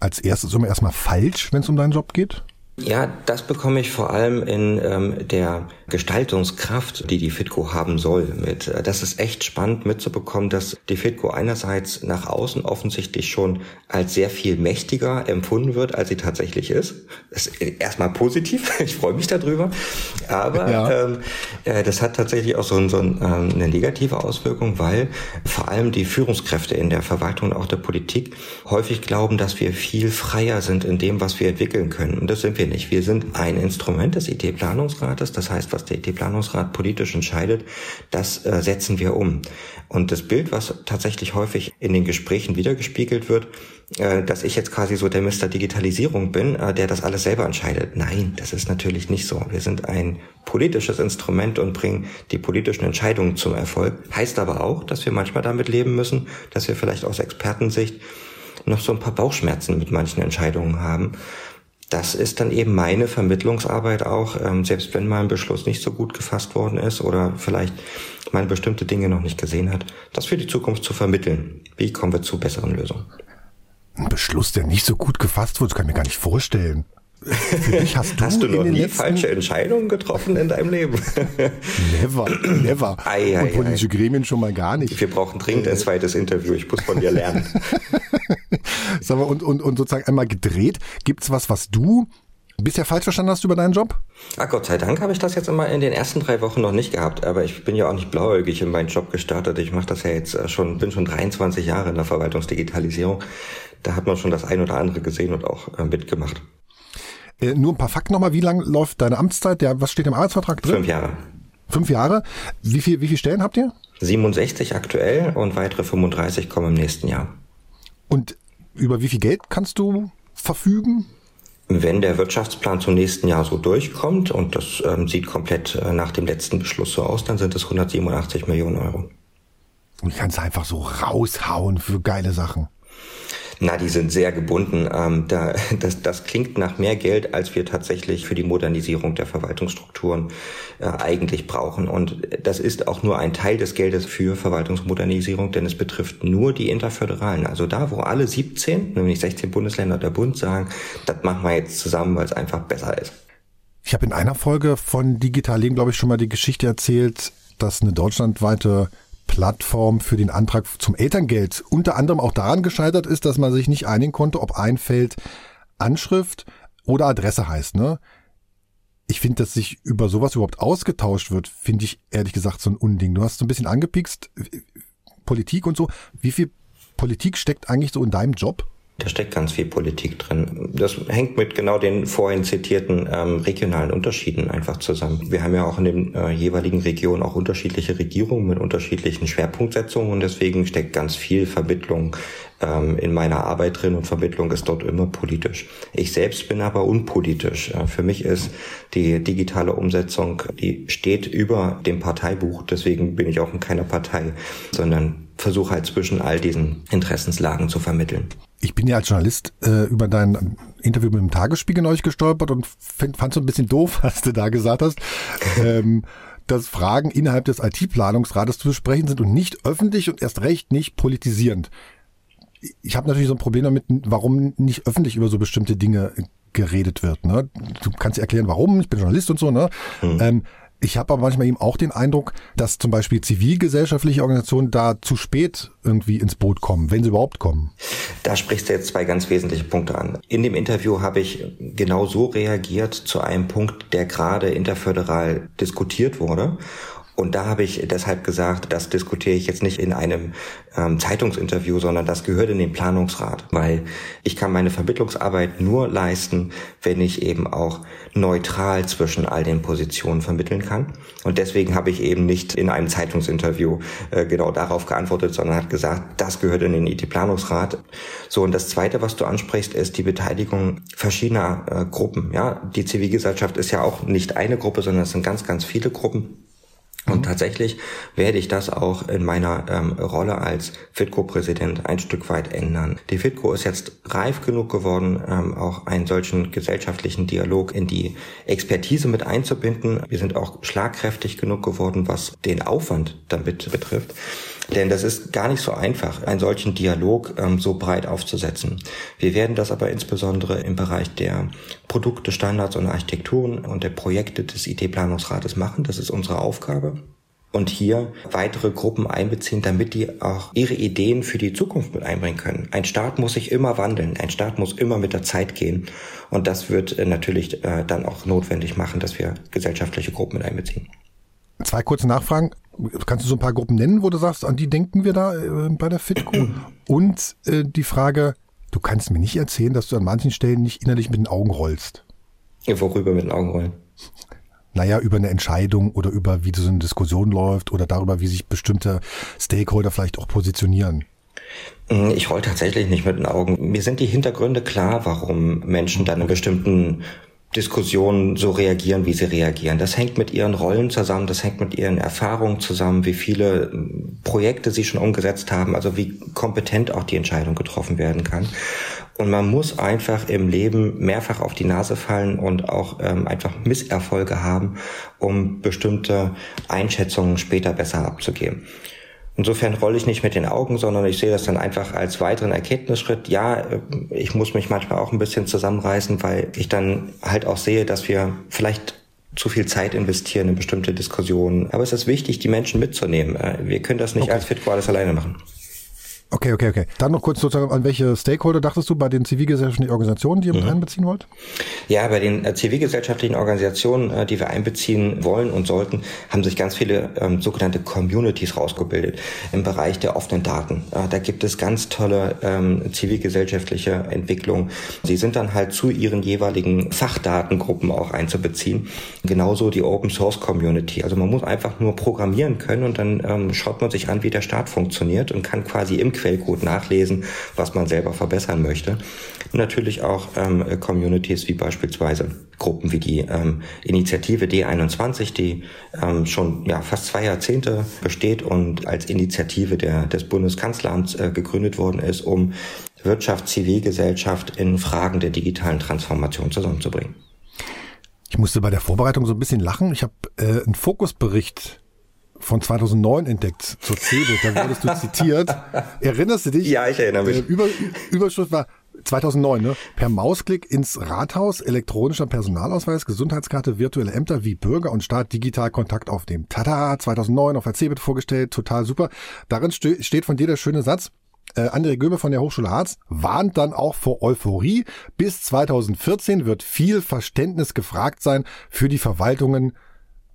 als erstes immer erstmal falsch, wenn es um deinen Job geht? Ja, das bekomme ich vor allem in ähm, der Gestaltungskraft, die die Fitco haben soll. Mit, äh, das ist echt spannend mitzubekommen, dass die Fitco einerseits nach außen offensichtlich schon als sehr viel mächtiger empfunden wird, als sie tatsächlich ist. Das ist erstmal positiv, ich freue mich darüber. Aber ja. ähm, äh, das hat tatsächlich auch so, so ein, ähm, eine negative Auswirkung, weil vor allem die Führungskräfte in der Verwaltung und auch der Politik häufig glauben, dass wir viel freier sind in dem, was wir entwickeln können. Und das sind wir wir nicht. Wir sind ein Instrument des IT-Planungsrates. Das heißt, was der IT-Planungsrat politisch entscheidet, das äh, setzen wir um. Und das Bild, was tatsächlich häufig in den Gesprächen wiedergespiegelt wird, äh, dass ich jetzt quasi so der Mr. Digitalisierung bin, äh, der das alles selber entscheidet. Nein, das ist natürlich nicht so. Wir sind ein politisches Instrument und bringen die politischen Entscheidungen zum Erfolg. Heißt aber auch, dass wir manchmal damit leben müssen, dass wir vielleicht aus Expertensicht noch so ein paar Bauchschmerzen mit manchen Entscheidungen haben das ist dann eben meine Vermittlungsarbeit auch, ähm, selbst wenn mal ein Beschluss nicht so gut gefasst worden ist oder vielleicht man bestimmte Dinge noch nicht gesehen hat, das für die Zukunft zu vermitteln. Wie kommen wir zu besseren Lösungen? Ein Beschluss, der nicht so gut gefasst wurde, kann ich mir gar nicht vorstellen. Für dich hast du, hast du noch nie letzten... falsche Entscheidungen getroffen in deinem Leben? Never, never. Ei, ei, und politische ei. Gremien schon mal gar nicht. Wir brauchen dringend ein zweites Interview. Ich muss von dir lernen. Sag mal, und, und, und sozusagen einmal gedreht. Gibt's was, was du bisher falsch verstanden hast über deinen Job? Ah, Gott sei Dank habe ich das jetzt immer in den ersten drei Wochen noch nicht gehabt. Aber ich bin ja auch nicht blauäugig in meinen Job gestartet. Ich mache das ja jetzt äh, schon, bin schon 23 Jahre in der Verwaltungsdigitalisierung. Da hat man schon das ein oder andere gesehen und auch äh, mitgemacht. Äh, nur ein paar Fakten nochmal. Wie lange läuft deine Amtszeit? Der, was steht im Arbeitsvertrag drin? Fünf Jahre. Fünf Jahre. Wie viel, wie viele Stellen habt ihr? 67 aktuell und weitere 35 kommen im nächsten Jahr. Und über wie viel Geld kannst du verfügen? Wenn der Wirtschaftsplan zum nächsten Jahr so durchkommt, und das ähm, sieht komplett äh, nach dem letzten Beschluss so aus, dann sind es 187 Millionen Euro. Und ich kann es einfach so raushauen für geile Sachen. Na, die sind sehr gebunden. Ähm, da, das, das klingt nach mehr Geld, als wir tatsächlich für die Modernisierung der Verwaltungsstrukturen äh, eigentlich brauchen. Und das ist auch nur ein Teil des Geldes für Verwaltungsmodernisierung, denn es betrifft nur die Interföderalen. Also da, wo alle 17, nämlich 16 Bundesländer der Bund sagen, das machen wir jetzt zusammen, weil es einfach besser ist. Ich habe in einer Folge von Digital Leben, glaube ich, schon mal die Geschichte erzählt, dass eine deutschlandweite Plattform für den Antrag zum Elterngeld unter anderem auch daran gescheitert ist, dass man sich nicht einigen konnte, ob ein Feld Anschrift oder Adresse heißt. Ne? Ich finde, dass sich über sowas überhaupt ausgetauscht wird, finde ich ehrlich gesagt so ein Unding. Du hast so ein bisschen angepikst, Politik und so. Wie viel Politik steckt eigentlich so in deinem Job? Da steckt ganz viel Politik drin. Das hängt mit genau den vorhin zitierten ähm, regionalen Unterschieden einfach zusammen. Wir haben ja auch in den äh, jeweiligen Regionen auch unterschiedliche Regierungen mit unterschiedlichen Schwerpunktsetzungen und deswegen steckt ganz viel Vermittlung ähm, in meiner Arbeit drin und Vermittlung ist dort immer politisch. Ich selbst bin aber unpolitisch. Äh, für mich ist die digitale Umsetzung, die steht über dem Parteibuch. Deswegen bin ich auch in keiner Partei, sondern versuche halt zwischen all diesen Interessenslagen zu vermitteln. Ich bin ja als Journalist äh, über dein Interview mit dem Tagesspiegel neulich gestolpert und find, fand so ein bisschen doof, was du da gesagt hast. ähm, dass Fragen innerhalb des IT-Planungsrates zu besprechen sind und nicht öffentlich und erst recht nicht politisierend. Ich habe natürlich so ein Problem damit, warum nicht öffentlich über so bestimmte Dinge geredet wird. Ne? Du kannst dir erklären, warum, ich bin Journalist und so. Ne? Mhm. Ähm, ich habe aber manchmal eben auch den Eindruck, dass zum Beispiel zivilgesellschaftliche Organisationen da zu spät irgendwie ins Boot kommen, wenn sie überhaupt kommen. Da sprichst du jetzt zwei ganz wesentliche Punkte an. In dem Interview habe ich genau so reagiert zu einem Punkt, der gerade interföderal diskutiert wurde. Und da habe ich deshalb gesagt, das diskutiere ich jetzt nicht in einem ähm, Zeitungsinterview, sondern das gehört in den Planungsrat, weil ich kann meine Vermittlungsarbeit nur leisten, wenn ich eben auch neutral zwischen all den Positionen vermitteln kann. Und deswegen habe ich eben nicht in einem Zeitungsinterview äh, genau darauf geantwortet, sondern hat gesagt, das gehört in den IT-Planungsrat. So, und das Zweite, was du ansprichst, ist die Beteiligung verschiedener äh, Gruppen. Ja, die Zivilgesellschaft ist ja auch nicht eine Gruppe, sondern es sind ganz, ganz viele Gruppen. Und mhm. tatsächlich werde ich das auch in meiner ähm, Rolle als FITCO-Präsident ein Stück weit ändern. Die FITCO ist jetzt reif genug geworden, ähm, auch einen solchen gesellschaftlichen Dialog in die Expertise mit einzubinden. Wir sind auch schlagkräftig genug geworden, was den Aufwand damit betrifft. Denn das ist gar nicht so einfach, einen solchen Dialog ähm, so breit aufzusetzen. Wir werden das aber insbesondere im Bereich der Produkte, Standards und Architekturen und der Projekte des IT-Planungsrates machen. Das ist unsere Aufgabe. Und hier weitere Gruppen einbeziehen, damit die auch ihre Ideen für die Zukunft mit einbringen können. Ein Staat muss sich immer wandeln. Ein Staat muss immer mit der Zeit gehen. Und das wird äh, natürlich äh, dann auch notwendig machen, dass wir gesellschaftliche Gruppen mit einbeziehen. Zwei kurze Nachfragen. Kannst du so ein paar Gruppen nennen, wo du sagst, an die denken wir da äh, bei der FITCO? Und äh, die Frage, du kannst mir nicht erzählen, dass du an manchen Stellen nicht innerlich mit den Augen rollst. Worüber mit den Augen rollen? Naja, über eine Entscheidung oder über wie so eine Diskussion läuft oder darüber, wie sich bestimmte Stakeholder vielleicht auch positionieren. Hm, ich roll tatsächlich nicht mit den Augen. Mir sind die Hintergründe klar, warum Menschen dann in bestimmten Diskussionen so reagieren, wie sie reagieren. Das hängt mit ihren Rollen zusammen, das hängt mit ihren Erfahrungen zusammen, wie viele hm, Projekte sie schon umgesetzt haben, also wie kompetent auch die Entscheidung getroffen werden kann. Und man muss einfach im Leben mehrfach auf die Nase fallen und auch ähm, einfach Misserfolge haben, um bestimmte Einschätzungen später besser abzugeben. Insofern rolle ich nicht mit den Augen, sondern ich sehe das dann einfach als weiteren Erkenntnisschritt. Ja, äh, ich muss mich manchmal auch ein bisschen zusammenreißen, weil ich dann halt auch sehe, dass wir vielleicht zu viel Zeit investieren in bestimmte Diskussionen. Aber es ist wichtig, die Menschen mitzunehmen. Äh, wir können das nicht okay. als Fitco alles alleine machen. Okay, okay, okay. Dann noch kurz sozusagen, an welche Stakeholder dachtest du bei den zivilgesellschaftlichen Organisationen, die ihr mhm. mit einbeziehen wollt? Ja, bei den äh, zivilgesellschaftlichen Organisationen, äh, die wir einbeziehen wollen und sollten, haben sich ganz viele ähm, sogenannte Communities rausgebildet im Bereich der offenen Daten. Äh, da gibt es ganz tolle ähm, zivilgesellschaftliche Entwicklungen. Sie sind dann halt zu ihren jeweiligen Fachdatengruppen auch einzubeziehen. Genauso die Open Source Community. Also man muss einfach nur programmieren können und dann ähm, schaut man sich an, wie der Staat funktioniert und kann quasi im Quellcode nachlesen, was man selber verbessern möchte. Natürlich auch ähm, Communities wie beispielsweise Gruppen wie die ähm, Initiative D21, die ähm, schon ja, fast zwei Jahrzehnte besteht und als Initiative der, des Bundeskanzleramts äh, gegründet worden ist, um Wirtschaft, Zivilgesellschaft in Fragen der digitalen Transformation zusammenzubringen. Ich musste bei der Vorbereitung so ein bisschen lachen. Ich habe äh, einen Fokusbericht von 2009 entdeckt zur CeBIT, da wurdest du zitiert. Erinnerst du dich? Ja, ich erinnere mich. Äh, Über, Überschrift war 2009, ne? Per Mausklick ins Rathaus, elektronischer Personalausweis, Gesundheitskarte, virtuelle Ämter wie Bürger und Staat digital Kontakt aufnehmen. Tada, 2009 auf der CeBIT vorgestellt, total super. Darin ste steht von dir der schöne Satz, äh, André Göbe von der Hochschule Harz warnt dann auch vor Euphorie. Bis 2014 wird viel Verständnis gefragt sein für die Verwaltungen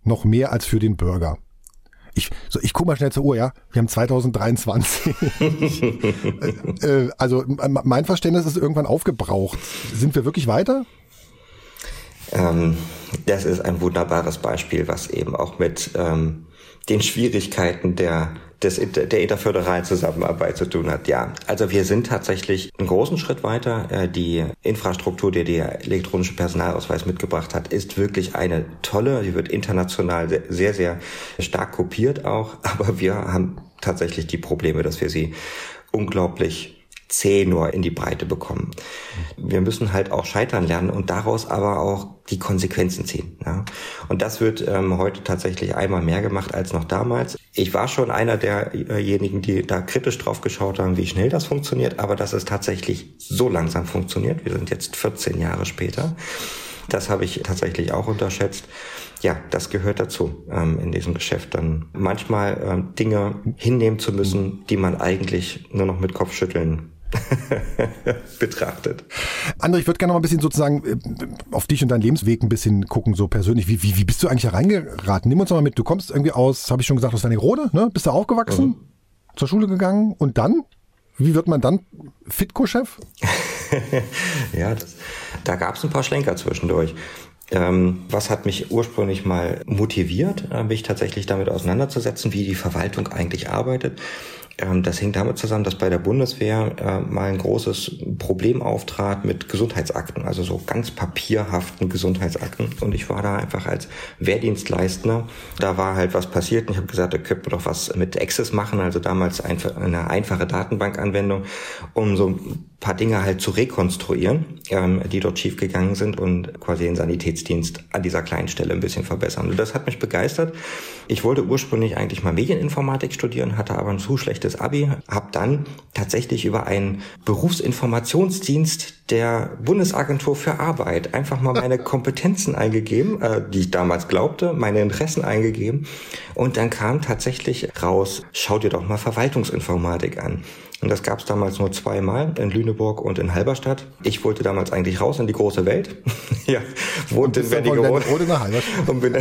noch mehr als für den Bürger. Ich, so, ich guck mal schnell zur Uhr, ja. Wir haben 2023. Äh, äh, also mein Verständnis ist irgendwann aufgebraucht. Sind wir wirklich weiter? Ähm, das ist ein wunderbares Beispiel, was eben auch mit ähm, den Schwierigkeiten der des, der interföderalen Zusammenarbeit zu tun hat. Ja, also wir sind tatsächlich einen großen Schritt weiter. Äh, die Infrastruktur, die der elektronische Personalausweis mitgebracht hat, ist wirklich eine tolle. Sie wird international sehr, sehr stark kopiert auch. Aber wir haben tatsächlich die Probleme, dass wir sie unglaublich zäh nur in die Breite bekommen. Wir müssen halt auch scheitern lernen und daraus aber auch die Konsequenzen ziehen. Ja? Und das wird ähm, heute tatsächlich einmal mehr gemacht als noch damals. Ich war schon einer derjenigen, die da kritisch drauf geschaut haben, wie schnell das funktioniert, aber dass es tatsächlich so langsam funktioniert. Wir sind jetzt 14 Jahre später. Das habe ich tatsächlich auch unterschätzt. Ja, das gehört dazu ähm, in diesem Geschäft, dann manchmal ähm, Dinge hinnehmen zu müssen, die man eigentlich nur noch mit Kopfschütteln betrachtet. André, ich würde gerne noch ein bisschen sozusagen äh, auf dich und deinen Lebensweg ein bisschen gucken, so persönlich. Wie, wie, wie bist du eigentlich da reingeraten? Nimm uns mal mit. Du kommst irgendwie aus, habe ich schon gesagt, aus Wernigerode, ne? Bist du aufgewachsen, mhm. zur Schule gegangen und dann? Wie wird man dann Fitco-Chef? ja, das, da gab es ein paar Schlenker zwischendurch. Ähm, was hat mich ursprünglich mal motiviert, äh, mich tatsächlich damit auseinanderzusetzen, wie die Verwaltung eigentlich arbeitet. Ähm, das hängt damit zusammen, dass bei der Bundeswehr äh, mal ein großes Problem auftrat mit Gesundheitsakten, also so ganz papierhaften Gesundheitsakten. Und ich war da einfach als Wehrdienstleister. Da war halt was passiert und ich habe gesagt, da könnte man doch was mit Access machen, also damals eine einfache Datenbankanwendung, um so ein paar Dinge halt zu rekonstruieren, ähm, die dort schiefgegangen sind und quasi den Sanitätsdienst an dieser kleinen Stelle ein bisschen verbessern. Und das hat mich begeistert. Ich wollte ursprünglich eigentlich mal Medieninformatik studieren, hatte aber ein zu schlechtes Abi, habe dann tatsächlich über einen Berufsinformationsdienst der Bundesagentur für Arbeit einfach mal meine Kompetenzen eingegeben, äh, die ich damals glaubte, meine Interessen eingegeben und dann kam tatsächlich raus, schau dir doch mal Verwaltungsinformatik an. Und das gab es damals nur zweimal, in Lüneburg und in Halberstadt. Ich wollte damals eigentlich raus in die große Welt. ja, wohnte in Wernigerode. und bin,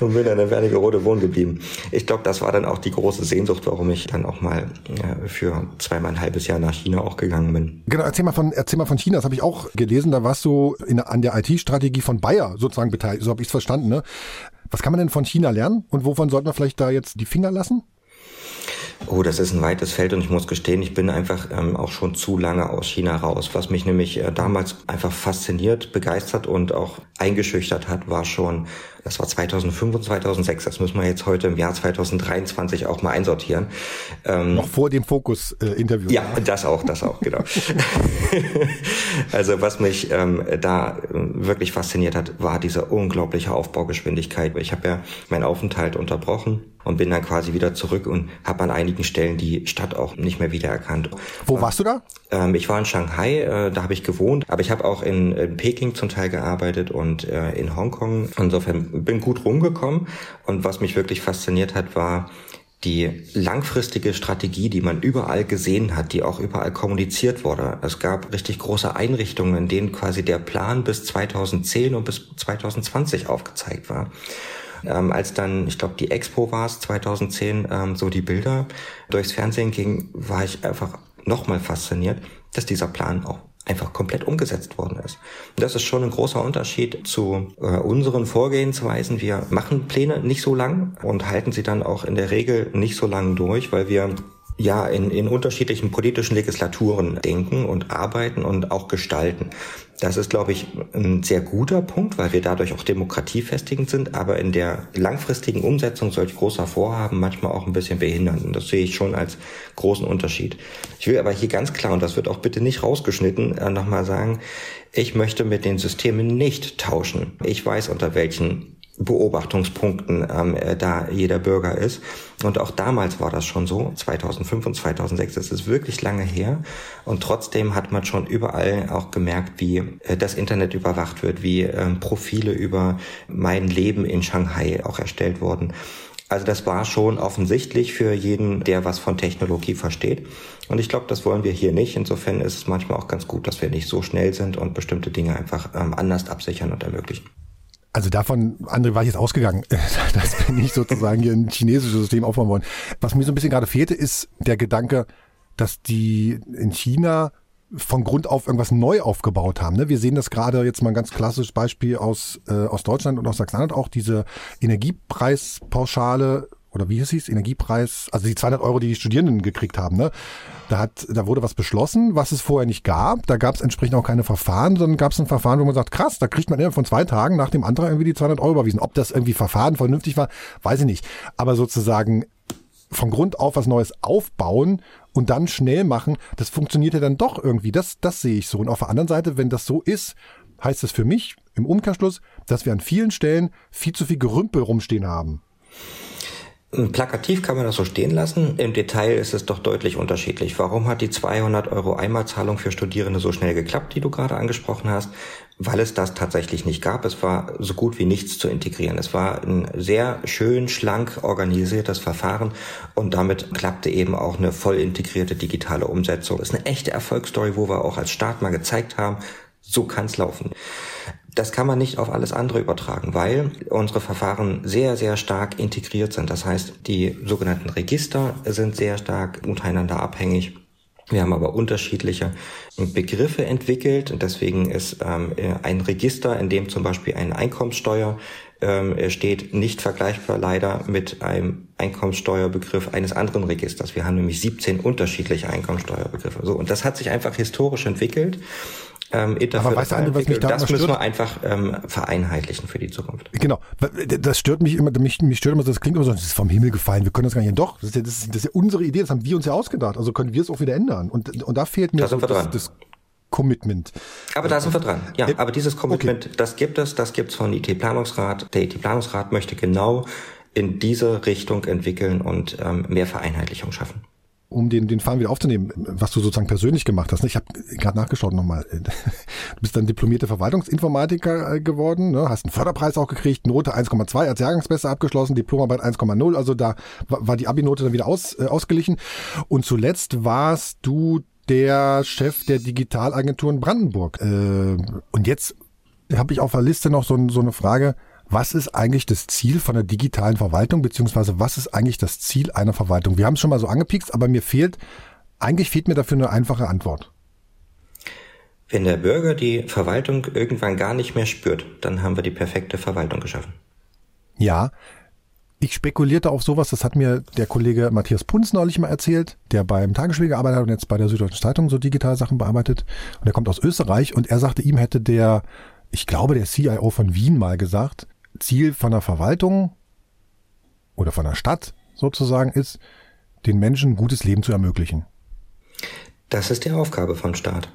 und bin dann in Wernigerode wohnen geblieben. Ich glaube, das war dann auch die große Sehnsucht, warum ich dann auch mal ja, für zweimal ein halbes Jahr nach China auch gegangen bin. Genau, erzähl mal von, erzähl mal von China. Das habe ich auch gelesen. Da warst du in, an der IT-Strategie von Bayer sozusagen beteiligt. So habe ich es verstanden. Ne? Was kann man denn von China lernen? Und wovon sollten wir vielleicht da jetzt die Finger lassen? Oh, das ist ein weites Feld und ich muss gestehen, ich bin einfach ähm, auch schon zu lange aus China raus. Was mich nämlich äh, damals einfach fasziniert, begeistert und auch eingeschüchtert hat, war schon das war 2005 und 2006. Das müssen wir jetzt heute im Jahr 2023 auch mal einsortieren. Ähm, Noch vor dem Fokus-Interview. Äh, ja, das auch, das auch, genau. also was mich ähm, da äh, wirklich fasziniert hat, war diese unglaubliche Aufbaugeschwindigkeit. Ich habe ja meinen Aufenthalt unterbrochen und bin dann quasi wieder zurück und habe an einigen Stellen die Stadt auch nicht mehr wiedererkannt. Wo warst du da? Ähm, ich war in Shanghai, äh, da habe ich gewohnt, aber ich habe auch in, in, Peking zum Teil gearbeitet und äh, in Hongkong. Insofern bin gut rumgekommen und was mich wirklich fasziniert hat, war die langfristige Strategie, die man überall gesehen hat, die auch überall kommuniziert wurde. Es gab richtig große Einrichtungen, in denen quasi der Plan bis 2010 und bis 2020 aufgezeigt war. Ähm, als dann, ich glaube, die Expo war es, 2010, ähm, so die Bilder durchs Fernsehen ging, war ich einfach nochmal fasziniert, dass dieser Plan auch einfach komplett umgesetzt worden ist. Und das ist schon ein großer Unterschied zu äh, unseren Vorgehensweisen. Wir machen Pläne nicht so lang und halten sie dann auch in der Regel nicht so lang durch, weil wir ja in, in unterschiedlichen politischen Legislaturen denken und arbeiten und auch gestalten. Das ist, glaube ich, ein sehr guter Punkt, weil wir dadurch auch demokratiefestigend sind, aber in der langfristigen Umsetzung solch großer Vorhaben manchmal auch ein bisschen behindern. Und das sehe ich schon als großen Unterschied. Ich will aber hier ganz klar, und das wird auch bitte nicht rausgeschnitten, äh, nochmal sagen, ich möchte mit den Systemen nicht tauschen. Ich weiß, unter welchen Beobachtungspunkten ähm, äh, da jeder Bürger ist. Und auch damals war das schon so, 2005 und 2006, das ist wirklich lange her. Und trotzdem hat man schon überall auch gemerkt, wie äh, das Internet überwacht wird, wie ähm, Profile über mein Leben in Shanghai auch erstellt wurden. Also das war schon offensichtlich für jeden, der was von Technologie versteht. Und ich glaube, das wollen wir hier nicht. Insofern ist es manchmal auch ganz gut, dass wir nicht so schnell sind und bestimmte Dinge einfach ähm, anders absichern und ermöglichen. Also davon, André, war ich jetzt ausgegangen, dass wir nicht sozusagen hier ein chinesisches System aufbauen wollen. Was mir so ein bisschen gerade fehlte, ist der Gedanke, dass die in China von Grund auf irgendwas neu aufgebaut haben. Ne? Wir sehen das gerade jetzt mal ein ganz klassisches Beispiel aus, äh, aus Deutschland und aus Sachsen-Anhalt auch, diese Energiepreispauschale oder wie hieß es, Energiepreis, also die 200 Euro, die die Studierenden gekriegt haben. Ne? Da, hat, da wurde was beschlossen, was es vorher nicht gab. Da gab es entsprechend auch keine Verfahren, sondern gab es ein Verfahren, wo man sagt, krass, da kriegt man innerhalb von zwei Tagen nach dem Antrag irgendwie die 200 Euro überwiesen. Ob das irgendwie Verfahren vernünftig war, weiß ich nicht. Aber sozusagen von Grund auf was Neues aufbauen und dann schnell machen, das funktioniert ja dann doch irgendwie. Das, das sehe ich so. Und auf der anderen Seite, wenn das so ist, heißt das für mich im Umkehrschluss, dass wir an vielen Stellen viel zu viel Gerümpel rumstehen haben. Plakativ kann man das so stehen lassen. Im Detail ist es doch deutlich unterschiedlich. Warum hat die 200 Euro Einmalzahlung für Studierende so schnell geklappt, die du gerade angesprochen hast? Weil es das tatsächlich nicht gab. Es war so gut wie nichts zu integrieren. Es war ein sehr schön, schlank organisiertes Verfahren und damit klappte eben auch eine voll integrierte digitale Umsetzung. Das ist eine echte Erfolgsstory, wo wir auch als Staat mal gezeigt haben, so kann's laufen. Das kann man nicht auf alles andere übertragen, weil unsere Verfahren sehr, sehr stark integriert sind. Das heißt, die sogenannten Register sind sehr stark untereinander abhängig. Wir haben aber unterschiedliche Begriffe entwickelt und deswegen ist ähm, ein Register, in dem zum Beispiel eine Einkommenssteuer ähm, steht, nicht vergleichbar leider mit einem Einkommenssteuerbegriff eines anderen Registers. Wir haben nämlich 17 unterschiedliche Einkommenssteuerbegriffe. So, und das hat sich einfach historisch entwickelt ähm, Aber weißt du, was mich da Das müssen wir einfach ähm, vereinheitlichen für die Zukunft. Genau, das stört mich immer, mich, mich stört immer, das klingt immer so, das ist vom Himmel gefallen, wir können das gar nicht, doch, das ist, ja, das, ist, das ist ja unsere Idee, das haben wir uns ja ausgedacht, also können wir es auch wieder ändern und, und da fehlt mir da so das, das Commitment. Aber da sind wir dran. Ja, aber dieses Commitment, okay. das gibt es, das gibt es von IT-Planungsrat. Der IT-Planungsrat möchte genau in diese Richtung entwickeln und ähm, mehr Vereinheitlichung schaffen um den, den Fall wieder aufzunehmen, was du sozusagen persönlich gemacht hast. Ne? Ich habe gerade nachgeschaut nochmal. Du bist dann diplomierter Verwaltungsinformatiker äh, geworden, ne? hast einen Förderpreis auch gekriegt, Note 1,2 als Jahrgangsbester abgeschlossen, Diplomarbeit 1,0, also da war die Abi-Note dann wieder aus, äh, ausgeglichen. Und zuletzt warst du der Chef der Digitalagentur in Brandenburg. Äh, und jetzt habe ich auf der Liste noch so, so eine Frage, was ist eigentlich das Ziel von der digitalen Verwaltung, beziehungsweise was ist eigentlich das Ziel einer Verwaltung? Wir haben es schon mal so angepikst, aber mir fehlt, eigentlich fehlt mir dafür eine einfache Antwort. Wenn der Bürger die Verwaltung irgendwann gar nicht mehr spürt, dann haben wir die perfekte Verwaltung geschaffen. Ja, ich spekulierte auf sowas, das hat mir der Kollege Matthias Punz neulich mal erzählt, der beim Tagesspiegel gearbeitet hat und jetzt bei der Süddeutschen Zeitung so digitale Sachen bearbeitet. Und er kommt aus Österreich und er sagte, ihm hätte der, ich glaube, der CIO von Wien mal gesagt, Ziel von der Verwaltung oder von der Stadt sozusagen ist, den Menschen ein gutes Leben zu ermöglichen. Das ist die Aufgabe vom Staat.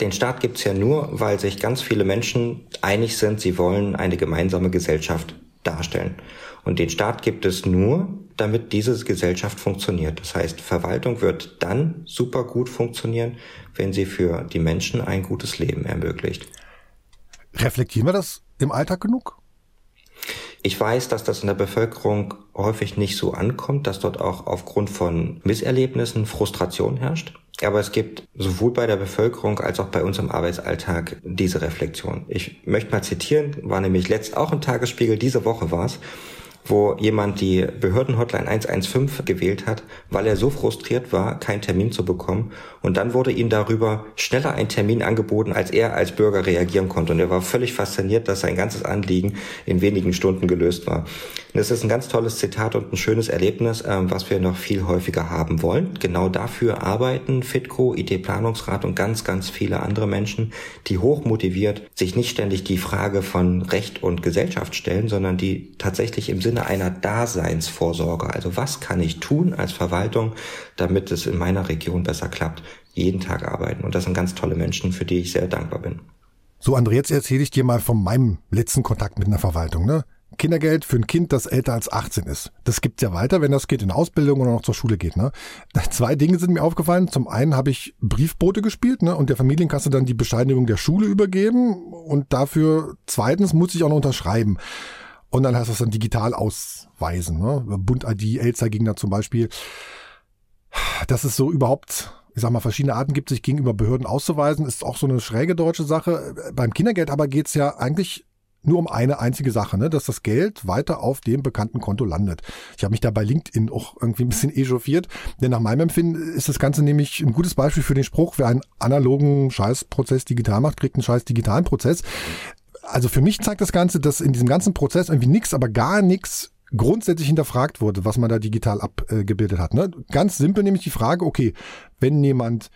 Den Staat gibt es ja nur, weil sich ganz viele Menschen einig sind, sie wollen eine gemeinsame Gesellschaft darstellen. Und den Staat gibt es nur, damit diese Gesellschaft funktioniert. Das heißt, Verwaltung wird dann super gut funktionieren, wenn sie für die Menschen ein gutes Leben ermöglicht. Reflektieren wir das im Alltag genug? Ich weiß, dass das in der Bevölkerung häufig nicht so ankommt, dass dort auch aufgrund von Misserlebnissen Frustration herrscht. Aber es gibt sowohl bei der Bevölkerung als auch bei uns im Arbeitsalltag diese Reflexion. Ich möchte mal zitieren, war nämlich letzt auch ein Tagesspiegel, diese Woche war es wo jemand die Behördenhotline 115 gewählt hat, weil er so frustriert war, keinen Termin zu bekommen. Und dann wurde ihm darüber schneller ein Termin angeboten, als er als Bürger reagieren konnte. Und er war völlig fasziniert, dass sein ganzes Anliegen in wenigen Stunden gelöst war. Und das ist ein ganz tolles Zitat und ein schönes Erlebnis, ähm, was wir noch viel häufiger haben wollen. Genau dafür arbeiten Fitco, IT-Planungsrat und ganz, ganz viele andere Menschen, die hoch motiviert sich nicht ständig die Frage von Recht und Gesellschaft stellen, sondern die tatsächlich im Sinne einer Daseinsvorsorge, also was kann ich tun als Verwaltung, damit es in meiner Region besser klappt, jeden Tag arbeiten. Und das sind ganz tolle Menschen, für die ich sehr dankbar bin. So, André, jetzt erzähle ich dir mal von meinem letzten Kontakt mit einer Verwaltung. Ne? Kindergeld für ein Kind, das älter als 18 ist. Das gibt's ja weiter, wenn das Kind in Ausbildung oder noch zur Schule geht. Ne? Zwei Dinge sind mir aufgefallen. Zum einen habe ich Briefbote gespielt ne? und der Familienkasse dann die Bescheinigung der Schule übergeben und dafür zweitens muss ich auch noch unterschreiben. Und dann du es dann digital ausweisen. Ne? Bund-ID, Elster ging da zum Beispiel. Das ist so überhaupt ich sag mal, verschiedene Arten gibt, sich gegenüber Behörden auszuweisen, ist auch so eine schräge deutsche Sache. Beim Kindergeld aber geht's ja eigentlich nur um eine einzige Sache, ne? dass das Geld weiter auf dem bekannten Konto landet. Ich habe mich da bei LinkedIn auch irgendwie ein bisschen echauffiert, denn nach meinem Empfinden ist das Ganze nämlich ein gutes Beispiel für den Spruch, wer einen analogen Scheißprozess digital macht, kriegt einen scheiß digitalen Prozess. Also für mich zeigt das Ganze, dass in diesem ganzen Prozess irgendwie nichts, aber gar nichts grundsätzlich hinterfragt wurde, was man da digital abgebildet hat. Ne? Ganz simpel nämlich die Frage, okay, wenn jemand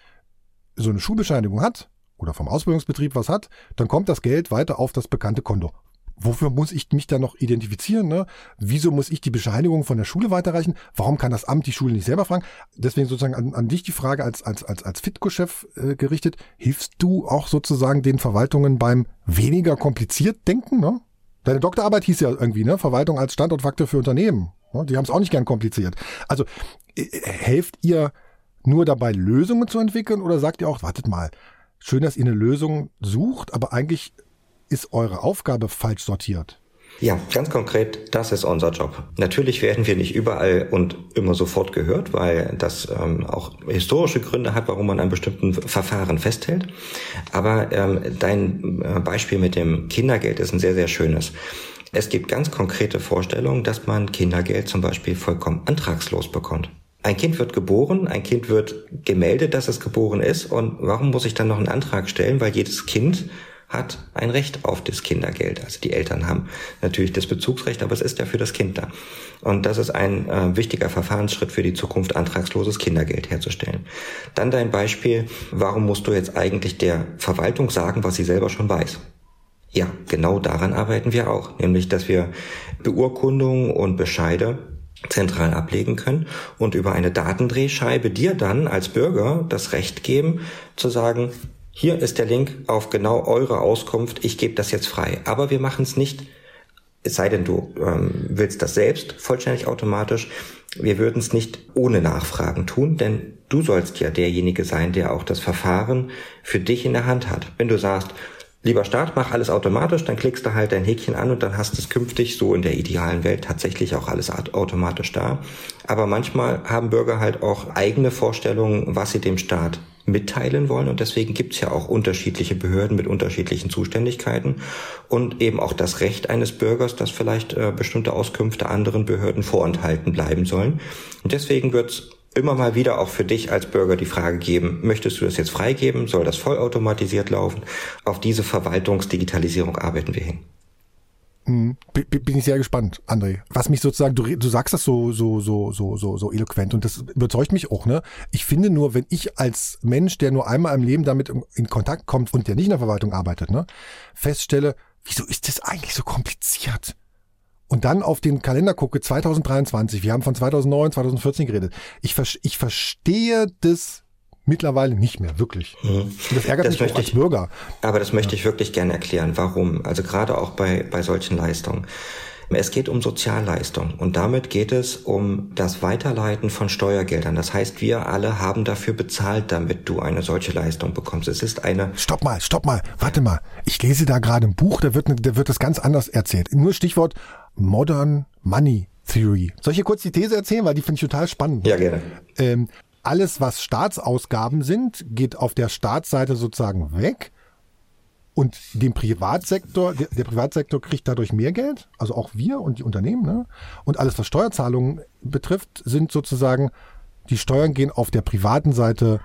so eine Schulbescheinigung hat, oder vom Ausbildungsbetrieb was hat, dann kommt das Geld weiter auf das bekannte Konto. Wofür muss ich mich dann noch identifizieren? Ne? Wieso muss ich die Bescheinigung von der Schule weiterreichen? Warum kann das Amt die Schule nicht selber fragen? Deswegen sozusagen an, an dich die Frage als, als, als, als Fitco-Chef äh, gerichtet. Hilfst du auch sozusagen den Verwaltungen beim weniger kompliziert denken? Ne? Deine Doktorarbeit hieß ja irgendwie, ne? Verwaltung als Standortfaktor für Unternehmen. Ne? Die haben es auch nicht gern kompliziert. Also äh, helft ihr nur dabei, Lösungen zu entwickeln oder sagt ihr auch, wartet mal, schön, dass ihr eine Lösung sucht, aber eigentlich ist eure Aufgabe falsch sortiert? Ja, ganz konkret, das ist unser Job. Natürlich werden wir nicht überall und immer sofort gehört, weil das ähm, auch historische Gründe hat, warum man an bestimmten Verfahren festhält. Aber ähm, dein äh, Beispiel mit dem Kindergeld ist ein sehr, sehr schönes. Es gibt ganz konkrete Vorstellungen, dass man Kindergeld zum Beispiel vollkommen antragslos bekommt. Ein Kind wird geboren, ein Kind wird gemeldet, dass es geboren ist. Und warum muss ich dann noch einen Antrag stellen? Weil jedes Kind hat ein Recht auf das Kindergeld. Also die Eltern haben natürlich das Bezugsrecht, aber es ist ja für das Kind da. Und das ist ein äh, wichtiger Verfahrensschritt für die Zukunft, antragsloses Kindergeld herzustellen. Dann dein Beispiel, warum musst du jetzt eigentlich der Verwaltung sagen, was sie selber schon weiß? Ja, genau daran arbeiten wir auch, nämlich dass wir Beurkundungen und Bescheide zentral ablegen können und über eine Datendrehscheibe dir dann als Bürger das Recht geben zu sagen, hier ist der Link auf genau eure Auskunft. Ich gebe das jetzt frei. Aber wir machen es nicht, es sei denn, du ähm, willst das selbst vollständig automatisch. Wir würden es nicht ohne Nachfragen tun, denn du sollst ja derjenige sein, der auch das Verfahren für dich in der Hand hat. Wenn du sagst, lieber Staat, mach alles automatisch, dann klickst du halt dein Häkchen an und dann hast du es künftig so in der idealen Welt tatsächlich auch alles automatisch da. Aber manchmal haben Bürger halt auch eigene Vorstellungen, was sie dem Staat mitteilen wollen. Und deswegen gibt es ja auch unterschiedliche Behörden mit unterschiedlichen Zuständigkeiten und eben auch das Recht eines Bürgers, dass vielleicht äh, bestimmte Auskünfte anderen Behörden vorenthalten bleiben sollen. Und deswegen wird es immer mal wieder auch für dich als Bürger die Frage geben, möchtest du das jetzt freigeben? Soll das vollautomatisiert laufen? Auf diese Verwaltungsdigitalisierung arbeiten wir hin. Mhm. Bin ich sehr gespannt, André. Was mich sozusagen, du, du sagst das so, so, so, so, so, so eloquent und das überzeugt mich auch, ne? Ich finde nur, wenn ich als Mensch, der nur einmal im Leben damit in Kontakt kommt und der nicht in der Verwaltung arbeitet, ne, feststelle, wieso ist das eigentlich so kompliziert? Und dann auf den Kalender gucke, 2023, wir haben von 2009, 2014 geredet. Ich, ich verstehe das Mittlerweile nicht mehr, wirklich. Mhm. Das ärgert das mich auch als ich, Bürger. Aber das möchte ich wirklich gerne erklären. Warum? Also gerade auch bei, bei solchen Leistungen. Es geht um Sozialleistung und damit geht es um das Weiterleiten von Steuergeldern. Das heißt, wir alle haben dafür bezahlt, damit du eine solche Leistung bekommst. Es ist eine. Stopp mal, stopp mal, warte mal. Ich lese da gerade ein Buch, da wird, da wird das ganz anders erzählt. Nur Stichwort Modern Money Theory. Soll ich hier kurz die These erzählen, weil die finde ich total spannend. Ja, gerne. Ähm, alles, was Staatsausgaben sind, geht auf der Staatsseite sozusagen weg. Und dem Privatsektor, der, der, Privatsektor kriegt dadurch mehr Geld, also auch wir und die Unternehmen. Ne? Und alles, was Steuerzahlungen betrifft, sind sozusagen, die Steuern gehen auf der privaten Seite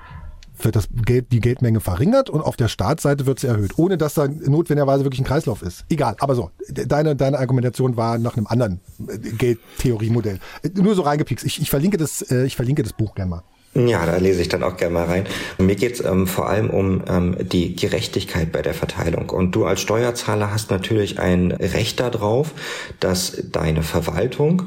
wird das Geld, die Geldmenge verringert und auf der Staatsseite wird sie erhöht, ohne dass da notwendigerweise wirklich ein Kreislauf ist. Egal, aber so, deine, deine Argumentation war nach einem anderen äh, Geldtheoriemodell. Nur so reingepikst. Ich, ich verlinke das, äh, ich verlinke das Buch gerne mal. Ja, da lese ich dann auch gerne mal rein. Mir geht's ähm, vor allem um ähm, die Gerechtigkeit bei der Verteilung. Und du als Steuerzahler hast natürlich ein Recht darauf, dass deine Verwaltung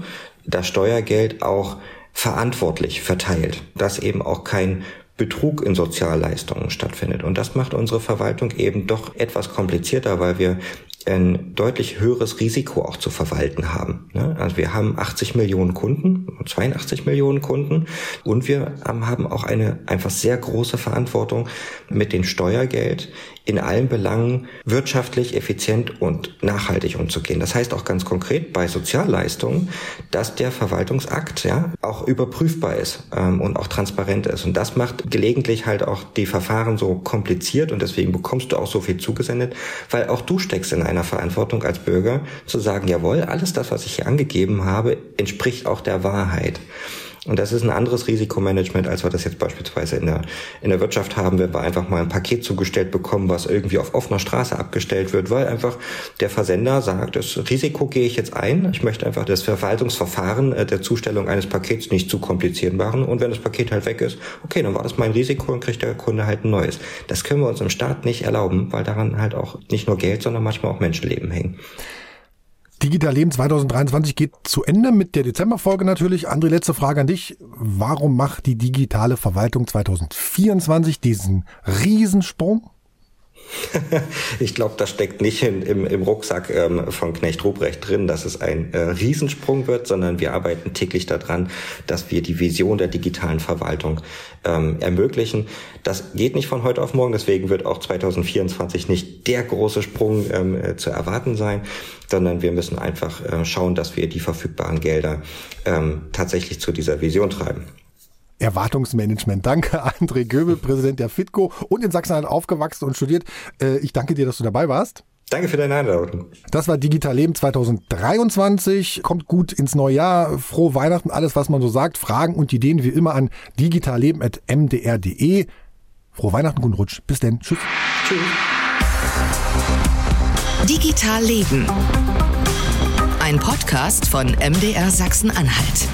das Steuergeld auch verantwortlich verteilt, dass eben auch kein Betrug in Sozialleistungen stattfindet. Und das macht unsere Verwaltung eben doch etwas komplizierter, weil wir ein deutlich höheres Risiko auch zu verwalten haben. Ne? Also wir haben 80 Millionen Kunden, 82 Millionen Kunden und wir haben auch eine einfach sehr große Verantwortung mit dem Steuergeld in allen Belangen wirtschaftlich, effizient und nachhaltig umzugehen. Das heißt auch ganz konkret bei Sozialleistungen, dass der Verwaltungsakt ja auch überprüfbar ist ähm, und auch transparent ist. Und das macht gelegentlich halt auch die Verfahren so kompliziert und deswegen bekommst du auch so viel zugesendet, weil auch du steckst in einer Verantwortung als Bürger zu sagen, jawohl, alles das, was ich hier angegeben habe, entspricht auch der Wahrheit. Und das ist ein anderes Risikomanagement, als wir das jetzt beispielsweise in der, in der Wirtschaft haben, wenn wir einfach mal ein Paket zugestellt bekommen, was irgendwie auf offener Straße abgestellt wird, weil einfach der Versender sagt, das Risiko gehe ich jetzt ein. Ich möchte einfach das Verwaltungsverfahren äh, der Zustellung eines Pakets nicht zu kompliziert machen. Und wenn das Paket halt weg ist, okay, dann war das mein Risiko und kriegt der Kunde halt ein neues. Das können wir uns im Staat nicht erlauben, weil daran halt auch nicht nur Geld, sondern manchmal auch Menschenleben hängen. Digital Leben 2023 geht zu Ende mit der Dezemberfolge natürlich. André, letzte Frage an dich. Warum macht die digitale Verwaltung 2024 diesen Riesensprung? ich glaube, das steckt nicht in, im, im Rucksack ähm, von Knecht Ruprecht drin, dass es ein äh, Riesensprung wird, sondern wir arbeiten täglich daran, dass wir die Vision der digitalen Verwaltung ähm, ermöglichen. Das geht nicht von heute auf morgen, deswegen wird auch 2024 nicht der große Sprung ähm, äh, zu erwarten sein, sondern wir müssen einfach äh, schauen, dass wir die verfügbaren Gelder ähm, tatsächlich zu dieser Vision treiben. Erwartungsmanagement. Danke, André Göbel, Präsident der FITCO und in Sachsen-Anhalt aufgewachsen und studiert. Äh, ich danke dir, dass du dabei warst. Danke für deine Einladung. Das war Digital Leben 2023. Kommt gut ins neue Jahr. Frohe Weihnachten, alles, was man so sagt. Fragen und Ideen wie immer an digitalleben.mdr.de. Frohe Weihnachten, guten Rutsch. Bis denn. Tschüss. Tschüss. Digital Leben. Ein Podcast von MDR Sachsen-Anhalt.